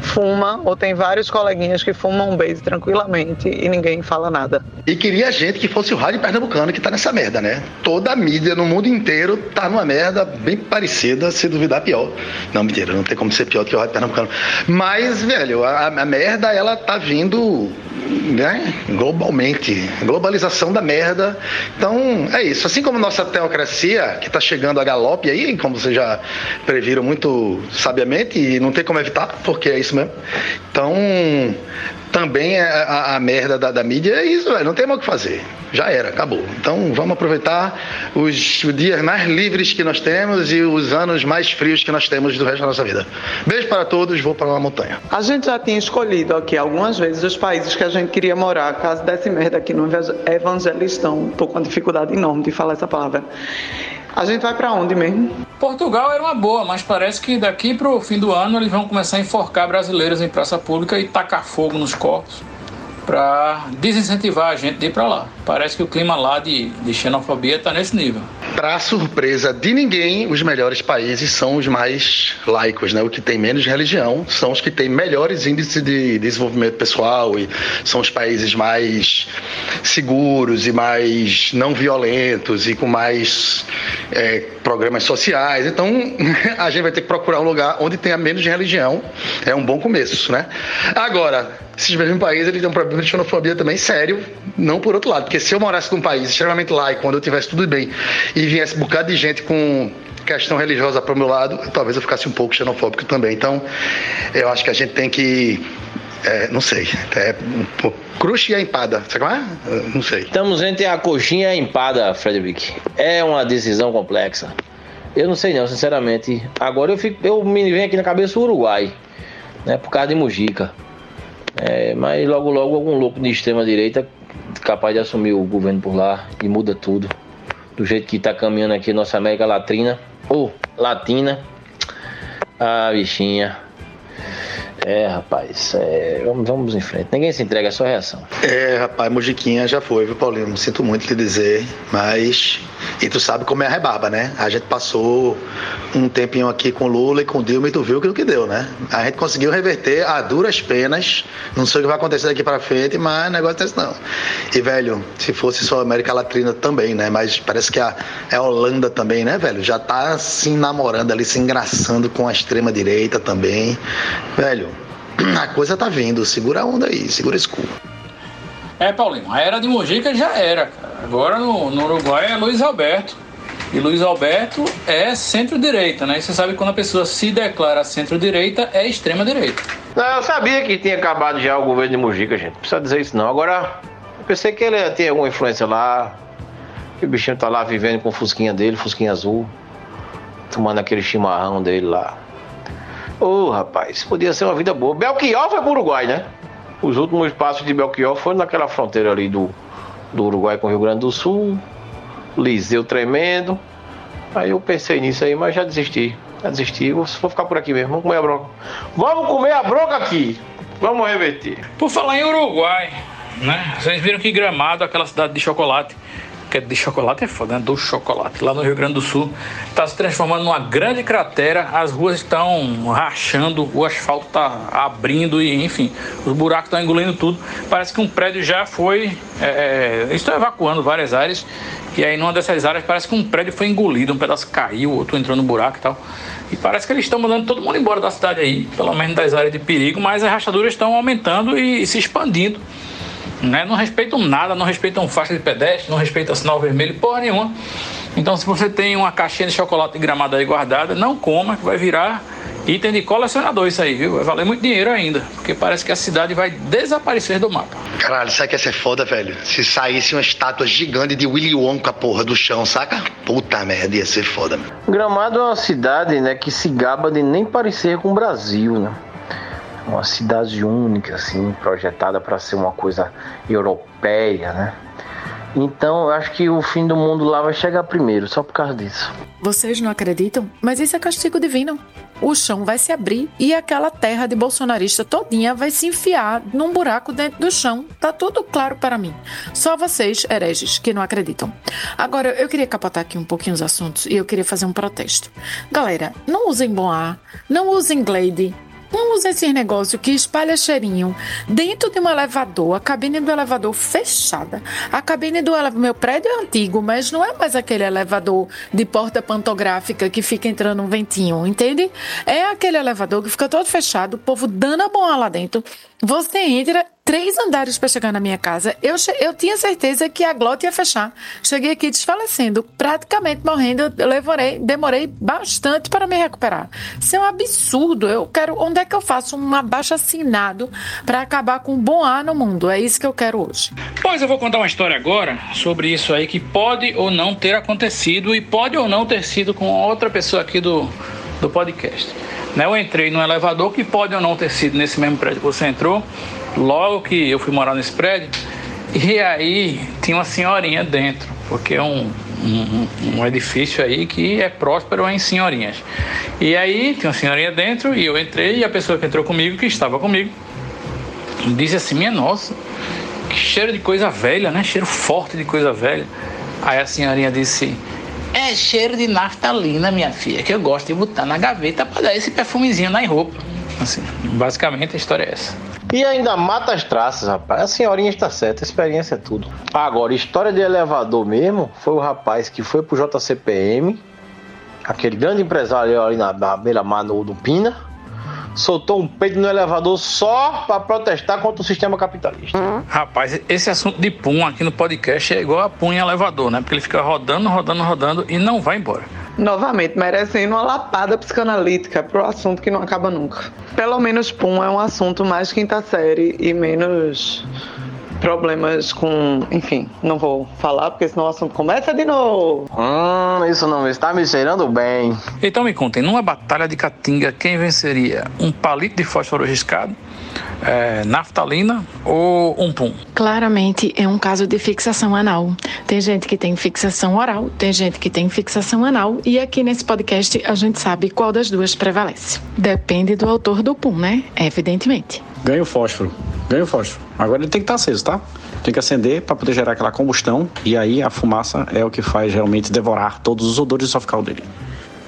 fuma ou tem vários coleguinhas que fumam um base tranquilamente e ninguém fala nada. E queria gente que fosse o rádio pernambucano que tá nessa merda, né? Toda a mídia no mundo inteiro tá numa merda bem parecida, se duvidar pior. Não, mentira, não tem como ser pior do que o rádio pernambucano. Mas, velho, a, a merda ela tá vindo né, globalmente. Globalização da merda. Então, é isso. Assim como nossa teocracia, que está chegando a galope aí, como vocês já previram muito sabiamente, e não tem como evitar, porque é isso mesmo. Então, também é a, a merda da, da, mídia é isso, velho. Não tem mais o que fazer. Já era, acabou. Então vamos aproveitar os dias mais livres que nós temos e os anos mais frios que nós temos do resto da nossa vida. Beijo para todos, vou para uma montanha. A gente já tinha escolhido aqui algumas vezes os países que a gente queria morar, caso desse merda aqui no Evangelistão. Tô com uma dificuldade enorme de falar essa palavra. A gente vai para onde mesmo? Portugal era uma boa, mas parece que daqui para o fim do ano eles vão começar a enforcar brasileiros em praça pública e tacar fogo nos corpos para desincentivar a gente de ir para lá. Parece que o clima lá de, de xenofobia está nesse nível. Para surpresa de ninguém, os melhores países são os mais laicos, né? O que tem menos religião são os que têm melhores índices de desenvolvimento pessoal e são os países mais seguros e mais não violentos e com mais é, programas sociais. Então, <laughs> a gente vai ter que procurar um lugar onde tenha menos religião. É um bom começo, né? Agora, esses mesmos países eles têm um problema de xenofobia também sério, não por outro lado, porque se eu morasse num país extremamente laico, quando eu tivesse tudo bem, e viesse um bocado de gente com questão religiosa para o meu lado, talvez eu ficasse um pouco xenofóbico também. Então, eu acho que a gente tem que. É, não sei. É, um, crush e a empada. Sabe como é? Não sei. Estamos entre a coxinha e a empada, Frederick. É uma decisão complexa. Eu não sei não, sinceramente. Agora eu, fico, eu me vem aqui na cabeça o Uruguai, né? Por causa de Mujica. É, mas logo logo algum louco de extrema direita capaz de assumir o governo por lá e muda tudo. Do jeito que está caminhando aqui nossa América Latina ou Latina. Ah, bichinha. É, rapaz, é, vamos, vamos em frente. Ninguém se entrega, é só reação. É, rapaz, Mujiquinha já foi, viu, Paulinho? Sinto muito te dizer, mas. E tu sabe como é a rebarba, né? A gente passou um tempinho aqui com Lula e com Dilma e tu viu aquilo que deu, né? A gente conseguiu reverter a duras penas. Não sei o que vai acontecer daqui pra frente, mas o negócio é esse não. E, velho, se fosse só América Latina também, né? Mas parece que a, é a Holanda também, né, velho? Já tá se namorando ali, se engraçando com a extrema-direita também. Velho, <clears throat> a coisa tá vindo. Segura a onda aí, segura esse cu. É, Paulinho, a era de Mojica já era, cara. Agora no, no Uruguai é Luiz Alberto. E Luiz Alberto é centro-direita, né? E você sabe que quando a pessoa se declara centro-direita, é extrema-direita. Não, eu sabia que tinha acabado já o governo de Mojica, gente. Não precisa dizer isso não. Agora, eu pensei que ele tinha alguma influência lá. Que o bichinho tá lá vivendo com o fusquinha dele, fusquinha azul. Tomando aquele chimarrão dele lá. Ô, oh, rapaz, podia ser uma vida boa. Belchior foi pro Uruguai, né? Os últimos passos de Belchior foram naquela fronteira ali do, do Uruguai com o Rio Grande do Sul. Liseu tremendo. Aí eu pensei nisso aí, mas já desisti. Já desisti. Vou, vou ficar por aqui mesmo. Vamos comer a bronca. Vamos comer a bronca aqui. Vamos reverter. Por falar em Uruguai, né? Vocês viram que Gramado, aquela cidade de chocolate, que é de chocolate é foda, né? Do chocolate, lá no Rio Grande do Sul, está se transformando numa grande cratera. As ruas estão rachando, o asfalto está abrindo e, enfim, os buracos estão engolindo tudo. Parece que um prédio já foi. É, é estão evacuando várias áreas. E aí, numa dessas áreas, parece que um prédio foi engolido, um pedaço caiu, outro entrou no buraco e tal. E parece que eles estão mandando todo mundo embora da cidade aí, pelo menos das áreas de perigo, mas as rachaduras estão aumentando e se expandindo né? Não respeitam nada, não respeitam faixa de pedestre, não respeitam sinal vermelho, porra nenhuma. Então, se você tem uma caixinha de chocolate de gramado aí guardada, não coma, que vai virar item de colecionador isso aí, viu? Vai valer muito dinheiro ainda, porque parece que a cidade vai desaparecer do mapa. Caralho, sabe que ia ser foda, velho? Se saísse uma estátua gigante de Willy Wonka, porra, do chão, saca? Puta merda, ia ser foda, mano. Gramado é uma cidade, né, que se gaba de nem parecer com o Brasil, né? Uma cidade única, assim, projetada para ser uma coisa europeia, né? Então, eu acho que o fim do mundo lá vai chegar primeiro, só por causa disso. Vocês não acreditam? Mas isso é castigo divino. O chão vai se abrir e aquela terra de bolsonarista todinha vai se enfiar num buraco dentro do chão. Tá tudo claro para mim. Só vocês, hereges, que não acreditam. Agora, eu queria capotar aqui um pouquinho os assuntos e eu queria fazer um protesto. Galera, não usem bom ar, não usem Glade, não usa esse negócio que espalha cheirinho dentro de um elevador, a cabine do elevador fechada. A cabine do elevador, meu prédio é antigo, mas não é mais aquele elevador de porta pantográfica que fica entrando um ventinho, entende? É aquele elevador que fica todo fechado, o povo dando a boa lá dentro. Você entra três andares para chegar na minha casa. Eu, eu tinha certeza que a glota ia fechar. Cheguei aqui desfalecendo, praticamente morrendo. Eu levorei, demorei bastante para me recuperar. Isso é um absurdo. Eu quero. Onde é que eu faço um abaixo assinado para acabar com o bom ar no mundo? É isso que eu quero hoje. Pois eu vou contar uma história agora sobre isso aí que pode ou não ter acontecido e pode ou não ter sido com outra pessoa aqui do, do podcast. Né, eu entrei num elevador que pode ou não ter sido nesse mesmo prédio que você entrou, logo que eu fui morar nesse prédio, e aí tinha uma senhorinha dentro, porque é um, um, um, edifício aí que é próspero em senhorinhas. E aí tinha uma senhorinha dentro e eu entrei e a pessoa que entrou comigo, que estava comigo, disse assim: Minha nossa, que cheiro de coisa velha, né? Cheiro forte de coisa velha. Aí a senhorinha disse: é cheiro de naftalina, minha filha, que eu gosto de botar na gaveta para dar esse perfumezinho na roupa. Assim, basicamente a história é essa. E ainda mata as traças, rapaz. A senhorinha está certa, experiência é tudo. Agora, história de elevador mesmo, foi o rapaz que foi pro JCPM, aquele grande empresário ali na, na beira-mar do Pina, soltou um peido no elevador só para protestar contra o sistema capitalista. Rapaz, esse assunto de pum aqui no podcast é igual a pum em elevador, né? Porque ele fica rodando, rodando, rodando e não vai embora. Novamente, merecendo uma lapada psicanalítica pro assunto que não acaba nunca. Pelo menos Pum é um assunto mais quinta série e menos problemas com. Enfim, não vou falar porque senão o assunto começa de novo. Hum, isso não está me cheirando bem. Então me contem, numa batalha de caatinga, quem venceria? Um palito de fósforo riscado? É, naftalina ou um pum? Claramente é um caso de fixação anal. Tem gente que tem fixação oral, tem gente que tem fixação anal, e aqui nesse podcast a gente sabe qual das duas prevalece. Depende do autor do pum, né? Evidentemente. Ganha o fósforo. Ganha o fósforo. Agora ele tem que estar aceso, tá? Tem que acender para poder gerar aquela combustão e aí a fumaça é o que faz realmente devorar todos os odores esofagais dele.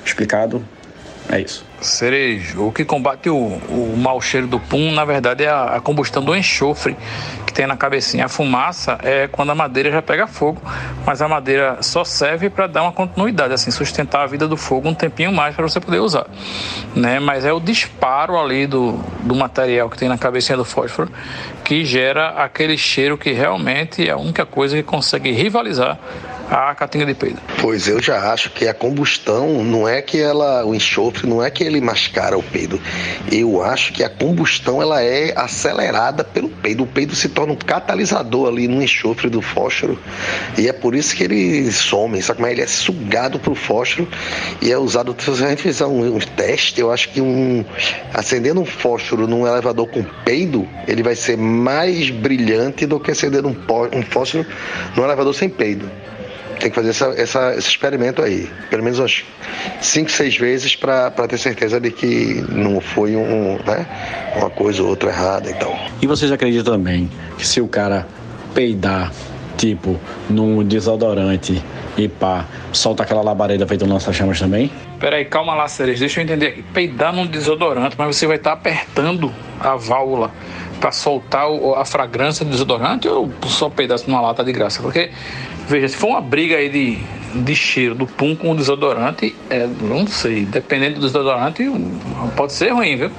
Explicado? É isso. Cerejo, o que combate o, o mau cheiro do pum, na verdade, é a, a, combustão do enxofre que tem na cabecinha. A fumaça é quando a madeira já pega fogo, mas a madeira só serve para dar uma continuidade, assim, sustentar a vida do fogo um tempinho mais para você poder usar. Né? Mas é o disparo ali do, do material que tem na cabecinha do fósforo que gera aquele cheiro que realmente é a única coisa que consegue rivalizar a catinga de peido. Pois eu já acho que a combustão não é que ela, o enxofre não é que ele mascara o peido. Eu acho que a combustão ela é acelerada pelo peido. O peido se torna um catalisador ali no enxofre do fósforo e é por isso que ele some. Sabe como é? Ele é sugado pro fósforo e é usado. Se a gente fizer um, um teste, eu acho que um acendendo um fósforo num elevador com peido, ele vai ser mais brilhante do que acendendo um, um fósforo num elevador sem peido tem que fazer essa, essa, esse experimento aí, pelo menos umas 5, 6 vezes para ter certeza de que não foi um, né, uma coisa ou outra errada então. E vocês acreditam também que se o cara peidar, tipo, num desodorante e pá, solta aquela labareda feita no lança-chamas também? Peraí, calma lá, Cereja, deixa eu entender. Peidar num desodorante, mas você vai estar tá apertando a válvula para soltar a fragrância do desodorante ou só pedaço numa lata de graça? Porque Veja, se for uma briga aí de, de cheiro do pum com o desodorante, é, não sei, dependendo do desodorante, pode ser ruim, viu?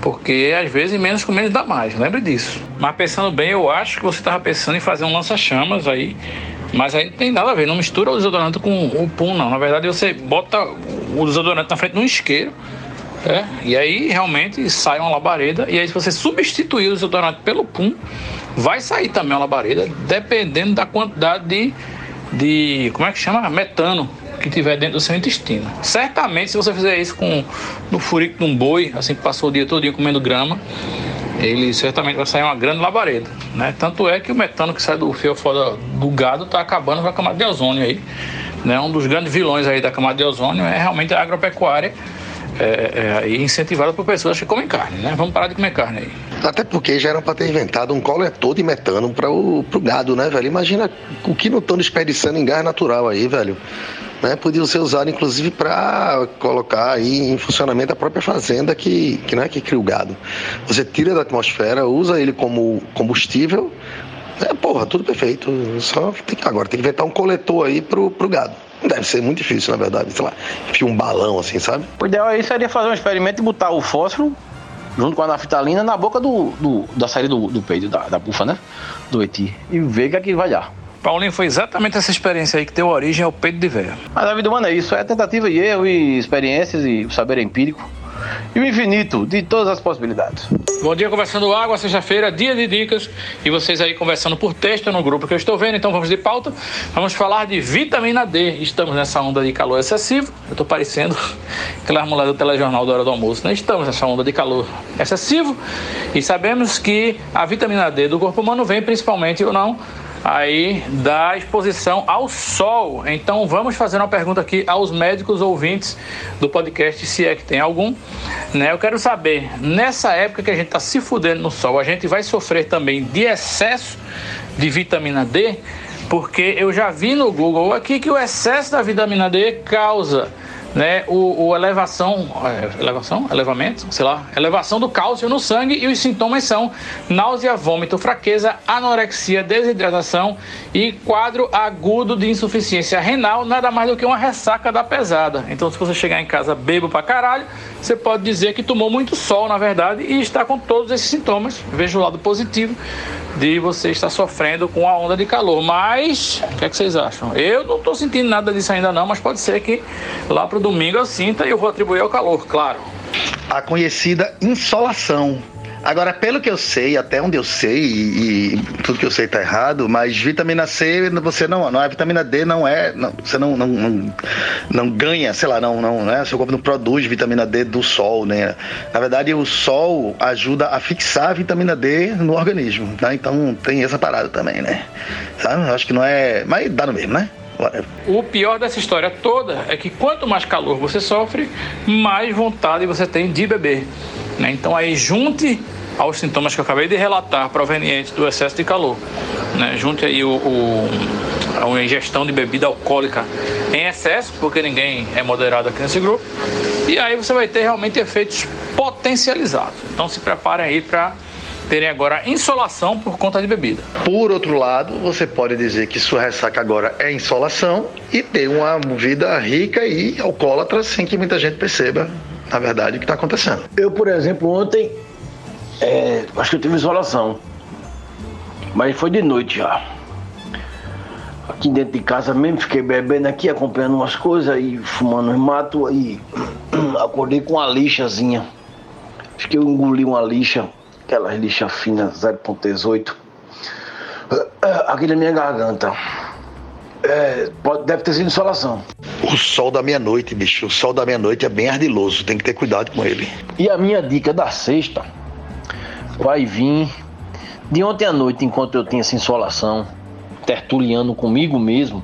Porque às vezes menos com menos dá mais, lembre disso. Mas pensando bem, eu acho que você estava pensando em fazer um lança-chamas aí, mas aí não tem nada a ver, não mistura o desodorante com o pum, não. Na verdade, você bota o desodorante na frente de um isqueiro. É, e aí realmente sai uma labareda. E aí, se você substituir o desodorante pelo pum, vai sair também uma labareda, dependendo da quantidade de de, como é que chama? Metano que tiver dentro do seu intestino. Certamente, se você fizer isso com no furico de um boi, assim que passou o dia todo comendo grama, ele certamente vai sair uma grande labareda, né? Tanto é que o metano que sai do fio fora do gado está acabando com a camada de ozônio aí, né? Um dos grandes vilões aí da camada de ozônio é realmente a agropecuária é, é, incentivada por pessoas que comem carne, né? Vamos parar de comer carne aí. Até porque já era para ter inventado um coletor de metano para o gado, né, velho? Imagina o que não estão desperdiçando em gás natural aí, velho. Né, podiam ser usados inclusive para colocar aí em funcionamento a própria fazenda que, que, né, que cria o gado. Você tira da atmosfera, usa ele como combustível, é, porra, tudo perfeito. Só tem, agora tem que inventar um coletor aí pro, pro gado. Deve ser muito difícil, na verdade. Sei lá, enfia um balão assim, sabe? O ideal aí seria fazer um experimento e botar o fósforo junto com a naftalina na boca do, do da saída do, do peito, da, da bufa, né? Do eti. E ver o que é que vai dar. Paulinho, foi exatamente essa experiência aí que deu origem ao peito de veia. Mas a vida humana é isso, é tentativa e erro e experiências e o saber empírico e o infinito de todas as possibilidades. Bom dia, conversando água, sexta-feira, dia de dicas. E vocês aí conversando por texto no grupo que eu estou vendo. Então vamos de pauta. Vamos falar de vitamina D. Estamos nessa onda de calor excessivo. Eu estou parecendo <laughs> aquela mulher do telejornal da hora do almoço, né? Estamos nessa onda de calor excessivo. E sabemos que a vitamina D do corpo humano vem principalmente ou não aí da exposição ao sol. Então vamos fazer uma pergunta aqui aos médicos ouvintes do podcast, se é que tem algum. Né? Eu quero saber, nessa época que a gente está se fudendo no sol, a gente vai sofrer também de excesso de vitamina D? Porque eu já vi no Google aqui que o excesso da vitamina D causa né, o, o elevação, é, elevação, elevamento, sei lá, elevação do cálcio no sangue e os sintomas são náusea, vômito, fraqueza, anorexia, desidratação e quadro agudo de insuficiência renal, nada mais do que uma ressaca da pesada. Então, se você chegar em casa bebo pra caralho, você pode dizer que tomou muito sol, na verdade, e está com todos esses sintomas. Veja o lado positivo de você estar sofrendo com a onda de calor. Mas, o que, é que vocês acham? Eu não estou sentindo nada disso ainda não, mas pode ser que lá para o domingo eu sinta e eu vou atribuir ao calor, claro. A conhecida insolação. Agora, pelo que eu sei, até onde eu sei, e, e tudo que eu sei está errado, mas vitamina C, você não, não é vitamina D, não é, não, você não, não, não, não, ganha, sei lá, não, não, né? Seu corpo não produz vitamina D do sol, né? Na verdade, o sol ajuda a fixar a vitamina D no organismo, né? Então tem essa parada também, né? Sabe? Acho que não é, mas dá no mesmo, né? O pior dessa história toda é que quanto mais calor você sofre, mais vontade você tem de beber. Né? Então aí junte aos sintomas que eu acabei de relatar provenientes do excesso de calor. Né? Junte aí o, o, a ingestão de bebida alcoólica em excesso, porque ninguém é moderado aqui nesse grupo. E aí você vai ter realmente efeitos potencializados. Então se prepare aí para terem agora insolação por conta de bebida. Por outro lado, você pode dizer que sua ressaca agora é insolação e ter uma vida rica e alcoólatra sem que muita gente perceba, na verdade, o que está acontecendo. Eu, por exemplo, ontem é, acho que eu tive isolação. Mas foi de noite já. Aqui dentro de casa mesmo, fiquei bebendo aqui, acompanhando umas coisas e fumando uns mato e <clears throat> acordei com uma lixazinha. Acho que eu engoli uma lixa, aquelas lixas finas 0.18, <clears throat> aqui na minha garganta. É, pode, deve ter sido insolação. O sol da meia-noite, bicho. O sol da meia-noite é bem ardiloso, tem que ter cuidado com ele. E a minha dica da sexta vai vir de ontem à noite, enquanto eu tinha essa insolação, tertuliano comigo mesmo.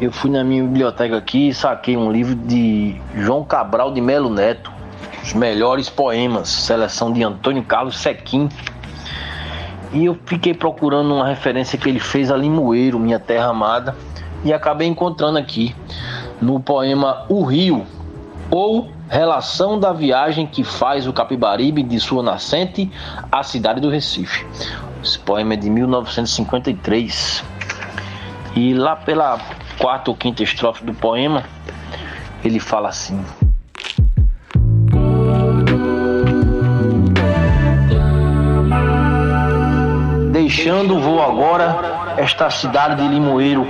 Eu fui na minha biblioteca aqui e saquei um livro de João Cabral de Melo Neto, Os Melhores Poemas, seleção de Antônio Carlos Sequim. E eu fiquei procurando uma referência que ele fez a Limoeiro, minha terra amada, e acabei encontrando aqui no poema O Rio, ou relação da viagem que faz o Capibaribe de sua nascente à cidade do Recife. Esse poema é de 1953. E lá pela quarta ou quinta estrofe do poema, ele fala assim: Deixando vou agora esta cidade de Limoeiro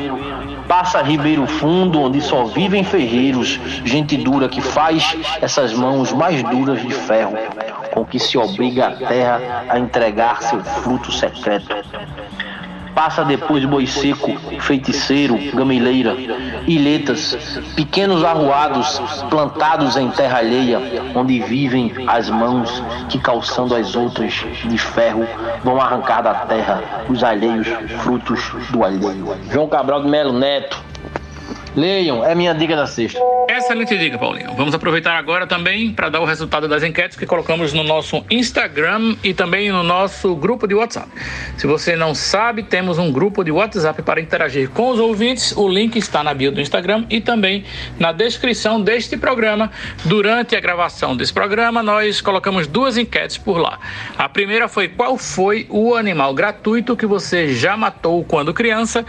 Passa Ribeiro Fundo, onde só vivem ferreiros, gente dura que faz essas mãos mais duras de ferro, com que se obriga a terra a entregar seu fruto secreto. Passa depois boi seco, feiticeiro, gamileira, ilhetas, pequenos arruados plantados em terra alheia, onde vivem as mãos que, calçando as outras de ferro, vão arrancar da terra os alheios frutos do alheio. João Cabral de Melo Neto, Leiam, é minha dica da sexta. Excelente dica, Paulinho. Vamos aproveitar agora também para dar o resultado das enquetes que colocamos no nosso Instagram e também no nosso grupo de WhatsApp. Se você não sabe, temos um grupo de WhatsApp para interagir com os ouvintes. O link está na bio do Instagram e também na descrição deste programa. Durante a gravação desse programa, nós colocamos duas enquetes por lá. A primeira foi qual foi o animal gratuito que você já matou quando criança.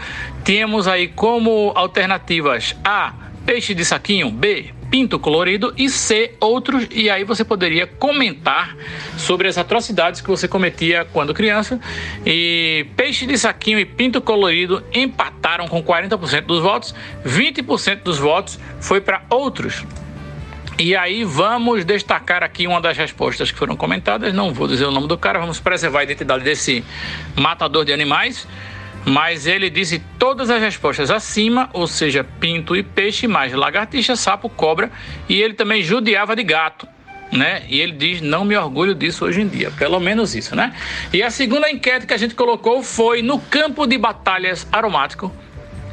Temos aí como alternativa a. Peixe de saquinho. B. Pinto colorido. E C. Outros. E aí você poderia comentar sobre as atrocidades que você cometia quando criança. E peixe de saquinho e pinto colorido empataram com 40% dos votos. 20% dos votos foi para outros. E aí vamos destacar aqui uma das respostas que foram comentadas. Não vou dizer o nome do cara, vamos preservar a identidade desse matador de animais mas ele disse todas as respostas acima, ou seja, pinto e peixe, mais lagartixa, sapo, cobra, e ele também judiava de gato. Né? E ele diz: não me orgulho disso hoje em dia, pelo menos isso, né? E a segunda enquete que a gente colocou foi no campo de batalhas aromático.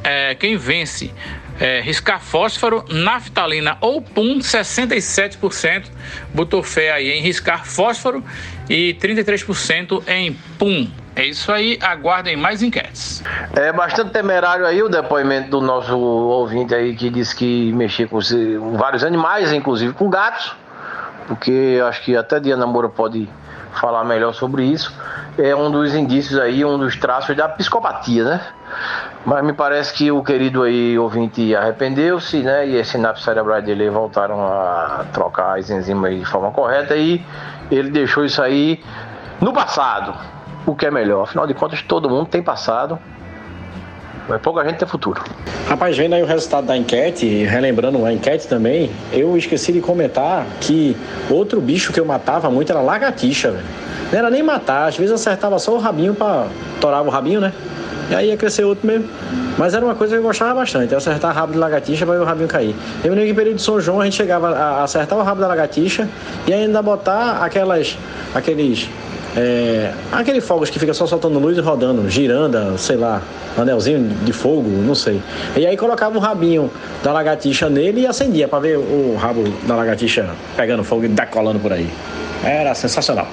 É, quem vence É, riscar fósforo, naftalina ou pum, 67% botou fé aí em riscar fósforo e 33% em pum. É isso aí, aguardem mais enquetes. É bastante temerário aí o depoimento do nosso ouvinte aí que disse que mexia com vários animais, inclusive com gatos, porque acho que até Diana Moura pode falar melhor sobre isso. É um dos indícios aí, um dos traços da psicopatia, né? Mas me parece que o querido aí ouvinte arrependeu-se, né? E as sinapses cerebrais dele voltaram a trocar as enzimas de forma correta e ele deixou isso aí no passado o que é melhor. Afinal de contas, todo mundo tem passado, mas pouca gente tem futuro. Rapaz, vendo aí o resultado da enquete, relembrando a enquete também, eu esqueci de comentar que outro bicho que eu matava muito era lagartixa, velho. Não era nem matar, às vezes acertava só o rabinho pra. torava o rabinho, né? E aí ia crescer outro mesmo. Mas era uma coisa que eu gostava bastante, acertar rabo de lagartixa para ver o rabinho cair. Eu me lembro que em período de São João a gente chegava a acertar o rabo da lagartixa e ainda botar aquelas. aqueles é, aquele fogos que fica só soltando luz e rodando, giranda, sei lá, anelzinho de fogo, não sei. E aí colocava o rabinho da lagartixa nele e acendia para ver o rabo da lagartixa pegando fogo e decolando por aí. Era sensacional.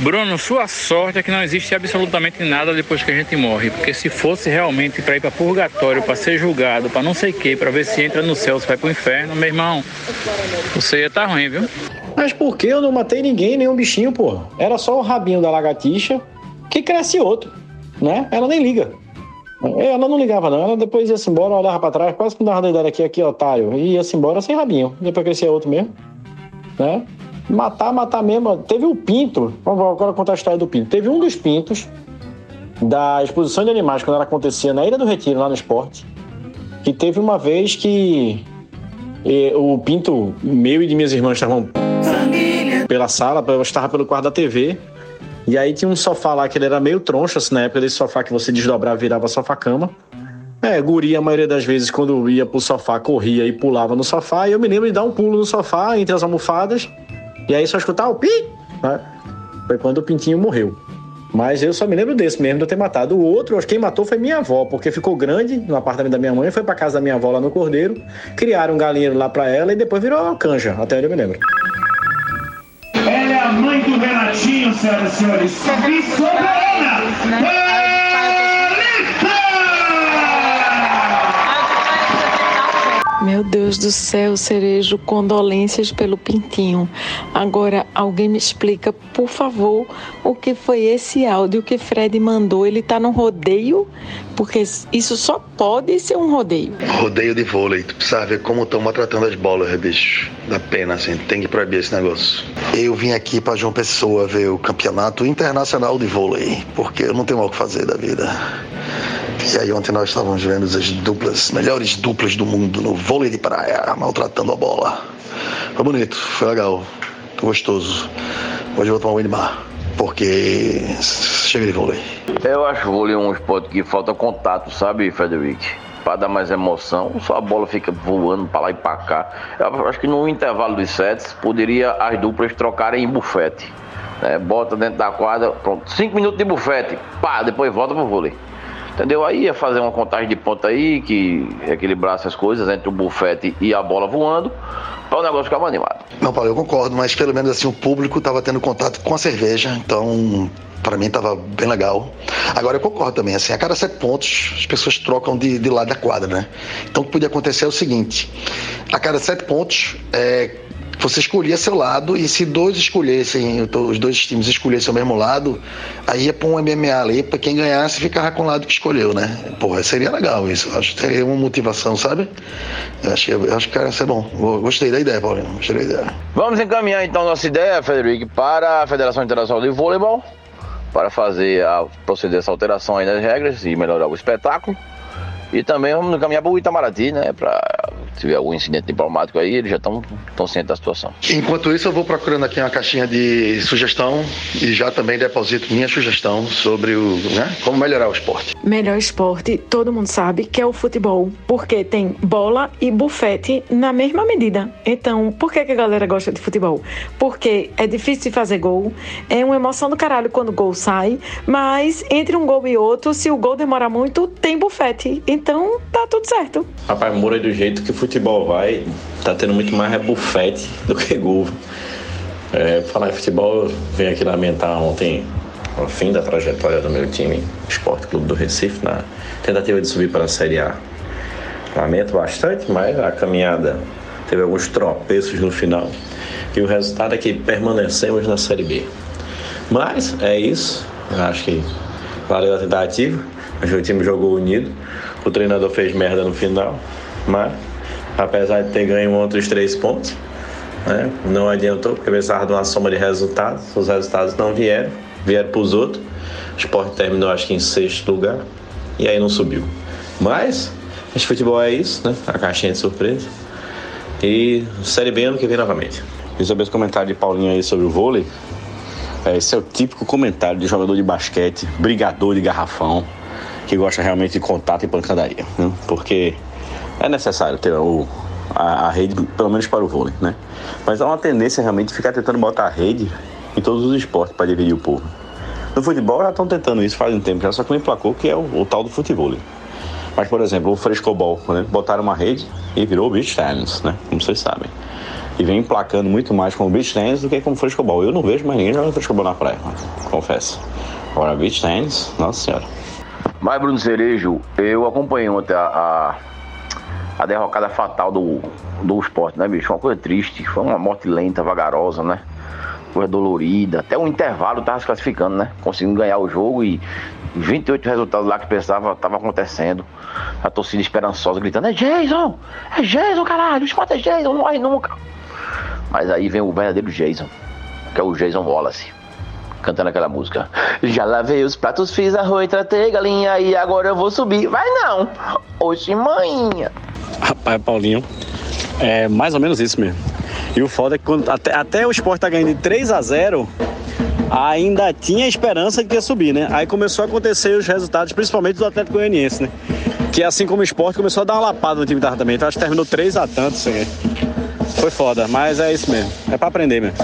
Bruno, sua sorte é que não existe absolutamente nada depois que a gente morre, porque se fosse realmente para ir para purgatório, para ser julgado, para não sei o que, para ver se entra no céu, se vai para o inferno, meu irmão, você ia estar tá ruim, viu? Mas por que eu não matei ninguém, nenhum bichinho, porra? Era só o rabinho da lagartixa que cresce outro, né? Ela nem liga. Ela não ligava, não. Ela depois ia-se embora, olhava pra trás, quase que dava ideia aqui, aqui, otário. E ia-se embora sem rabinho. Depois crescia outro mesmo. Né? Matar, matar mesmo. Teve o pinto. Vamos agora contar a história do pinto. Teve um dos pintos da exposição de animais, quando ela acontecia na Ilha do Retiro, lá no esporte. Que teve uma vez que e, o pinto meu e de minhas irmãs estavam pela sala, eu estava pelo quarto da TV. E aí tinha um sofá lá que ele era meio troncho, assim, na época desse sofá que você desdobrava virava sofá-cama. É, guria, a maioria das vezes, quando ia pro sofá, corria e pulava no sofá. E eu me lembro de dar um pulo no sofá, entre as almofadas. E aí só escutar o pi, né? Foi quando o pintinho morreu. Mas eu só me lembro desse mesmo, de eu ter matado. O outro, quem matou foi minha avó, porque ficou grande no apartamento da minha mãe, foi pra casa da minha avó lá no Cordeiro, criaram um galinheiro lá pra ela e depois virou canja, até onde eu me lembro. Ela é a mãe do Renatinho, senhoras e senhores. E Meu Deus do céu, Cerejo, condolências pelo Pintinho. Agora, alguém me explica, por favor, o que foi esse áudio que Fred mandou? Ele tá no rodeio? Porque isso só pode ser um rodeio. Rodeio de vôlei. Tu precisa ver como estão maltratando as bolas, bicho. Dá pena, assim. Tem que proibir esse negócio. Eu vim aqui para João Pessoa ver o campeonato internacional de vôlei, porque eu não tenho mal o que fazer da vida. E aí ontem nós estávamos vendo as duplas, melhores duplas do mundo no vôlei de praia, maltratando a bola. Foi bonito, foi legal, foi gostoso. Hoje eu vou tomar um mar, porque chega de vôlei. Eu acho vôlei um esporte que falta contato, sabe, Frederic? Para dar mais emoção, só a bola fica voando para lá e para cá. Eu acho que no intervalo dos sets poderia as duplas trocarem em bufete. Né? Bota dentro da quadra, pronto, cinco minutos de bufete, pá, depois volta pro vôlei. Entendeu? Aí ia fazer uma contagem de ponta aí, que equilibrasse as coisas entre o bufete e a bola voando, para o negócio ficar animado. Não, Paulo, eu concordo, mas pelo menos assim o público estava tendo contato com a cerveja, então para mim estava bem legal. Agora eu concordo também, assim, a cada sete pontos as pessoas trocam de, de lado da quadra, né? Então o que podia acontecer é o seguinte: a cada sete pontos, é, você escolhia seu lado e se dois escolhessem, os dois times escolhessem o mesmo lado, aí ia para um MMA ali, para quem ganhasse ficava com o lado que escolheu, né? Porra, seria legal isso. Acho que seria uma motivação, sabe? Eu acho, eu acho que ia ser bom. Gostei da ideia, Paulinho. Gostei da ideia. Vamos encaminhar então nossa ideia, Frederico, para a Federação Internacional de Vôleibol, para fazer a proceder essa alteração aí nas regras e melhorar o espetáculo. E também vamos encaminhar para o Itamaraty, né? Para tiver algum incidente diplomático aí, eles já estão cientes da situação. Enquanto isso, eu vou procurando aqui uma caixinha de sugestão e já também deposito minha sugestão sobre o, né, como melhorar o esporte. Melhor esporte, todo mundo sabe que é o futebol, porque tem bola e bufete na mesma medida. Então, por que, que a galera gosta de futebol? Porque é difícil de fazer gol, é uma emoção do caralho quando o gol sai, mas entre um gol e outro, se o gol demorar muito, tem bufete. Então, tá tudo certo. Rapaz, Moura, do jeito que o futebol vai, tá tendo muito mais rebufete do que gol. É, falar em futebol, venho aqui lamentar ontem o fim da trajetória do meu time, Esporte Clube do Recife, na tentativa de subir para a Série A. Lamento bastante, mas a caminhada teve alguns tropeços no final e o resultado é que permanecemos na Série B. Mas é isso, eu acho que valeu a tentativa, acho que o time jogou unido, o treinador fez merda no final, mas apesar de ter ganho outros três pontos, né, não adiantou, porque precisava de uma soma de resultados, os resultados não vieram, vieram para os outros. O esporte terminou acho que em sexto lugar e aí não subiu. Mas, esse futebol é isso, né? A caixinha de surpresa. E Série B ano que vem novamente. E sobre esse comentário de Paulinho aí sobre o vôlei, é, esse é o típico comentário de jogador de basquete, brigador de garrafão, que gosta realmente de contato e pancadaria. Né? Porque é necessário ter o, a, a, rede, pelo menos para o vôlei, né? Mas há uma tendência realmente de ficar tentando botar a rede em todos os esportes para dividir o povo. No futebol já estão tentando isso faz um tempo já, só que emplacou, que é o, o tal do futebol. Mas, por exemplo, o frescobol, né? botaram uma rede e virou o beach tennis, né? Como vocês sabem. E vem emplacando muito mais com o beach tennis do que com o frescobol. Eu não vejo mais ninguém jogando frescobol na praia, confesso. Agora, beach tennis, nossa senhora. Mas, Bruno Cerejo, eu acompanhei ontem a, a, a derrocada fatal do, do esporte, né, bicho? Uma coisa triste. Foi uma morte lenta, vagarosa, né? Coisa dolorida. Até o intervalo tava se classificando, né? Conseguindo ganhar o jogo e 28 resultados lá que pensava tava acontecendo. A torcida esperançosa gritando: É Jason! É Jason, caralho! O esporte é Jason, não morre nunca! Mas aí vem o verdadeiro Jason, que é o Jason Wallace cantando aquela música. Já lavei os pratos, fiz arroz, tratei galinha e agora eu vou subir. Vai não! Oxi, manhinha! Rapaz, Paulinho, é mais ou menos isso mesmo. E o foda é que quando, até, até o Sport tá ganhando de 3 a 0 ainda tinha esperança de que ia subir, né? Aí começou a acontecer os resultados, principalmente do Atlético Goianiense, né? Que assim como o Sport começou a dar uma lapada no time da também. Então acho que terminou 3 a tanto, assim. Foi foda, mas é isso mesmo. É pra aprender mesmo.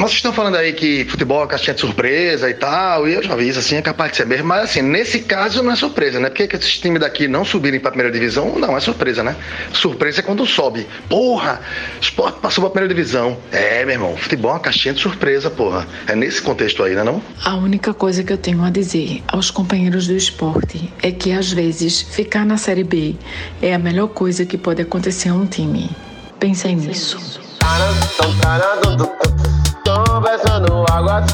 Mas vocês estão falando aí que futebol é caixinha de surpresa e tal, e eu já vi isso assim, é capaz de ser mesmo, mas assim, nesse caso não é surpresa, né? Porque que esses times daqui não subirem pra primeira divisão, não é surpresa, né? Surpresa é quando sobe. Porra, esporte passou pra primeira divisão. É, meu irmão, futebol é uma caixinha de surpresa, porra. É nesse contexto aí, né não? A única coisa que eu tenho a dizer aos companheiros do esporte é que às vezes ficar na Série B é a melhor coisa que pode acontecer a um time. Pensem nisso. Conversando água,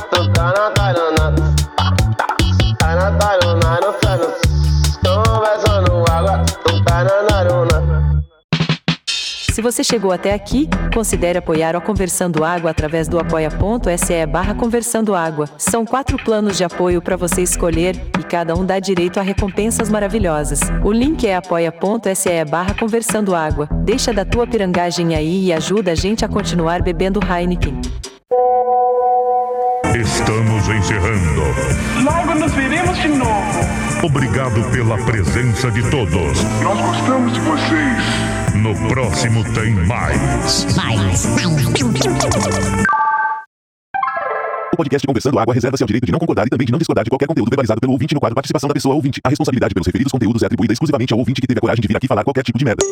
Se você chegou até aqui, considere apoiar o Conversando Água através do apoia.se barra Conversando Água. São quatro planos de apoio para você escolher e cada um dá direito a recompensas maravilhosas. O link é apoia.se barra Conversando Água. Deixa da tua pirangagem aí e ajuda a gente a continuar bebendo Heineken. Estamos encerrando. Logo nos veremos de novo. Obrigado pela presença de todos. Nós gostamos de vocês. No próximo tem mais. O podcast Conversando Água reserva-se ao direito de não concordar e também de não discordar de qualquer conteúdo verbalizado pelo ouvinte no quadro Participação da Pessoa Ouvinte. A responsabilidade pelos referidos conteúdos é atribuída exclusivamente ao ouvinte que teve a coragem de vir aqui falar qualquer tipo de merda.